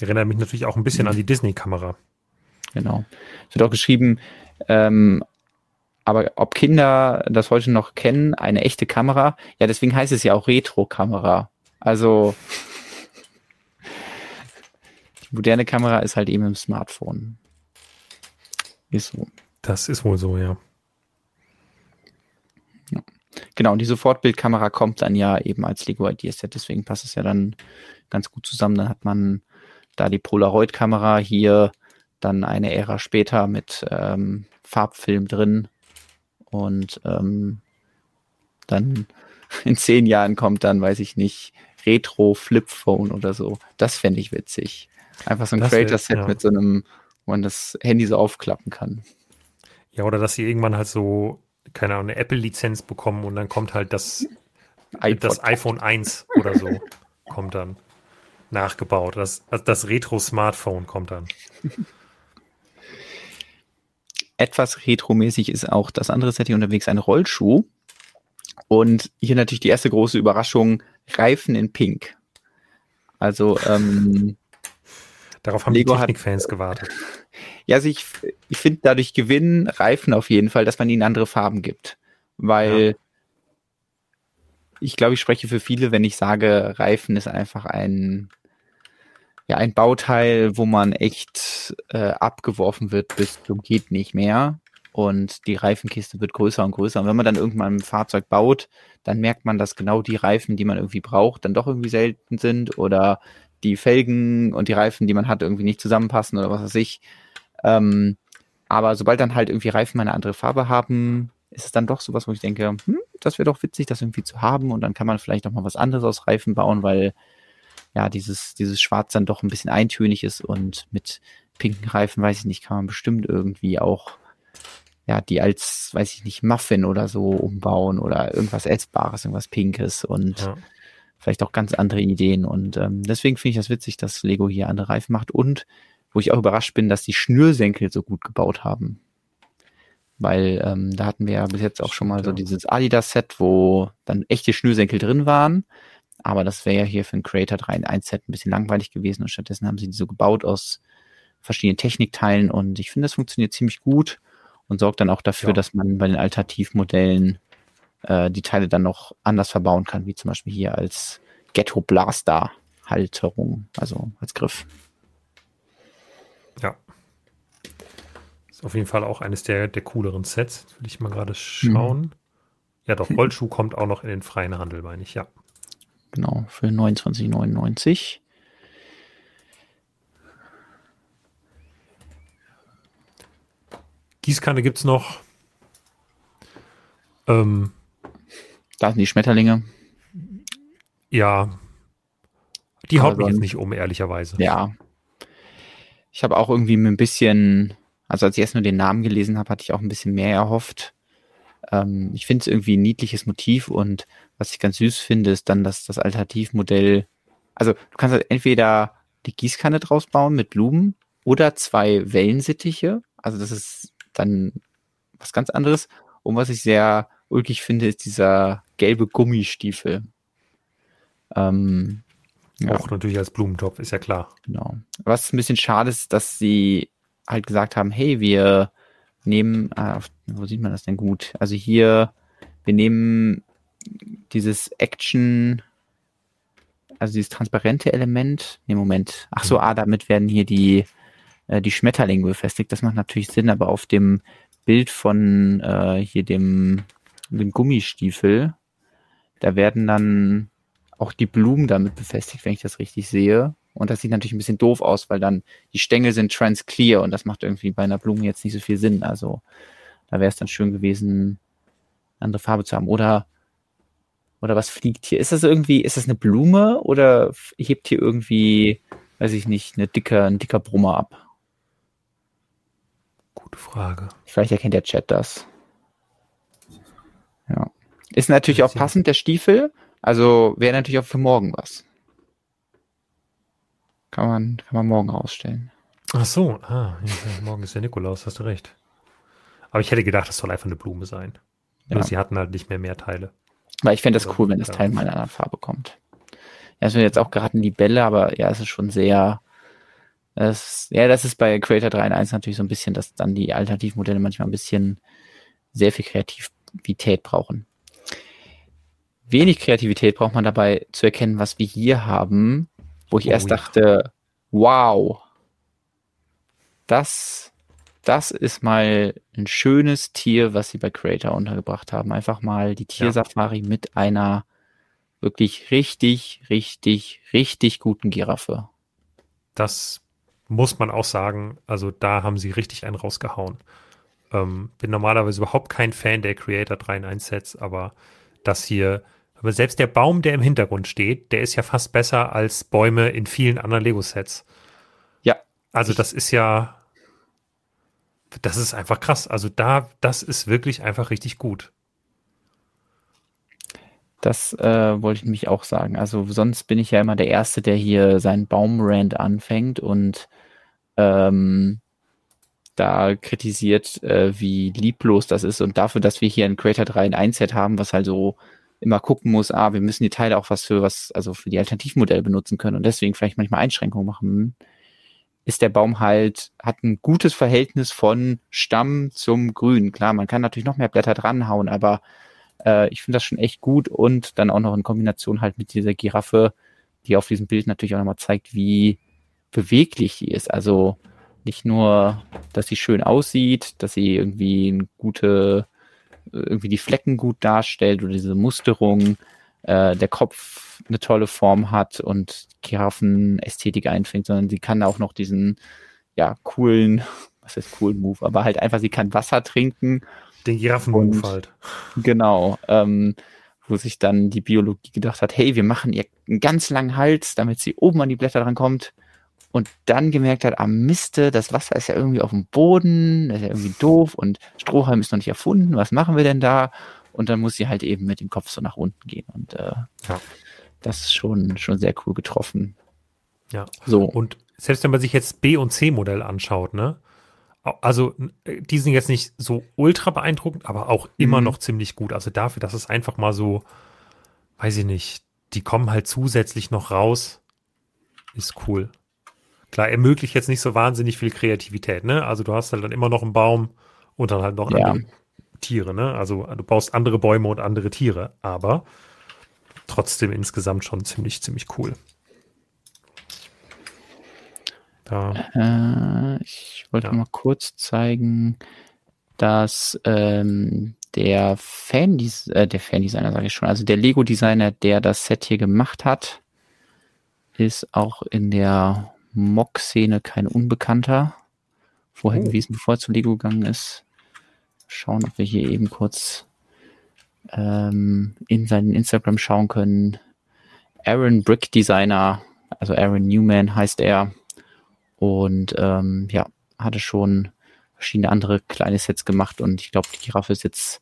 erinnert mich natürlich auch ein bisschen mhm. an die Disney-Kamera. Genau. Es wird auch geschrieben, ähm, aber ob Kinder das heute noch kennen, eine echte Kamera, ja, deswegen heißt es ja auch Retro-Kamera. Also die moderne Kamera ist halt eben im Smartphone. Ist so. Das ist wohl so, ja. ja. Genau, und die Sofortbildkamera kommt dann ja eben als Lego Ideas Set, deswegen passt es ja dann ganz gut zusammen. Dann hat man da die Polaroid-Kamera hier, dann eine Ära später mit ähm, Farbfilm drin und ähm, dann in zehn Jahren kommt dann, weiß ich nicht, Retro Flip Phone oder so. Das fände ich witzig. Einfach so ein Creator-Set ja. mit so einem, wo man das Handy so aufklappen kann. Ja, oder dass sie irgendwann halt so, keine Ahnung, eine Apple-Lizenz bekommen und dann kommt halt das, iPod. Das iPhone 1 oder so kommt dann nachgebaut. Das, das Retro-Smartphone kommt dann. Etwas retromäßig ist auch das andere Setting unterwegs, ein Rollschuh. Und hier natürlich die erste große Überraschung, Reifen in Pink. Also ähm, Darauf haben Lego die Technikfans gewartet. Ja, also ich, ich finde dadurch gewinnen Reifen auf jeden Fall, dass man ihnen andere Farben gibt. Weil ja. ich glaube, ich spreche für viele, wenn ich sage, Reifen ist einfach ein, ja, ein Bauteil, wo man echt äh, abgeworfen wird bis zum geht nicht mehr. Und die Reifenkiste wird größer und größer. Und wenn man dann irgendwann ein Fahrzeug baut, dann merkt man, dass genau die Reifen, die man irgendwie braucht, dann doch irgendwie selten sind oder die Felgen und die Reifen, die man hat, irgendwie nicht zusammenpassen oder was weiß ich. Ähm, aber sobald dann halt irgendwie Reifen eine andere Farbe haben, ist es dann doch sowas, wo ich denke, hm, das wäre doch witzig, das irgendwie zu haben und dann kann man vielleicht auch mal was anderes aus Reifen bauen, weil ja, dieses, dieses Schwarz dann doch ein bisschen eintönig ist und mit pinken Reifen, weiß ich nicht, kann man bestimmt irgendwie auch ja, die als, weiß ich nicht, Muffin oder so umbauen oder irgendwas Essbares, irgendwas Pinkes und ja. vielleicht auch ganz andere Ideen. Und ähm, deswegen finde ich das witzig, dass Lego hier andere Reifen macht und wo ich auch überrascht bin, dass die Schnürsenkel so gut gebaut haben. Weil ähm, da hatten wir ja bis jetzt auch schon mal so dieses Adidas-Set, wo dann echte Schnürsenkel drin waren. Aber das wäre ja hier für ein Creator 3 in 1 Set ein bisschen langweilig gewesen und stattdessen haben sie die so gebaut aus verschiedenen Technikteilen und ich finde, das funktioniert ziemlich gut und sorgt dann auch dafür, ja. dass man bei den Alternativmodellen äh, die Teile dann noch anders verbauen kann, wie zum Beispiel hier als Ghetto Blaster Halterung, also als Griff. Ja. Ist auf jeden Fall auch eines der, der cooleren Sets. Jetzt will ich mal gerade schauen. Mhm. Ja, doch, Rollschuh kommt auch noch in den freien Handel, meine ich, ja. Genau, für 29,99. Gießkanne gibt es noch. Ähm, da sind die Schmetterlinge. Ja. Die haut mich jetzt nicht um, ehrlicherweise. Ja. Ich habe auch irgendwie ein bisschen, also als ich erst nur den Namen gelesen habe, hatte ich auch ein bisschen mehr erhofft. Ähm, ich finde es irgendwie ein niedliches Motiv und was ich ganz süß finde, ist dann, dass das Alternativmodell, also du kannst halt entweder die Gießkanne draus bauen mit Blumen oder zwei Wellensittiche. Also das ist dann was ganz anderes. Und was ich sehr ulkig finde, ist dieser gelbe Gummistiefel. Ähm, ja. Auch natürlich als Blumentopf, ist ja klar. Genau. Was ein bisschen schade ist, dass sie halt gesagt haben, hey, wir nehmen, äh, wo sieht man das denn gut? Also hier, wir nehmen dieses Action, also dieses transparente Element. Nee, Moment. Ach so, ah, damit werden hier die äh, die Schmetterlinge befestigt. Das macht natürlich Sinn, aber auf dem Bild von äh, hier dem, dem Gummistiefel, da werden dann auch die Blumen damit befestigt, wenn ich das richtig sehe. Und das sieht natürlich ein bisschen doof aus, weil dann die Stängel sind transclear und das macht irgendwie bei einer Blume jetzt nicht so viel Sinn. Also da wäre es dann schön gewesen, andere Farbe zu haben. Oder oder was fliegt hier? Ist das irgendwie, ist das eine Blume oder hebt hier irgendwie, weiß ich nicht, eine dicker, ein dicker Brummer ab? Gute Frage. Vielleicht erkennt der Chat das. Ja. Ist natürlich auch passend, der Stiefel. Also wäre natürlich auch für morgen was. Kann man, kann man morgen ausstellen. Ach so, ah, ja, morgen ist der Nikolaus, hast du recht. Aber ich hätte gedacht, das soll einfach eine Blume sein. Ja. Nur sie hatten halt nicht mehr mehr Teile. Weil ich fände das also, cool, wenn das Teil mal in einer Farbe kommt. Ja, es sind jetzt auch gerade die Bälle, aber ja, es ist schon sehr, das, ja, das ist bei Creator 3 in 1 natürlich so ein bisschen, dass dann die Alternativmodelle manchmal ein bisschen sehr viel Kreativität brauchen. Wenig Kreativität braucht man dabei zu erkennen, was wir hier haben, wo ich oh, erst dachte, wow, das, das ist mal ein schönes Tier, was sie bei Creator untergebracht haben. Einfach mal die Tiersafari ja. mit einer wirklich richtig, richtig, richtig guten Giraffe. Das muss man auch sagen, also da haben sie richtig einen rausgehauen. Ähm, bin normalerweise überhaupt kein Fan der Creator 3 in 1 Sets, aber das hier, aber selbst der Baum, der im Hintergrund steht, der ist ja fast besser als Bäume in vielen anderen Lego-Sets. Ja. Also das ist ja, das ist einfach krass. Also da, das ist wirklich einfach richtig gut. Das äh, wollte ich nämlich auch sagen. Also sonst bin ich ja immer der Erste, der hier seinen Baumrand anfängt und ähm, da kritisiert, äh, wie lieblos das ist und dafür, dass wir hier ein Creator 3 in 1 Set haben, was halt so immer gucken muss, ah, wir müssen die Teile auch was für was, also für die Alternativmodelle benutzen können und deswegen vielleicht manchmal Einschränkungen machen, ist der Baum halt, hat ein gutes Verhältnis von Stamm zum Grün. Klar, man kann natürlich noch mehr Blätter dranhauen, aber äh, ich finde das schon echt gut und dann auch noch in Kombination halt mit dieser Giraffe, die auf diesem Bild natürlich auch nochmal zeigt, wie beweglich die ist. Also nicht nur, dass sie schön aussieht, dass sie irgendwie eine gute, irgendwie die Flecken gut darstellt oder diese Musterung, äh, der Kopf eine tolle Form hat und Giraffen-Ästhetik einfängt, sondern sie kann auch noch diesen, ja, coolen, was ist coolen Move, aber halt einfach, sie kann Wasser trinken. Den Giraffen-Move halt. Genau, ähm, wo sich dann die Biologie gedacht hat, hey, wir machen ihr einen ganz langen Hals, damit sie oben an die Blätter dran kommt und dann gemerkt hat, ah Miste, das Wasser ist ja irgendwie auf dem Boden, das ist ja irgendwie doof und Strohhalm ist noch nicht erfunden, was machen wir denn da? Und dann muss sie halt eben mit dem Kopf so nach unten gehen und äh, ja. das ist schon, schon sehr cool getroffen. Ja, so. Und selbst wenn man sich jetzt B- und C-Modell anschaut, ne? Also, die sind jetzt nicht so ultra beeindruckend, aber auch immer mhm. noch ziemlich gut. Also dafür, dass es einfach mal so, weiß ich nicht, die kommen halt zusätzlich noch raus, ist cool. Klar, ermöglicht jetzt nicht so wahnsinnig viel Kreativität, ne? Also du hast halt dann immer noch einen Baum und dann halt noch ja. andere Tiere, ne? Also du baust andere Bäume und andere Tiere, aber trotzdem insgesamt schon ziemlich, ziemlich cool. Da. Äh, ich wollte ja. mal kurz zeigen, dass ähm, der Fan, äh, der Fan-Designer, sage ich schon, also der Lego-Designer, der das Set hier gemacht hat, ist auch in der Mock-Szene kein Unbekannter. Vorher oh. gewesen, bevor er zu Lego gegangen ist. Schauen, ob wir hier eben kurz ähm, in seinen Instagram schauen können. Aaron Brick Designer, also Aaron Newman heißt er. Und ähm, ja, hatte schon verschiedene andere kleine Sets gemacht und ich glaube, die Giraffe ist jetzt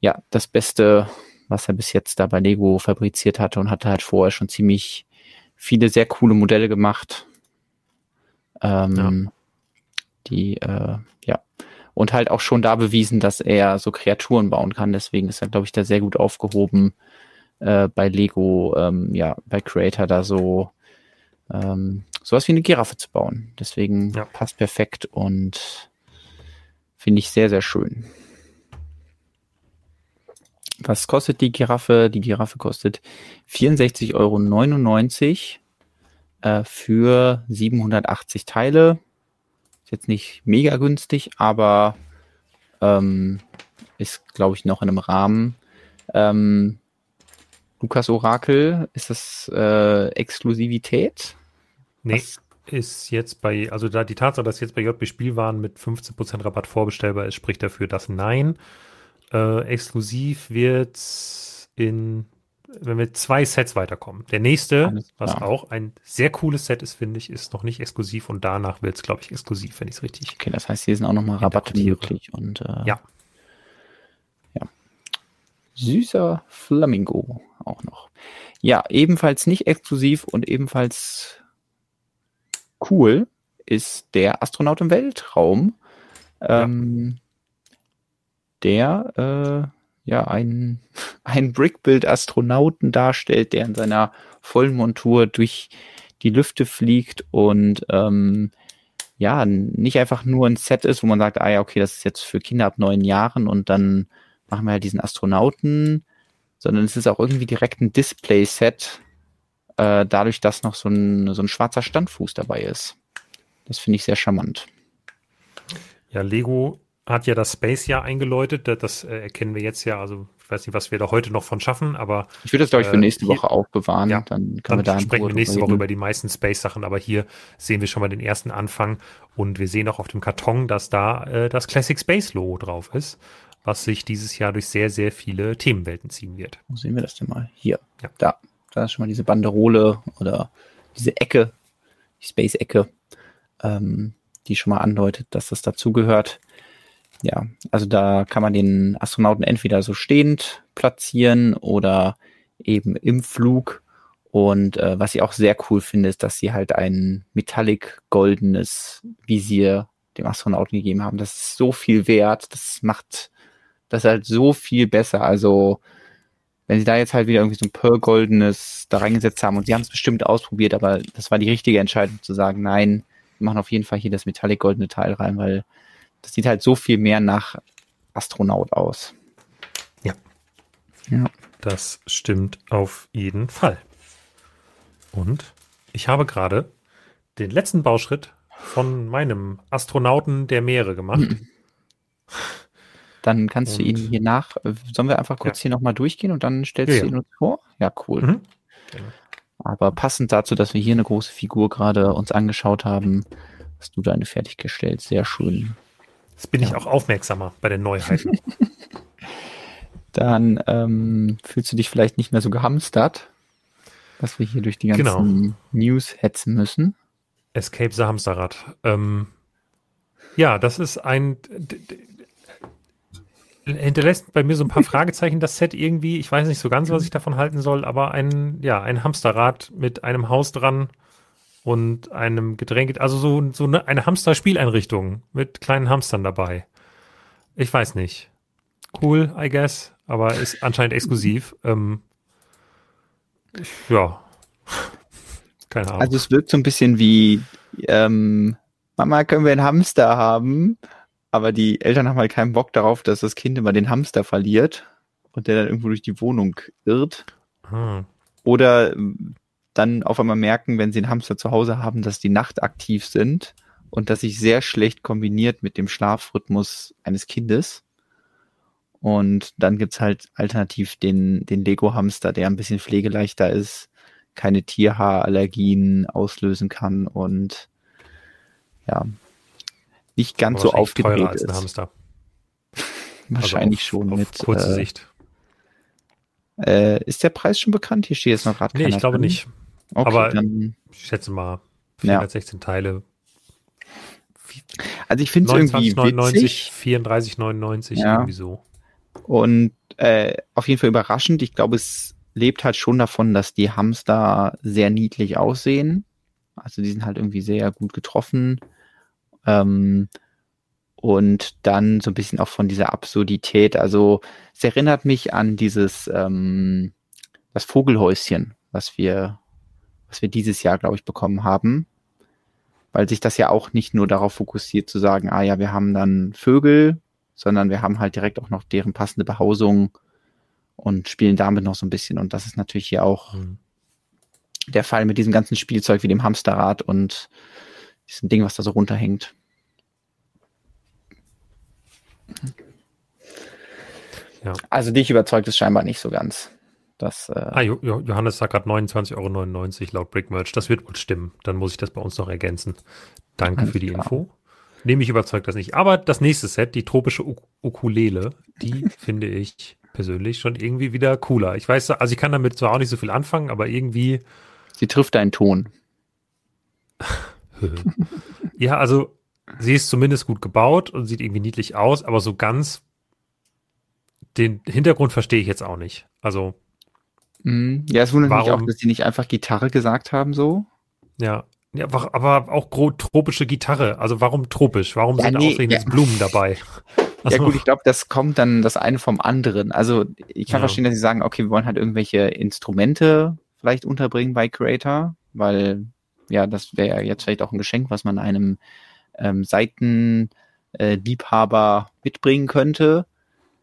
ja das Beste, was er bis jetzt da bei Lego fabriziert hatte und hatte halt vorher schon ziemlich viele sehr coole Modelle gemacht. Ähm, ja. Die, äh, ja. Und halt auch schon da bewiesen, dass er so Kreaturen bauen kann. Deswegen ist er, glaube ich, da sehr gut aufgehoben äh, bei Lego, ähm, ja, bei Creator da so ähm, sowas wie eine Giraffe zu bauen. Deswegen ja. passt perfekt und finde ich sehr, sehr schön. Was kostet die Giraffe? Die Giraffe kostet 64,99 Euro äh, für 780 Teile. Ist jetzt nicht mega günstig, aber ähm, ist, glaube ich, noch in einem Rahmen. Ähm, Lukas Orakel, ist das äh, Exklusivität? Nee, Was? ist jetzt bei, also da die Tatsache, dass jetzt bei JB Spielwaren mit 15% Rabatt vorbestellbar ist, spricht dafür, dass nein. Äh, exklusiv wird in wenn wir zwei Sets weiterkommen. Der nächste, was auch ein sehr cooles Set ist, finde ich, ist noch nicht exklusiv und danach wird es, glaube ich, exklusiv, wenn ich es richtig. Okay, das heißt, hier sind auch nochmal Rabatte möglich und äh, ja. Ja. Süßer Flamingo auch noch. Ja, ebenfalls nicht exklusiv und ebenfalls cool ist der Astronaut im Weltraum. Ähm, ja. Der äh, ja, ein, ein Brickbuild-Astronauten darstellt, der in seiner vollen Montur durch die Lüfte fliegt und ähm, ja, nicht einfach nur ein Set ist, wo man sagt, ah ja, okay, das ist jetzt für Kinder ab neun Jahren und dann machen wir halt diesen Astronauten, sondern es ist auch irgendwie direkt ein Display-Set, äh, dadurch, dass noch so ein, so ein schwarzer Standfuß dabei ist. Das finde ich sehr charmant. Ja, Lego hat ja das Space Jahr eingeläutet. Das äh, erkennen wir jetzt ja. Also ich weiß nicht, was wir da heute noch von schaffen, aber ich würde das glaube ich für äh, nächste Woche aufbewahren. Ja, dann können dann wir da sprechen wir nächste Woche über die meisten Space Sachen. Aber hier sehen wir schon mal den ersten Anfang und wir sehen auch auf dem Karton, dass da äh, das Classic Space Logo drauf ist, was sich dieses Jahr durch sehr sehr viele Themenwelten ziehen wird. Wo sehen wir das denn mal? Hier, ja. da, da ist schon mal diese Banderole oder diese Ecke, die Space Ecke, ähm, die schon mal andeutet, dass das dazugehört ja, also da kann man den Astronauten entweder so stehend platzieren oder eben im Flug. Und äh, was ich auch sehr cool finde, ist, dass sie halt ein metallic goldenes Visier dem Astronauten gegeben haben. Das ist so viel wert. Das macht das halt so viel besser. Also wenn sie da jetzt halt wieder irgendwie so ein Pearl-goldenes da reingesetzt haben und sie haben es bestimmt ausprobiert, aber das war die richtige Entscheidung zu sagen, nein, wir machen auf jeden Fall hier das metallic-goldene Teil rein, weil das sieht halt so viel mehr nach Astronaut aus. Ja. Ja. Das stimmt auf jeden Fall. Und ich habe gerade den letzten Bauschritt von meinem Astronauten der Meere gemacht. Dann kannst und, du ihn hier nach. Sollen wir einfach kurz ja. hier nochmal durchgehen und dann stellst ja, du ihn uns vor? Ja, cool. Mhm. Aber passend dazu, dass wir hier eine große Figur gerade uns angeschaut haben, hast du deine fertiggestellt. Sehr schön. Jetzt bin ja. ich auch aufmerksamer bei den Neuheiten. dann ähm, fühlst du dich vielleicht nicht mehr so gehamstert, dass wir hier durch die ganzen genau. News hetzen müssen. Escape the Hamsterrad. Ähm, ja, das ist ein hinterlässt bei mir so ein paar Fragezeichen das Set irgendwie. Ich weiß nicht so ganz, was ich davon halten soll, aber ein, ja, ein Hamsterrad mit einem Haus dran und einem Getränk, also so, so eine, eine Hamster-Spieleinrichtung mit kleinen Hamstern dabei. Ich weiß nicht. Cool, I guess, aber ist anscheinend exklusiv. Ähm, ja. Keine Ahnung. Also es wirkt so ein bisschen wie, ähm, Mama, können wir einen Hamster haben? aber die Eltern haben halt keinen Bock darauf, dass das Kind immer den Hamster verliert und der dann irgendwo durch die Wohnung irrt. Hm. Oder dann auf einmal merken, wenn sie einen Hamster zu Hause haben, dass die nachtaktiv sind und das sich sehr schlecht kombiniert mit dem Schlafrhythmus eines Kindes. Und dann gibt's halt alternativ den, den Lego-Hamster, der ein bisschen pflegeleichter ist, keine Tierhaarallergien auslösen kann und ja, nicht ganz so aufgebläht als ein Hamster. Wahrscheinlich also auf, schon auf mit kurze äh, Sicht. Äh, ist der Preis schon bekannt? Hier steht jetzt noch gerade Nee, ich glaube drin. nicht. Okay, Aber dann, ich schätze mal 416 ja. Teile. Also ich finde es irgendwie 99, witzig. 34, 99, ja. irgendwie so. Und äh, auf jeden Fall überraschend. Ich glaube, es lebt halt schon davon, dass die Hamster sehr niedlich aussehen. Also die sind halt irgendwie sehr gut getroffen. Ähm, und dann so ein bisschen auch von dieser Absurdität. Also es erinnert mich an dieses ähm, das Vogelhäuschen, was wir, was wir dieses Jahr, glaube ich, bekommen haben. Weil sich das ja auch nicht nur darauf fokussiert zu sagen, ah ja, wir haben dann Vögel, sondern wir haben halt direkt auch noch deren passende Behausung und spielen damit noch so ein bisschen. Und das ist natürlich hier auch mhm. der Fall mit diesem ganzen Spielzeug wie dem Hamsterrad und diesem Ding, was da so runterhängt. Ja. Also dich überzeugt es scheinbar nicht so ganz. Das, äh ah, Johannes sagt gerade 29,99 Euro laut Brickmerch. Das wird wohl stimmen. Dann muss ich das bei uns noch ergänzen. Danke für die klar. Info. Nee, mich überzeugt das nicht. Aber das nächste Set, die tropische U Ukulele, die finde ich persönlich schon irgendwie wieder cooler. Ich weiß, also ich kann damit zwar auch nicht so viel anfangen, aber irgendwie. Sie trifft einen Ton. ja, also sie ist zumindest gut gebaut und sieht irgendwie niedlich aus, aber so ganz den Hintergrund verstehe ich jetzt auch nicht. Also. Mm, ja, es wundert warum, mich auch, dass sie nicht einfach Gitarre gesagt haben, so. Ja. Ja, aber auch tropische Gitarre. Also warum tropisch? Warum ja, sind nee, ausgerechnet ja. Blumen dabei? Also, ja gut, ich glaube, das kommt dann das eine vom anderen. Also ich kann ja. verstehen, dass sie sagen, okay, wir wollen halt irgendwelche Instrumente vielleicht unterbringen bei Creator, weil ja, das wäre ja jetzt vielleicht auch ein Geschenk, was man einem ähm, Seitenliebhaber äh, mitbringen könnte.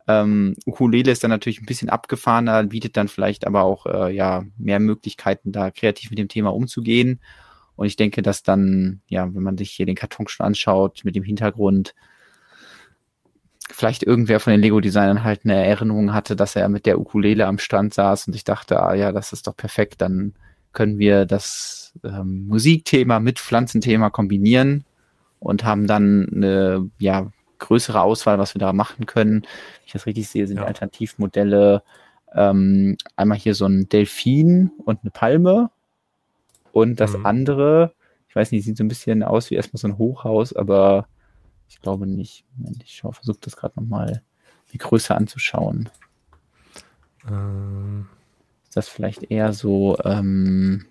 Ähm, Ukulele ist dann natürlich ein bisschen abgefahrener, bietet dann vielleicht aber auch äh, ja mehr Möglichkeiten, da kreativ mit dem Thema umzugehen. Und ich denke, dass dann, ja, wenn man sich hier den Karton schon anschaut, mit dem Hintergrund, vielleicht irgendwer von den Lego-Designern halt eine Erinnerung hatte, dass er mit der Ukulele am Stand saß und ich dachte, ah ja, das ist doch perfekt, dann können wir das ähm, Musikthema mit Pflanzenthema kombinieren und haben dann eine ja, größere Auswahl, was wir da machen können. Wenn ich das richtig sehe, sind ja. Alternativmodelle ähm, einmal hier so ein Delfin und eine Palme und das mhm. andere, ich weiß nicht, sieht so ein bisschen aus wie erstmal so ein Hochhaus, aber ich glaube nicht. Moment, ich versuche das gerade nochmal die Größe anzuschauen. Ähm, Ist das vielleicht eher so, ähm,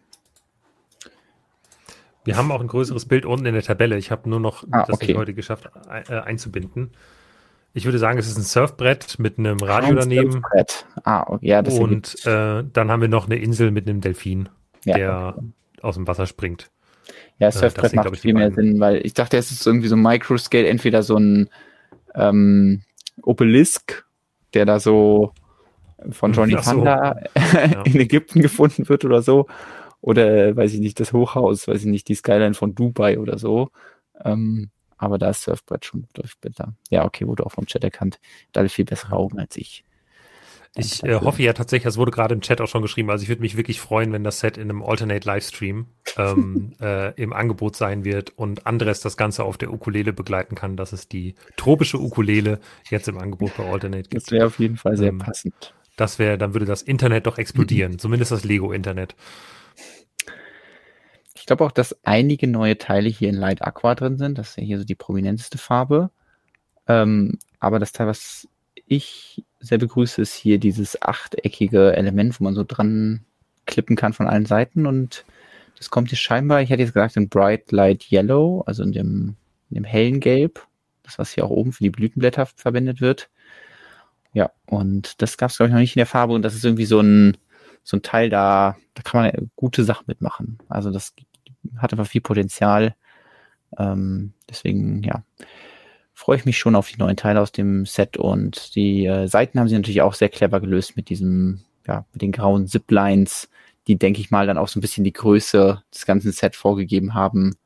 wir haben auch ein größeres Bild unten in der Tabelle. Ich habe nur noch ah, das okay. heute geschafft äh, einzubinden. Ich würde sagen, es ist ein Surfbrett mit einem Radio ein daneben. Surfbrett. Ah, okay. ja, das Und äh, dann haben wir noch eine Insel mit einem Delfin, ja, der okay. aus dem Wasser springt. Ja, äh, Surfbrett äh, macht ich, viel mehr Sinn, weil ich dachte, es ist irgendwie so ein Microscale, entweder so ein ähm, Obelisk, der da so von Johnny so. Panda ja. in Ägypten gefunden wird oder so. Oder, weiß ich nicht, das Hochhaus, weiß ich nicht, die Skyline von Dubai oder so. Ähm, aber da ist Surfbrett schon deutlich besser. Ja, okay, wurde auch vom Chat erkannt. Da alle viel bessere Augen als ich. Ich äh, hoffe ja tatsächlich, es wurde gerade im Chat auch schon geschrieben, also ich würde mich wirklich freuen, wenn das Set in einem Alternate Livestream ähm, äh, im Angebot sein wird und Andres das Ganze auf der Ukulele begleiten kann, dass es die tropische Ukulele jetzt im Angebot bei Alternate gibt. Das wäre auf jeden Fall sehr ähm, passend. Das wäre, dann würde das Internet doch explodieren, zumindest das Lego-Internet. Glaube auch, dass einige neue Teile hier in Light Aqua drin sind. Das ist ja hier so die prominenteste Farbe. Ähm, aber das Teil, was ich sehr begrüße, ist hier dieses achteckige Element, wo man so dran klippen kann von allen Seiten. Und das kommt hier scheinbar, ich hätte jetzt gesagt, in Bright Light Yellow, also in dem, in dem hellen Gelb. Das, was hier auch oben für die Blütenblätter verwendet wird. Ja, und das gab es, glaube ich, noch nicht in der Farbe. Und das ist irgendwie so ein, so ein Teil, da, da kann man gute Sachen mitmachen. Also das hat einfach viel Potenzial. Ähm, deswegen, ja, freue ich mich schon auf die neuen Teile aus dem Set und die äh, Seiten haben sie natürlich auch sehr clever gelöst mit diesem, ja, mit den grauen Ziplines, die, denke ich mal, dann auch so ein bisschen die Größe des ganzen Set vorgegeben haben,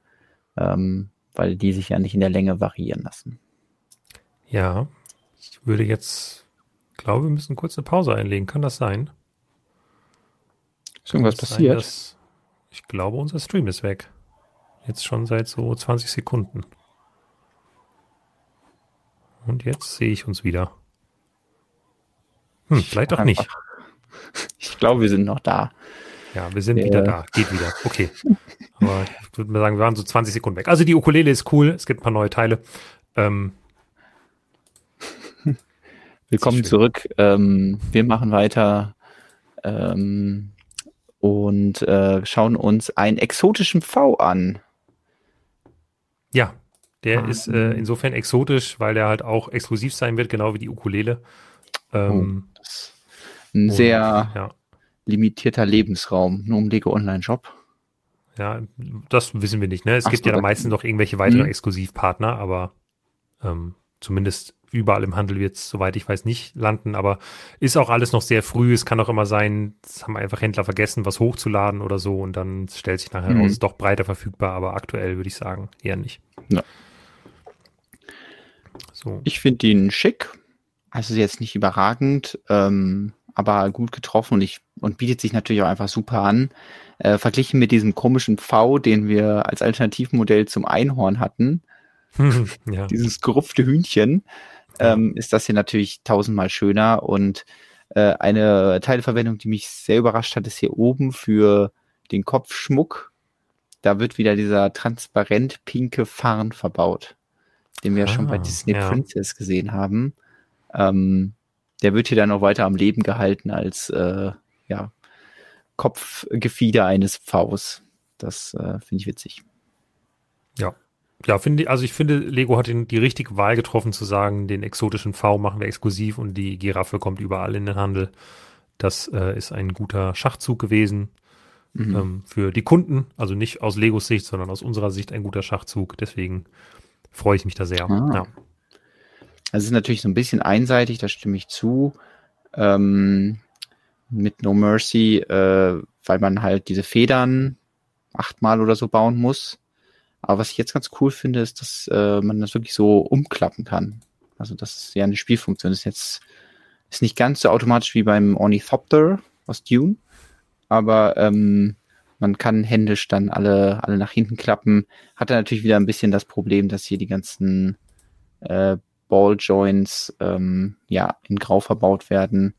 ähm, weil die sich ja nicht in der Länge variieren lassen. Ja, ich würde jetzt, glaube, wir müssen kurz eine Pause einlegen. Kann das sein? Ist irgendwas passiert? Sein, ich glaube, unser Stream ist weg. Jetzt schon seit so 20 Sekunden. Und jetzt sehe ich uns wieder. Hm, vielleicht auch nicht. Ich glaube, wir sind noch da. Ja, wir sind äh. wieder da. Geht wieder. Okay. Aber ich würde mal sagen, wir waren so 20 Sekunden weg. Also die Ukulele ist cool. Es gibt ein paar neue Teile. Ähm, Willkommen zurück. Ähm, wir machen weiter. Ähm, und äh, schauen uns einen exotischen V an. Ja, der ah, ist äh, insofern exotisch, weil der halt auch exklusiv sein wird, genau wie die Ukulele. Ähm, oh, ein und, sehr ja. limitierter Lebensraum, nur um Lego Online Shop. Ja, das wissen wir nicht. Ne? Es Ach gibt ja meistens noch irgendwelche weiteren mhm. Exklusivpartner, aber ähm, zumindest überall im Handel wird es, soweit ich weiß, nicht landen, aber ist auch alles noch sehr früh. Es kann auch immer sein, es haben einfach Händler vergessen, was hochzuladen oder so und dann stellt sich nachher mhm. raus, ist doch breiter verfügbar, aber aktuell würde ich sagen, eher nicht. Ja. So. Ich finde ihn schick. Also jetzt nicht überragend, ähm, aber gut getroffen und ich und bietet sich natürlich auch einfach super an. Äh, verglichen mit diesem komischen V, den wir als Alternativmodell zum Einhorn hatten, ja. dieses gerupfte Hühnchen, ähm, ist das hier natürlich tausendmal schöner und äh, eine Teilverwendung, die mich sehr überrascht hat, ist hier oben für den Kopfschmuck. Da wird wieder dieser transparent pinke Farn verbaut, den wir ah, schon bei ah, Disney ja. Princess gesehen haben. Ähm, der wird hier dann noch weiter am Leben gehalten als äh, ja, Kopfgefieder eines Vs. Das äh, finde ich witzig. Ja, ja, finde also ich finde, Lego hat die richtige Wahl getroffen zu sagen, den exotischen V machen wir exklusiv und die Giraffe kommt überall in den Handel. Das äh, ist ein guter Schachzug gewesen mhm. ähm, für die Kunden, also nicht aus Legos Sicht, sondern aus unserer Sicht ein guter Schachzug. Deswegen freue ich mich da sehr. Ah. Ja. Also es ist natürlich so ein bisschen einseitig, da stimme ich zu. Ähm, mit No Mercy, äh, weil man halt diese Federn achtmal oder so bauen muss. Aber was ich jetzt ganz cool finde, ist, dass äh, man das wirklich so umklappen kann. Also das ist ja eine Spielfunktion. Das ist jetzt ist nicht ganz so automatisch wie beim Ornithopter aus Dune, aber ähm, man kann händisch dann alle, alle nach hinten klappen. Hat dann natürlich wieder ein bisschen das Problem, dass hier die ganzen äh, Ball Joints ähm, ja in Grau verbaut werden,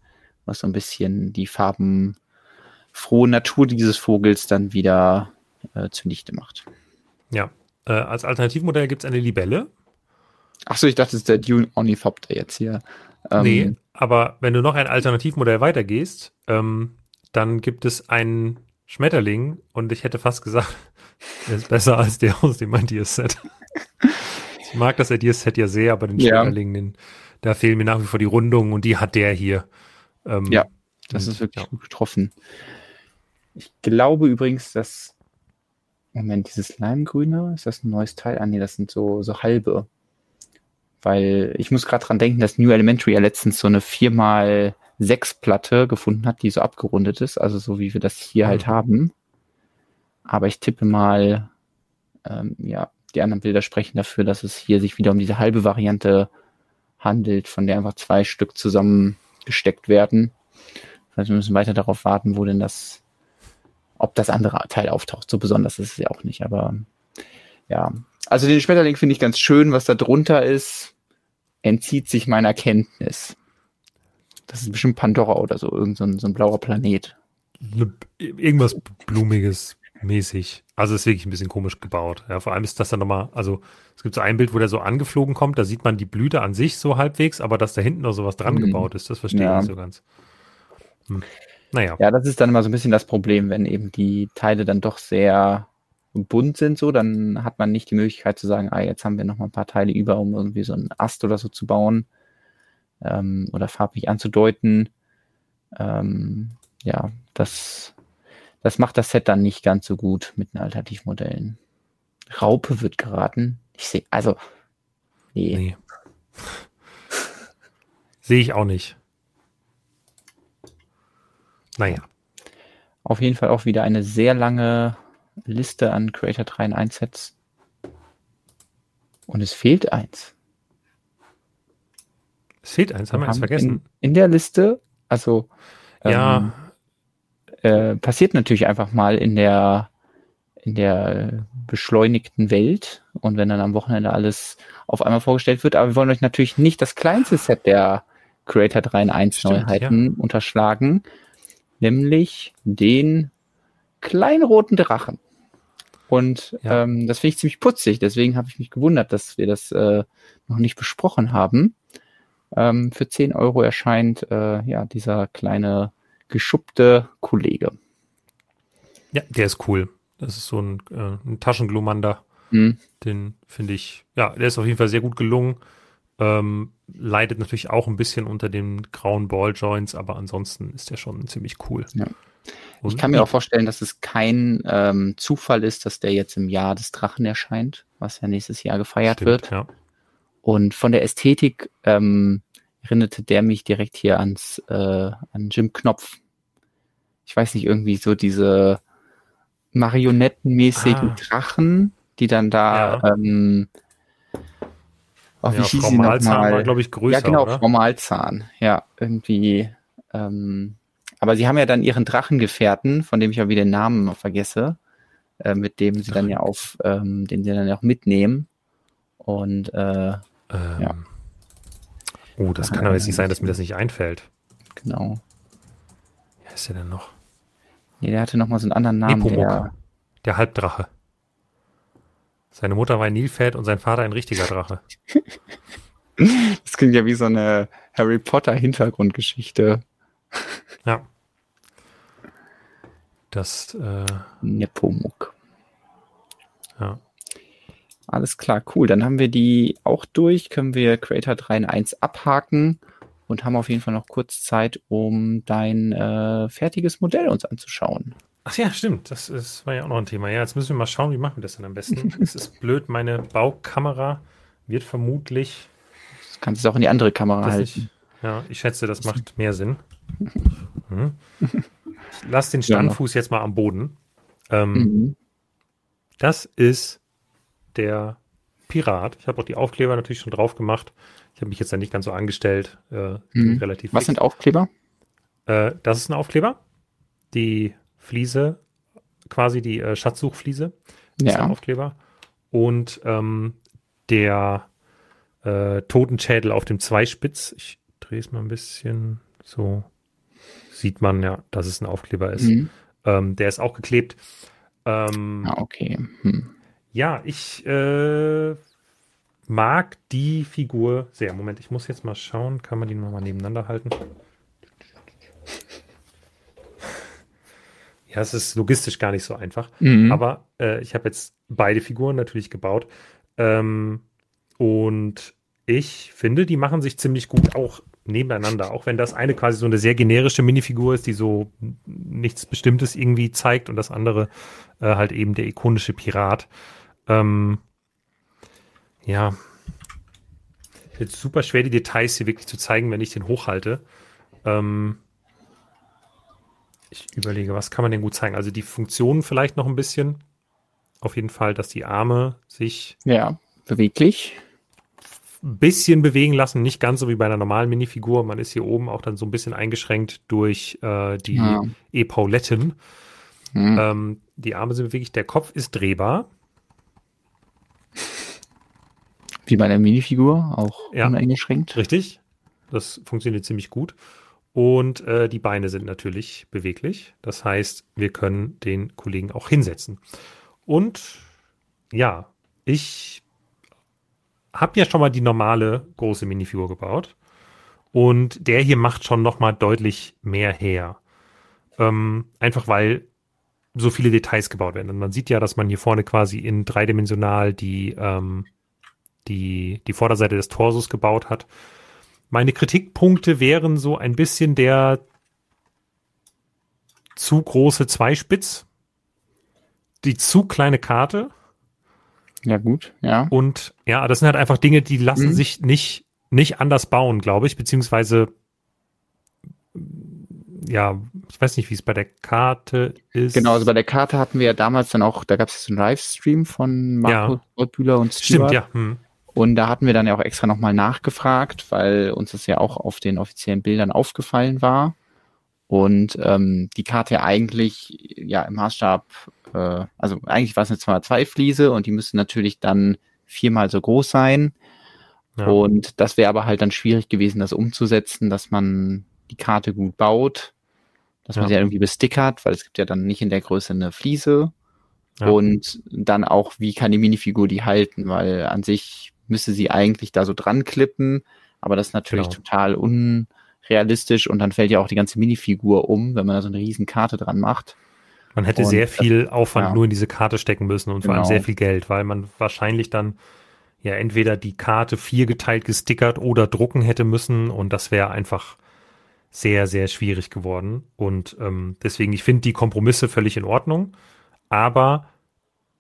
was so ein bisschen die farbenfrohe Natur dieses Vogels dann wieder äh, zunichte macht. Ja, äh, als Alternativmodell gibt es eine Libelle. Achso, ich dachte, das ist der Dune Ornithopter jetzt hier. Ähm, nee, aber wenn du noch ein Alternativmodell weitergehst, ähm, dann gibt es einen Schmetterling und ich hätte fast gesagt, er ist besser als der aus dem Ideas-Set. ich mag das Ideas-Set ja sehr, aber den ja. Schmetterling, den, da fehlen mir nach wie vor die Rundungen und die hat der hier. Ähm, ja, das und, ist wirklich ja. gut getroffen. Ich glaube übrigens, dass Moment, dieses Leimgrüne, ist das ein neues Teil? Ah, nee, das sind so, so halbe. Weil ich muss gerade dran denken, dass New Elementary ja letztens so eine 4x6 Platte gefunden hat, die so abgerundet ist, also so wie wir das hier halt mhm. halt haben. Aber ich tippe mal, ähm, ja, die anderen Bilder sprechen dafür, dass es hier sich wieder um diese halbe Variante handelt, von der einfach zwei Stück zusammengesteckt werden. Das heißt, wir müssen weiter darauf warten, wo denn das ob das andere Teil auftaucht. So besonders ist es ja auch nicht, aber ja. Also den Schmetterling finde ich ganz schön, was da drunter ist, entzieht sich meiner Kenntnis. Das ist bestimmt Pandora oder so, irgend so ein, so ein blauer Planet. Ne, irgendwas Blumiges mäßig. Also ist wirklich ein bisschen komisch gebaut. Ja, vor allem ist das dann nochmal, also es gibt so ein Bild, wo der so angeflogen kommt, da sieht man die Blüte an sich so halbwegs, aber dass da hinten noch sowas dran mhm. gebaut ist, das verstehe ja. ich nicht so ganz. Hm. Naja. Ja, das ist dann immer so ein bisschen das Problem, wenn eben die Teile dann doch sehr bunt sind, so, dann hat man nicht die Möglichkeit zu sagen, ah, jetzt haben wir noch mal ein paar Teile über, um irgendwie so einen Ast oder so zu bauen ähm, oder farblich anzudeuten. Ähm, ja, das, das macht das Set dann nicht ganz so gut mit den Alternativmodellen. Raupe wird geraten. Ich sehe, also, nee. nee. sehe ich auch nicht. Naja. Auf jeden Fall auch wieder eine sehr lange Liste an Creator 3 in 1 Sets. Und es fehlt eins. Es fehlt eins, haben wir, wir eins vergessen. In, in, der Liste, also ja. Ähm, äh, passiert natürlich einfach mal in der in der beschleunigten Welt und wenn dann am Wochenende alles auf einmal vorgestellt wird, aber wir wollen euch natürlich nicht das kleinste Set der Creator 3 in 1 Stimmt, Neuheiten ja. unterschlagen, nämlich den kleinen roten Drachen. Und ja. ähm, das finde ich ziemlich putzig, deswegen habe ich mich gewundert, dass wir das äh, noch nicht besprochen haben. Ähm, für 10 Euro erscheint äh, ja dieser kleine geschuppte Kollege. Ja, der ist cool. Das ist so ein, äh, ein Taschenglumander. Mhm. Den finde ich, ja, der ist auf jeden Fall sehr gut gelungen. Ähm, leidet natürlich auch ein bisschen unter den grauen Balljoints, aber ansonsten ist der schon ziemlich cool. Ja. ich kann mir auch vorstellen, dass es kein ähm, Zufall ist, dass der jetzt im Jahr des Drachen erscheint, was ja nächstes Jahr gefeiert Stimmt, wird. Ja. Und von der Ästhetik ähm, erinnerte der mich direkt hier ans äh, an Jim Knopf. Ich weiß nicht, irgendwie so diese marionettenmäßigen ah. Drachen, die dann da ja. ähm, Oh, wie ja, hieß Frau sie Malzahn war, glaube ich, größer. Ja, genau, oder? Frau Malzahn. Ja, irgendwie. Ähm, aber sie haben ja dann ihren Drachengefährten, von dem ich auch wieder den Namen vergesse, äh, mit dem sie dann ja auf, ähm, den sie dann ja auch mitnehmen. Und äh, ähm, ja. Oh, das kann aber jetzt nicht sein, dass mir das nicht einfällt. Genau. Wer ist der denn noch? Nee, der hatte noch mal so einen anderen Namen. Nepomuk, der, der Halbdrache. Seine Mutter war ein Nilpferd und sein Vater ein richtiger Drache. Das klingt ja wie so eine Harry Potter Hintergrundgeschichte. Ja. Das äh, Nepomuk. Ja. Alles klar, cool. Dann haben wir die auch durch, können wir Creator 3 in 1 abhaken und haben auf jeden Fall noch kurz Zeit, um dein äh, fertiges Modell uns anzuschauen. Ach ja, stimmt. Das, ist, war ja auch noch ein Thema. Ja, jetzt müssen wir mal schauen, wie machen wir das denn am besten. es ist blöd, meine Baukamera wird vermutlich. Das kannst du auch in die andere Kamera halten. Ich, ja, ich schätze, das macht mehr Sinn. Mhm. lass den Standfuß ja. jetzt mal am Boden. Ähm, mhm. Das ist der Pirat. Ich habe auch die Aufkleber natürlich schon drauf gemacht. Ich habe mich jetzt da nicht ganz so angestellt. Äh, mhm. relativ Was fix. sind Aufkleber? Äh, das ist ein Aufkleber. Die Fliese, quasi die äh, Schatzsuchfliese, ist ja. Aufkleber. Und ähm, der äh, Totenschädel auf dem Zweispitz. Ich drehe es mal ein bisschen so. Sieht man ja, dass es ein Aufkleber ist. Mhm. Ähm, der ist auch geklebt. Ähm, ah, okay. Hm. Ja, ich äh, mag die Figur sehr. Moment, ich muss jetzt mal schauen. Kann man die nochmal nebeneinander halten? Ja, es ist logistisch gar nicht so einfach. Mhm. Aber äh, ich habe jetzt beide Figuren natürlich gebaut. Ähm, und ich finde, die machen sich ziemlich gut auch nebeneinander. Auch wenn das eine quasi so eine sehr generische Minifigur ist, die so nichts Bestimmtes irgendwie zeigt und das andere äh, halt eben der ikonische Pirat. Ähm, ja. Jetzt super schwer, die Details hier wirklich zu zeigen, wenn ich den hochhalte. Ähm, ich überlege, was kann man denn gut zeigen? Also die Funktionen vielleicht noch ein bisschen. Auf jeden Fall, dass die Arme sich. Ja, beweglich. Ein bisschen bewegen lassen, nicht ganz so wie bei einer normalen Minifigur. Man ist hier oben auch dann so ein bisschen eingeschränkt durch äh, die ja. E-Pauletten. Hm. Ähm, die Arme sind beweglich, der Kopf ist drehbar. Wie bei einer Minifigur, auch ja, uneingeschränkt. Richtig. Das funktioniert ziemlich gut. Und äh, die Beine sind natürlich beweglich. Das heißt, wir können den Kollegen auch hinsetzen. Und ja, ich habe ja schon mal die normale große Minifigur gebaut. Und der hier macht schon noch mal deutlich mehr her. Ähm, einfach weil so viele Details gebaut werden. Und man sieht ja, dass man hier vorne quasi in dreidimensional die, ähm, die, die Vorderseite des Torsos gebaut hat. Meine Kritikpunkte wären so ein bisschen der zu große Zweispitz, die zu kleine Karte. Ja, gut, ja. Und ja, das sind halt einfach Dinge, die lassen mhm. sich nicht, nicht anders bauen, glaube ich, beziehungsweise ja, ich weiß nicht, wie es bei der Karte ist. Genau, also bei der Karte hatten wir ja damals dann auch, da gab es einen Livestream von Marco ja. Bühler und Stuart. Stimmt, ja. Hm. Und da hatten wir dann ja auch extra nochmal nachgefragt, weil uns das ja auch auf den offiziellen Bildern aufgefallen war. Und ähm, die Karte ja eigentlich ja im Maßstab, äh, also eigentlich war es eine 2x2-Fliese und die müsste natürlich dann viermal so groß sein. Ja. Und das wäre aber halt dann schwierig gewesen, das umzusetzen, dass man die Karte gut baut, dass man ja. sie ja irgendwie bestickert, weil es gibt ja dann nicht in der Größe eine Fliese. Ja. Und dann auch, wie kann die Minifigur die halten, weil an sich müsste sie eigentlich da so dran klippen, aber das ist natürlich genau. total unrealistisch und dann fällt ja auch die ganze Minifigur um, wenn man da so eine riesen Karte dran macht. Man hätte und sehr viel Aufwand ja. nur in diese Karte stecken müssen und genau. vor allem genau. sehr viel Geld, weil man wahrscheinlich dann ja entweder die Karte viergeteilt gestickert oder drucken hätte müssen und das wäre einfach sehr, sehr schwierig geworden. Und ähm, deswegen, ich finde die Kompromisse völlig in Ordnung, aber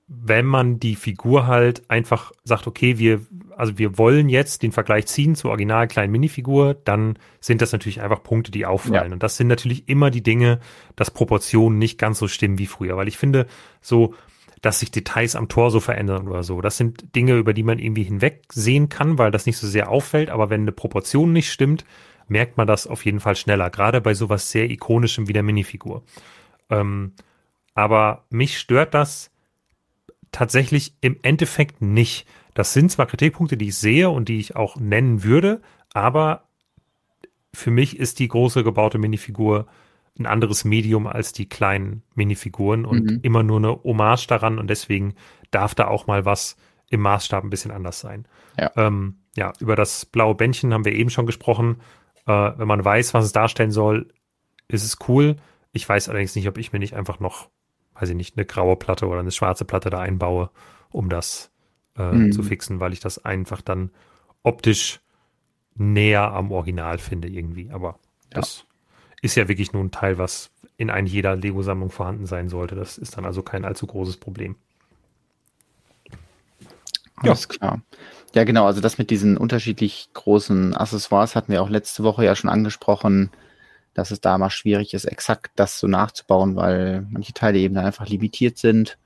wenn man die Figur halt einfach sagt, okay, wir, also wir wollen jetzt den Vergleich ziehen zur original kleinen Minifigur, dann sind das natürlich einfach Punkte, die auffallen. Ja. Und das sind natürlich immer die Dinge, dass Proportionen nicht ganz so stimmen wie früher. Weil ich finde, so, dass sich Details am Tor so verändern oder so, das sind Dinge, über die man irgendwie hinwegsehen kann, weil das nicht so sehr auffällt. Aber wenn eine Proportion nicht stimmt, merkt man das auf jeden Fall schneller. Gerade bei sowas sehr ikonischem wie der Minifigur. Ähm, aber mich stört das, tatsächlich im Endeffekt nicht. Das sind zwar Kritikpunkte, die ich sehe und die ich auch nennen würde, aber für mich ist die große gebaute Minifigur ein anderes Medium als die kleinen Minifiguren und mhm. immer nur eine Hommage daran und deswegen darf da auch mal was im Maßstab ein bisschen anders sein. Ja, ähm, ja über das blaue Bändchen haben wir eben schon gesprochen. Äh, wenn man weiß, was es darstellen soll, ist es cool. Ich weiß allerdings nicht, ob ich mir nicht einfach noch weiß ich nicht, eine graue Platte oder eine schwarze Platte da einbaue, um das äh, mhm. zu fixen, weil ich das einfach dann optisch näher am Original finde irgendwie. Aber ja. das ist ja wirklich nur ein Teil, was in eigentlich jeder Lego-Sammlung vorhanden sein sollte. Das ist dann also kein allzu großes Problem. Alles ja. klar. Ja, genau. Also das mit diesen unterschiedlich großen Accessoires hatten wir auch letzte Woche ja schon angesprochen dass es da mal schwierig ist, exakt das so nachzubauen, weil manche Teile eben dann einfach limitiert sind.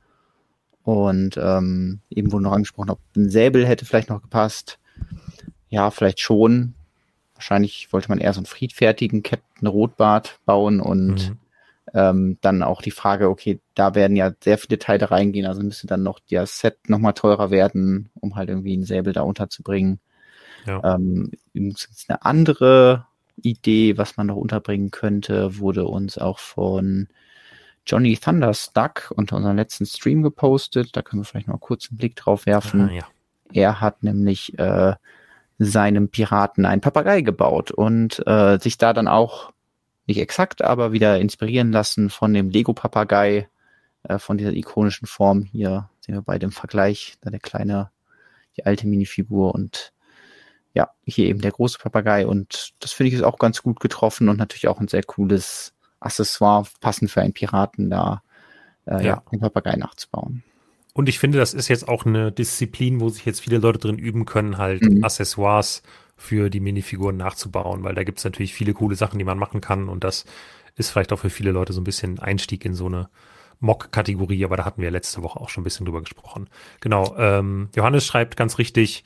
Und ähm, eben wurde noch angesprochen, ob ein Säbel hätte vielleicht noch gepasst. Ja, vielleicht schon. Wahrscheinlich wollte man eher so einen friedfertigen Captain Rotbart bauen und mhm. ähm, dann auch die Frage, okay, da werden ja sehr viele Teile reingehen, also müsste dann noch das Set nochmal teurer werden, um halt irgendwie einen Säbel da unterzubringen. Ja. Ähm, übrigens eine andere Idee, was man noch unterbringen könnte, wurde uns auch von Johnny Thunderstuck unter unserem letzten Stream gepostet. Da können wir vielleicht noch kurz einen Blick drauf werfen. Ah, ja. Er hat nämlich äh, seinem Piraten einen Papagei gebaut und äh, sich da dann auch nicht exakt, aber wieder inspirieren lassen von dem Lego-Papagei, äh, von dieser ikonischen Form. Hier sehen wir beide im Vergleich, da der kleine, die alte Minifigur und ja, hier eben der große Papagei und das finde ich ist auch ganz gut getroffen und natürlich auch ein sehr cooles Accessoire, passend für einen Piraten da, äh, ja. ja, den Papagei nachzubauen. Und ich finde, das ist jetzt auch eine Disziplin, wo sich jetzt viele Leute drin üben können, halt mhm. Accessoires für die Minifiguren nachzubauen, weil da gibt es natürlich viele coole Sachen, die man machen kann und das ist vielleicht auch für viele Leute so ein bisschen Einstieg in so eine Mock-Kategorie, aber da hatten wir letzte Woche auch schon ein bisschen drüber gesprochen. Genau, ähm, Johannes schreibt ganz richtig,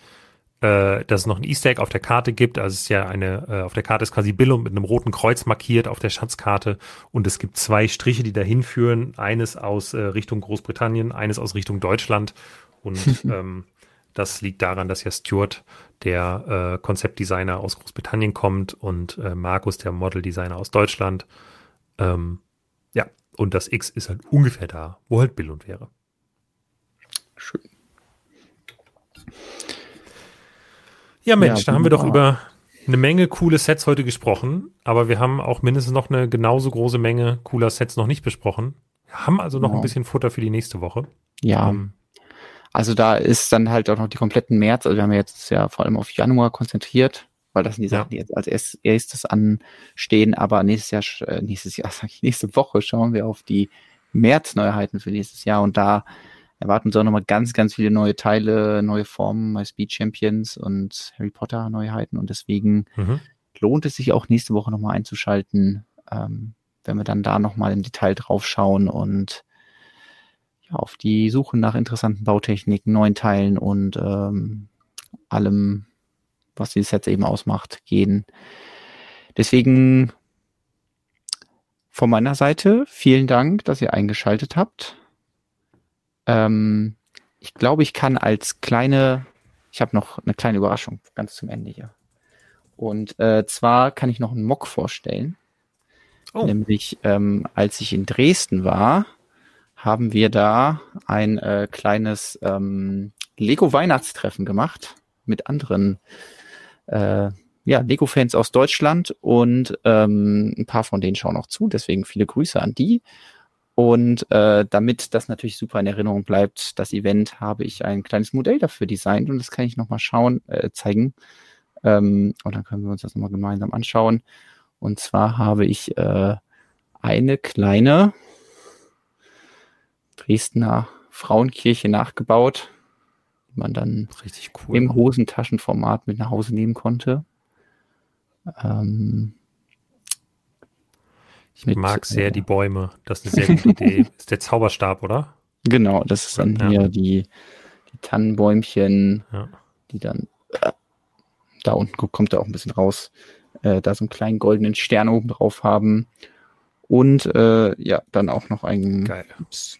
äh, dass es noch ein Easter Egg auf der Karte gibt. Also es ist ja eine, äh, auf der Karte ist quasi Billum mit einem roten Kreuz markiert auf der Schatzkarte und es gibt zwei Striche, die dahin führen. Eines aus äh, Richtung Großbritannien, eines aus Richtung Deutschland und ähm, das liegt daran, dass ja Stuart, der äh, Konzeptdesigner aus Großbritannien kommt und äh, Markus, der Modeldesigner aus Deutschland. Ähm, ja, und das X ist halt ungefähr da, wo halt Billund wäre. Schön. Ja, Mensch, ja, da haben wir doch über eine Menge coole Sets heute gesprochen, aber wir haben auch mindestens noch eine genauso große Menge cooler Sets noch nicht besprochen. Haben also noch ja. ein bisschen Futter für die nächste Woche. Ja. Ähm, also da ist dann halt auch noch die kompletten März, also wir haben jetzt ja vor allem auf Januar konzentriert, weil das sind die Sachen, die jetzt als erstes anstehen, aber nächstes Jahr, äh, nächstes Jahr, sag ich, nächste Woche schauen wir auf die März-Neuheiten für nächstes Jahr und da erwarten uns auch nochmal ganz, ganz viele neue Teile, neue Formen bei Speed Champions und Harry Potter Neuheiten und deswegen mhm. lohnt es sich auch nächste Woche nochmal einzuschalten, ähm, wenn wir dann da nochmal im Detail drauf schauen und ja, auf die Suche nach interessanten Bautechniken, neuen Teilen und ähm, allem, was die Sets eben ausmacht, gehen. Deswegen von meiner Seite vielen Dank, dass ihr eingeschaltet habt. Ähm, ich glaube, ich kann als kleine, ich habe noch eine kleine Überraschung ganz zum Ende hier. Und äh, zwar kann ich noch einen Mock vorstellen. Oh. Nämlich, ähm, als ich in Dresden war, haben wir da ein äh, kleines ähm, Lego-Weihnachtstreffen gemacht mit anderen äh, ja, Lego-Fans aus Deutschland und ähm, ein paar von denen schauen auch zu, deswegen viele Grüße an die. Und äh, damit das natürlich super in Erinnerung bleibt, das Event, habe ich ein kleines Modell dafür designt und das kann ich nochmal schauen, äh, zeigen. Ähm, und dann können wir uns das nochmal gemeinsam anschauen. Und zwar habe ich äh, eine kleine Dresdner Frauenkirche nachgebaut, die man dann Richtig cool. im Hosentaschenformat mit nach Hause nehmen konnte. Ähm, ich mit, mag sehr äh, die Bäume. Das ist eine sehr gute Idee. ist der Zauberstab, oder? Genau, das ist dann ja. hier die, die Tannenbäumchen, ja. die dann äh, da unten kommt da auch ein bisschen raus, äh, da so einen kleinen goldenen Stern oben drauf haben. Und äh, ja, dann auch noch ein Geil. Ups,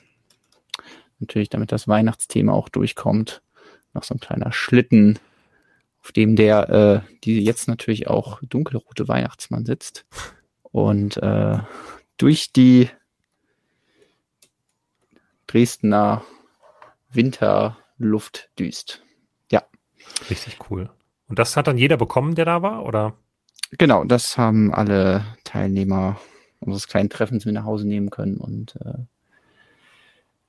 natürlich, damit das Weihnachtsthema auch durchkommt, noch so ein kleiner Schlitten, auf dem der, äh, die jetzt natürlich auch dunkelrote Weihnachtsmann sitzt und äh, durch die Dresdner Winterluft düst. Ja. Richtig cool. Und das hat dann jeder bekommen, der da war, oder? Genau, das haben alle Teilnehmer unseres kleinen Treffens mit nach Hause nehmen können und äh,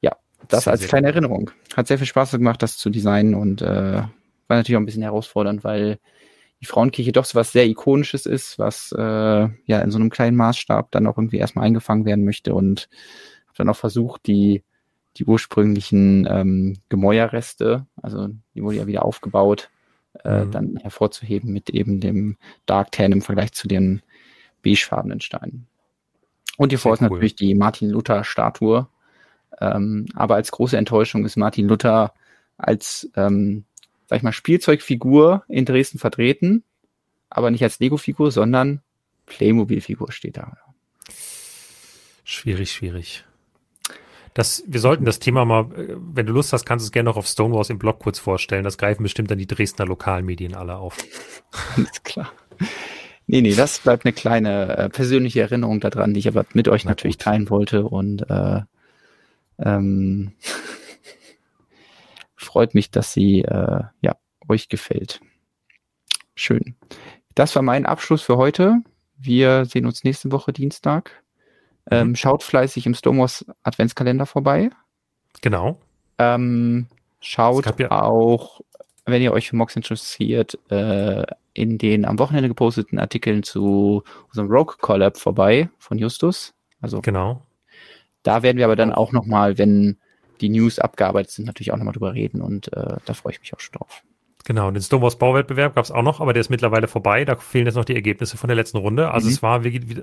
ja, das als kleine. Erinnerung. Hat sehr viel Spaß gemacht, das zu designen und äh, war natürlich auch ein bisschen herausfordernd, weil die Frauenkirche doch so was sehr Ikonisches ist, was äh, ja in so einem kleinen Maßstab dann auch irgendwie erstmal eingefangen werden möchte und habe dann auch versucht, die, die ursprünglichen ähm, Gemäuerreste, also die wurde ja wieder aufgebaut, äh, mhm. dann hervorzuheben mit eben dem Dark Tan im Vergleich zu den beigefarbenen Steinen. Und hier vor ist cool. natürlich die Martin Luther Statue. Ähm, aber als große Enttäuschung ist Martin Luther als ähm, sag ich mal, Spielzeugfigur in Dresden vertreten, aber nicht als Lego-Figur, sondern Playmobil-Figur steht da. Schwierig, schwierig. Das, wir sollten das Thema mal, wenn du Lust hast, kannst du es gerne noch auf Stonewalls im Blog kurz vorstellen. Das greifen bestimmt dann die Dresdner Lokalmedien alle auf. Alles klar. Nee, nee, das bleibt eine kleine äh, persönliche Erinnerung daran, die ich aber mit euch Na natürlich gut. teilen wollte und äh, ähm, freut mich, dass sie äh, ja, euch gefällt. Schön. Das war mein Abschluss für heute. wir sehen uns nächste Woche Dienstag. Ähm, mhm. Schaut fleißig im Stonewalls Adventskalender vorbei. Genau. Ähm, schaut ja auch, wenn ihr euch für Mox interessiert, äh, in den am Wochenende geposteten Artikeln zu unserem Rogue Collab vorbei von Justus. Also genau. Da werden wir aber dann auch nochmal, wenn die News abgearbeitet sind, natürlich auch nochmal drüber reden und äh, da freue ich mich auch schon drauf. Genau, den Stonewalls Bauwettbewerb gab es auch noch, aber der ist mittlerweile vorbei. Da fehlen jetzt noch die Ergebnisse von der letzten Runde. Also mhm. es war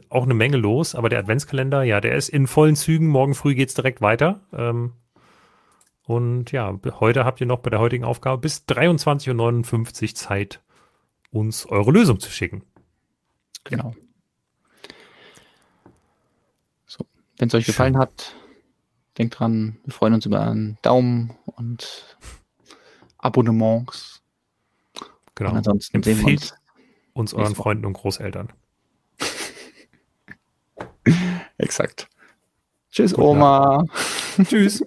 auch eine Menge los, aber der Adventskalender, ja, der ist in vollen Zügen. Morgen früh geht's direkt weiter. Ähm, und ja, heute habt ihr noch bei der heutigen Aufgabe bis 23.59 Uhr Zeit, uns eure Lösung zu schicken. Genau. So, wenn es euch gefallen hat, denkt dran, wir freuen uns über einen Daumen und Abonnements. Genau. Und ansonsten Empfehlt uns, uns euren Freunden und Großeltern. Exakt. Tschüss, Guten Oma. Tschüss.